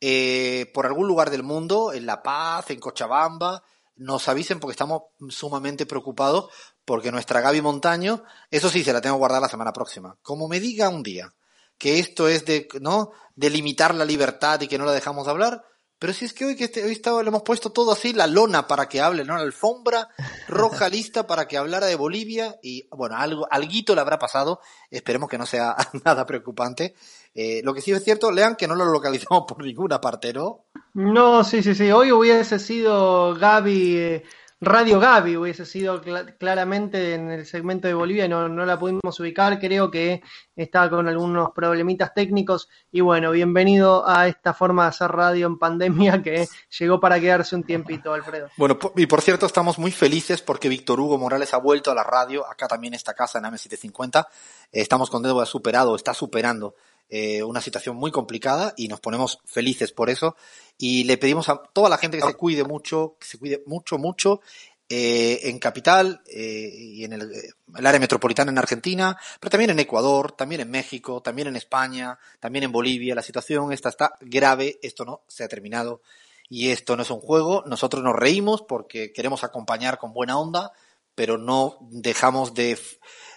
eh, por algún lugar del mundo, en La Paz, en Cochabamba, nos avisen porque estamos sumamente preocupados porque nuestra Gaby Montaño, eso sí, se la tengo guardada la semana próxima. Como me diga un día que esto es de, ¿no? De limitar la libertad y que no la dejamos hablar, pero si es que hoy que este, hoy estaba, le hemos puesto todo así, la lona para que hable, ¿no? La alfombra roja lista para que hablara de Bolivia y, bueno, algo, alguito le habrá pasado. Esperemos que no sea nada preocupante. Eh, lo que sí es cierto, lean que no lo localizamos por ninguna parte, ¿no? No, sí, sí, sí. Hoy hubiese sido Gaby, eh, Radio Gaby, hubiese sido cla- claramente en el segmento de Bolivia y no, no la pudimos ubicar. Creo que estaba con algunos problemitas técnicos. Y bueno, bienvenido a esta forma de hacer radio en pandemia que llegó para quedarse un tiempito, Alfredo. Bueno, y por cierto, estamos muy felices porque Víctor Hugo Morales ha vuelto a la radio, acá también en esta casa en AM750. Eh, Estamos contentos de haber superado, está superando eh, una situación muy complicada y nos ponemos felices por eso. Y le pedimos a toda la gente que se cuide mucho, que se cuide mucho, mucho. eh, en Capital eh, y en el, el área metropolitana en Argentina, pero también en Ecuador, también en México, también en España, también en Bolivia. La situación esta está grave, esto no se ha terminado y esto no es un juego. Nosotros nos reímos porque queremos acompañar con buena onda, pero no dejamos de,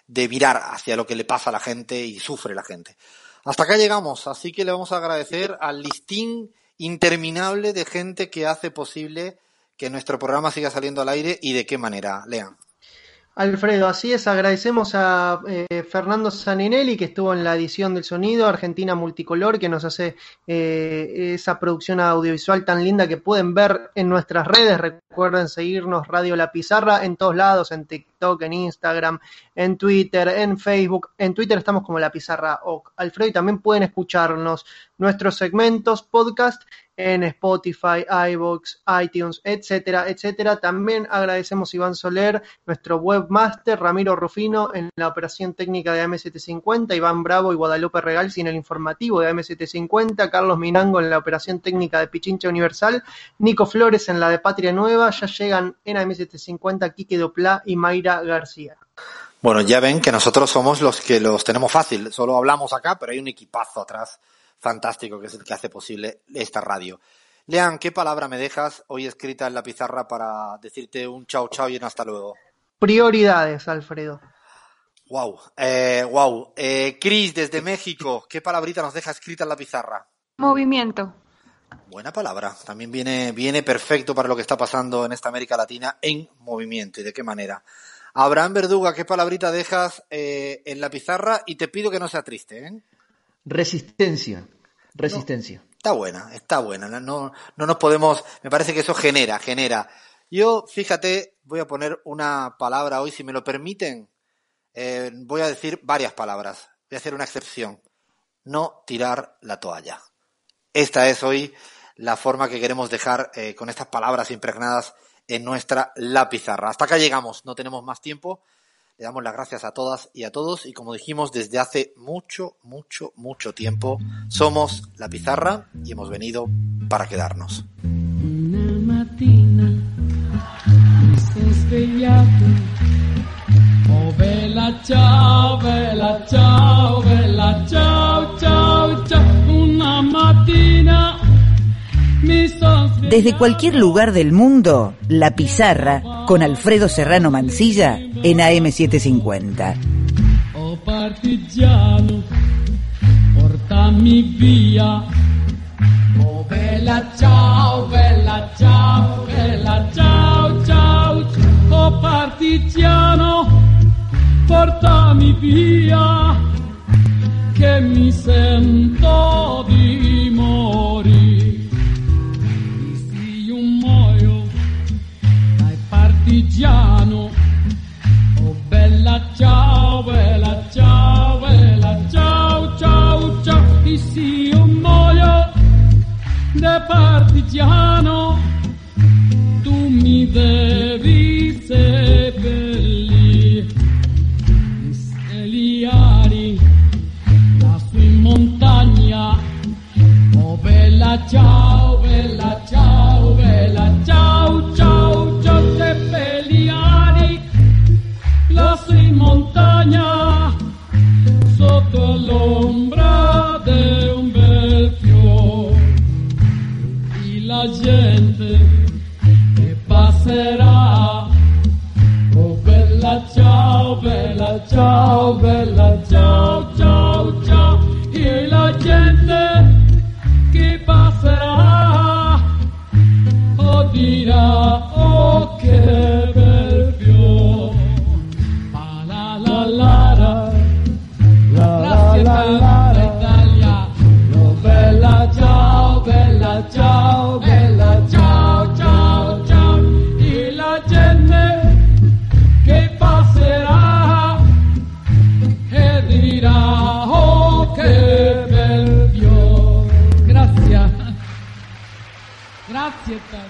de virar hacia lo que le pasa a la gente y sufre la gente. Hasta acá llegamos, así que le vamos a agradecer al listín interminable de gente que hace posible que nuestro programa siga saliendo al aire y de qué manera. Lean. Alfredo, así es, agradecemos a eh, Fernando Saninelli que estuvo en la edición del sonido, Argentina Multicolor, que nos hace eh, esa producción audiovisual tan linda que pueden ver en nuestras redes. Recuerden seguirnos Radio La Pizarra en todos lados, en TikTok, en Instagram, en Twitter, en Facebook. En Twitter estamos como La Pizarra OC. Alfredo, y también pueden escucharnos nuestros segmentos, podcast en Spotify, iVoox, iTunes, etcétera, etcétera. También agradecemos a Iván Soler, nuestro webmaster, Ramiro Rufino en la operación técnica de AM750, Iván Bravo y Guadalupe Regal en el informativo de AM750, Carlos Minango en la operación técnica de Pichincha Universal, Nico Flores en la de Patria Nueva, ya llegan en AM750 Quique Doplá y Mayra García. Bueno, ya ven que nosotros somos los que los tenemos fácil, solo hablamos acá, pero hay un equipazo atrás fantástico que es el que hace posible esta radio. Lean, ¿qué palabra me dejas hoy escrita en la pizarra para decirte un chao chao y un hasta luego? Prioridades, Alfredo. Wow, eh, wow. Eh, Cris, desde México, ¿qué palabrita nos deja escrita en la pizarra? Movimiento. Buena palabra. También viene, viene perfecto para lo que está pasando en esta América Latina en movimiento. ¿Y de qué manera? Abraham Verduga, ¿qué palabrita dejas eh, en la pizarra? Y te pido que no sea triste, ¿eh? Resistencia. Resistencia. Está buena, está buena. No, no, no nos podemos. Me parece que eso genera, genera. Yo, fíjate, voy a poner una palabra hoy, si me lo permiten. eh, voy a decir varias palabras. Voy a hacer una excepción. No tirar la toalla. Esta es hoy la forma que queremos dejar eh, con estas palabras impregnadas en nuestra la pizarra. Hasta acá llegamos, no tenemos más tiempo. Le damos las gracias a todas y a todos y como dijimos desde hace mucho, mucho, mucho tiempo, somos la pizarra y hemos venido para quedarnos. Desde cualquier lugar del mundo, La Pizarra con Alfredo Serrano Mancilla en AM750. Oh partigiano, portami via. Oh bella ciao, bella ciao, bella ciao, ciao. Oh partigiano, portami via. Che mi sento di morire. Partigiano. Oh bella ciao, bella ciao, bella ciao, ciao, ciao. E se io muoio da partigiano, tu mi devi seppellire. Mi segliari lassù in montagna. Oh bella ciao, montagna sotto l'ombra di un bel fiore e la gente che passerà. Oh bella ciao, bella ciao, bella ciao, ciao, ciao. E la gente che passerà, oh dirà, 简单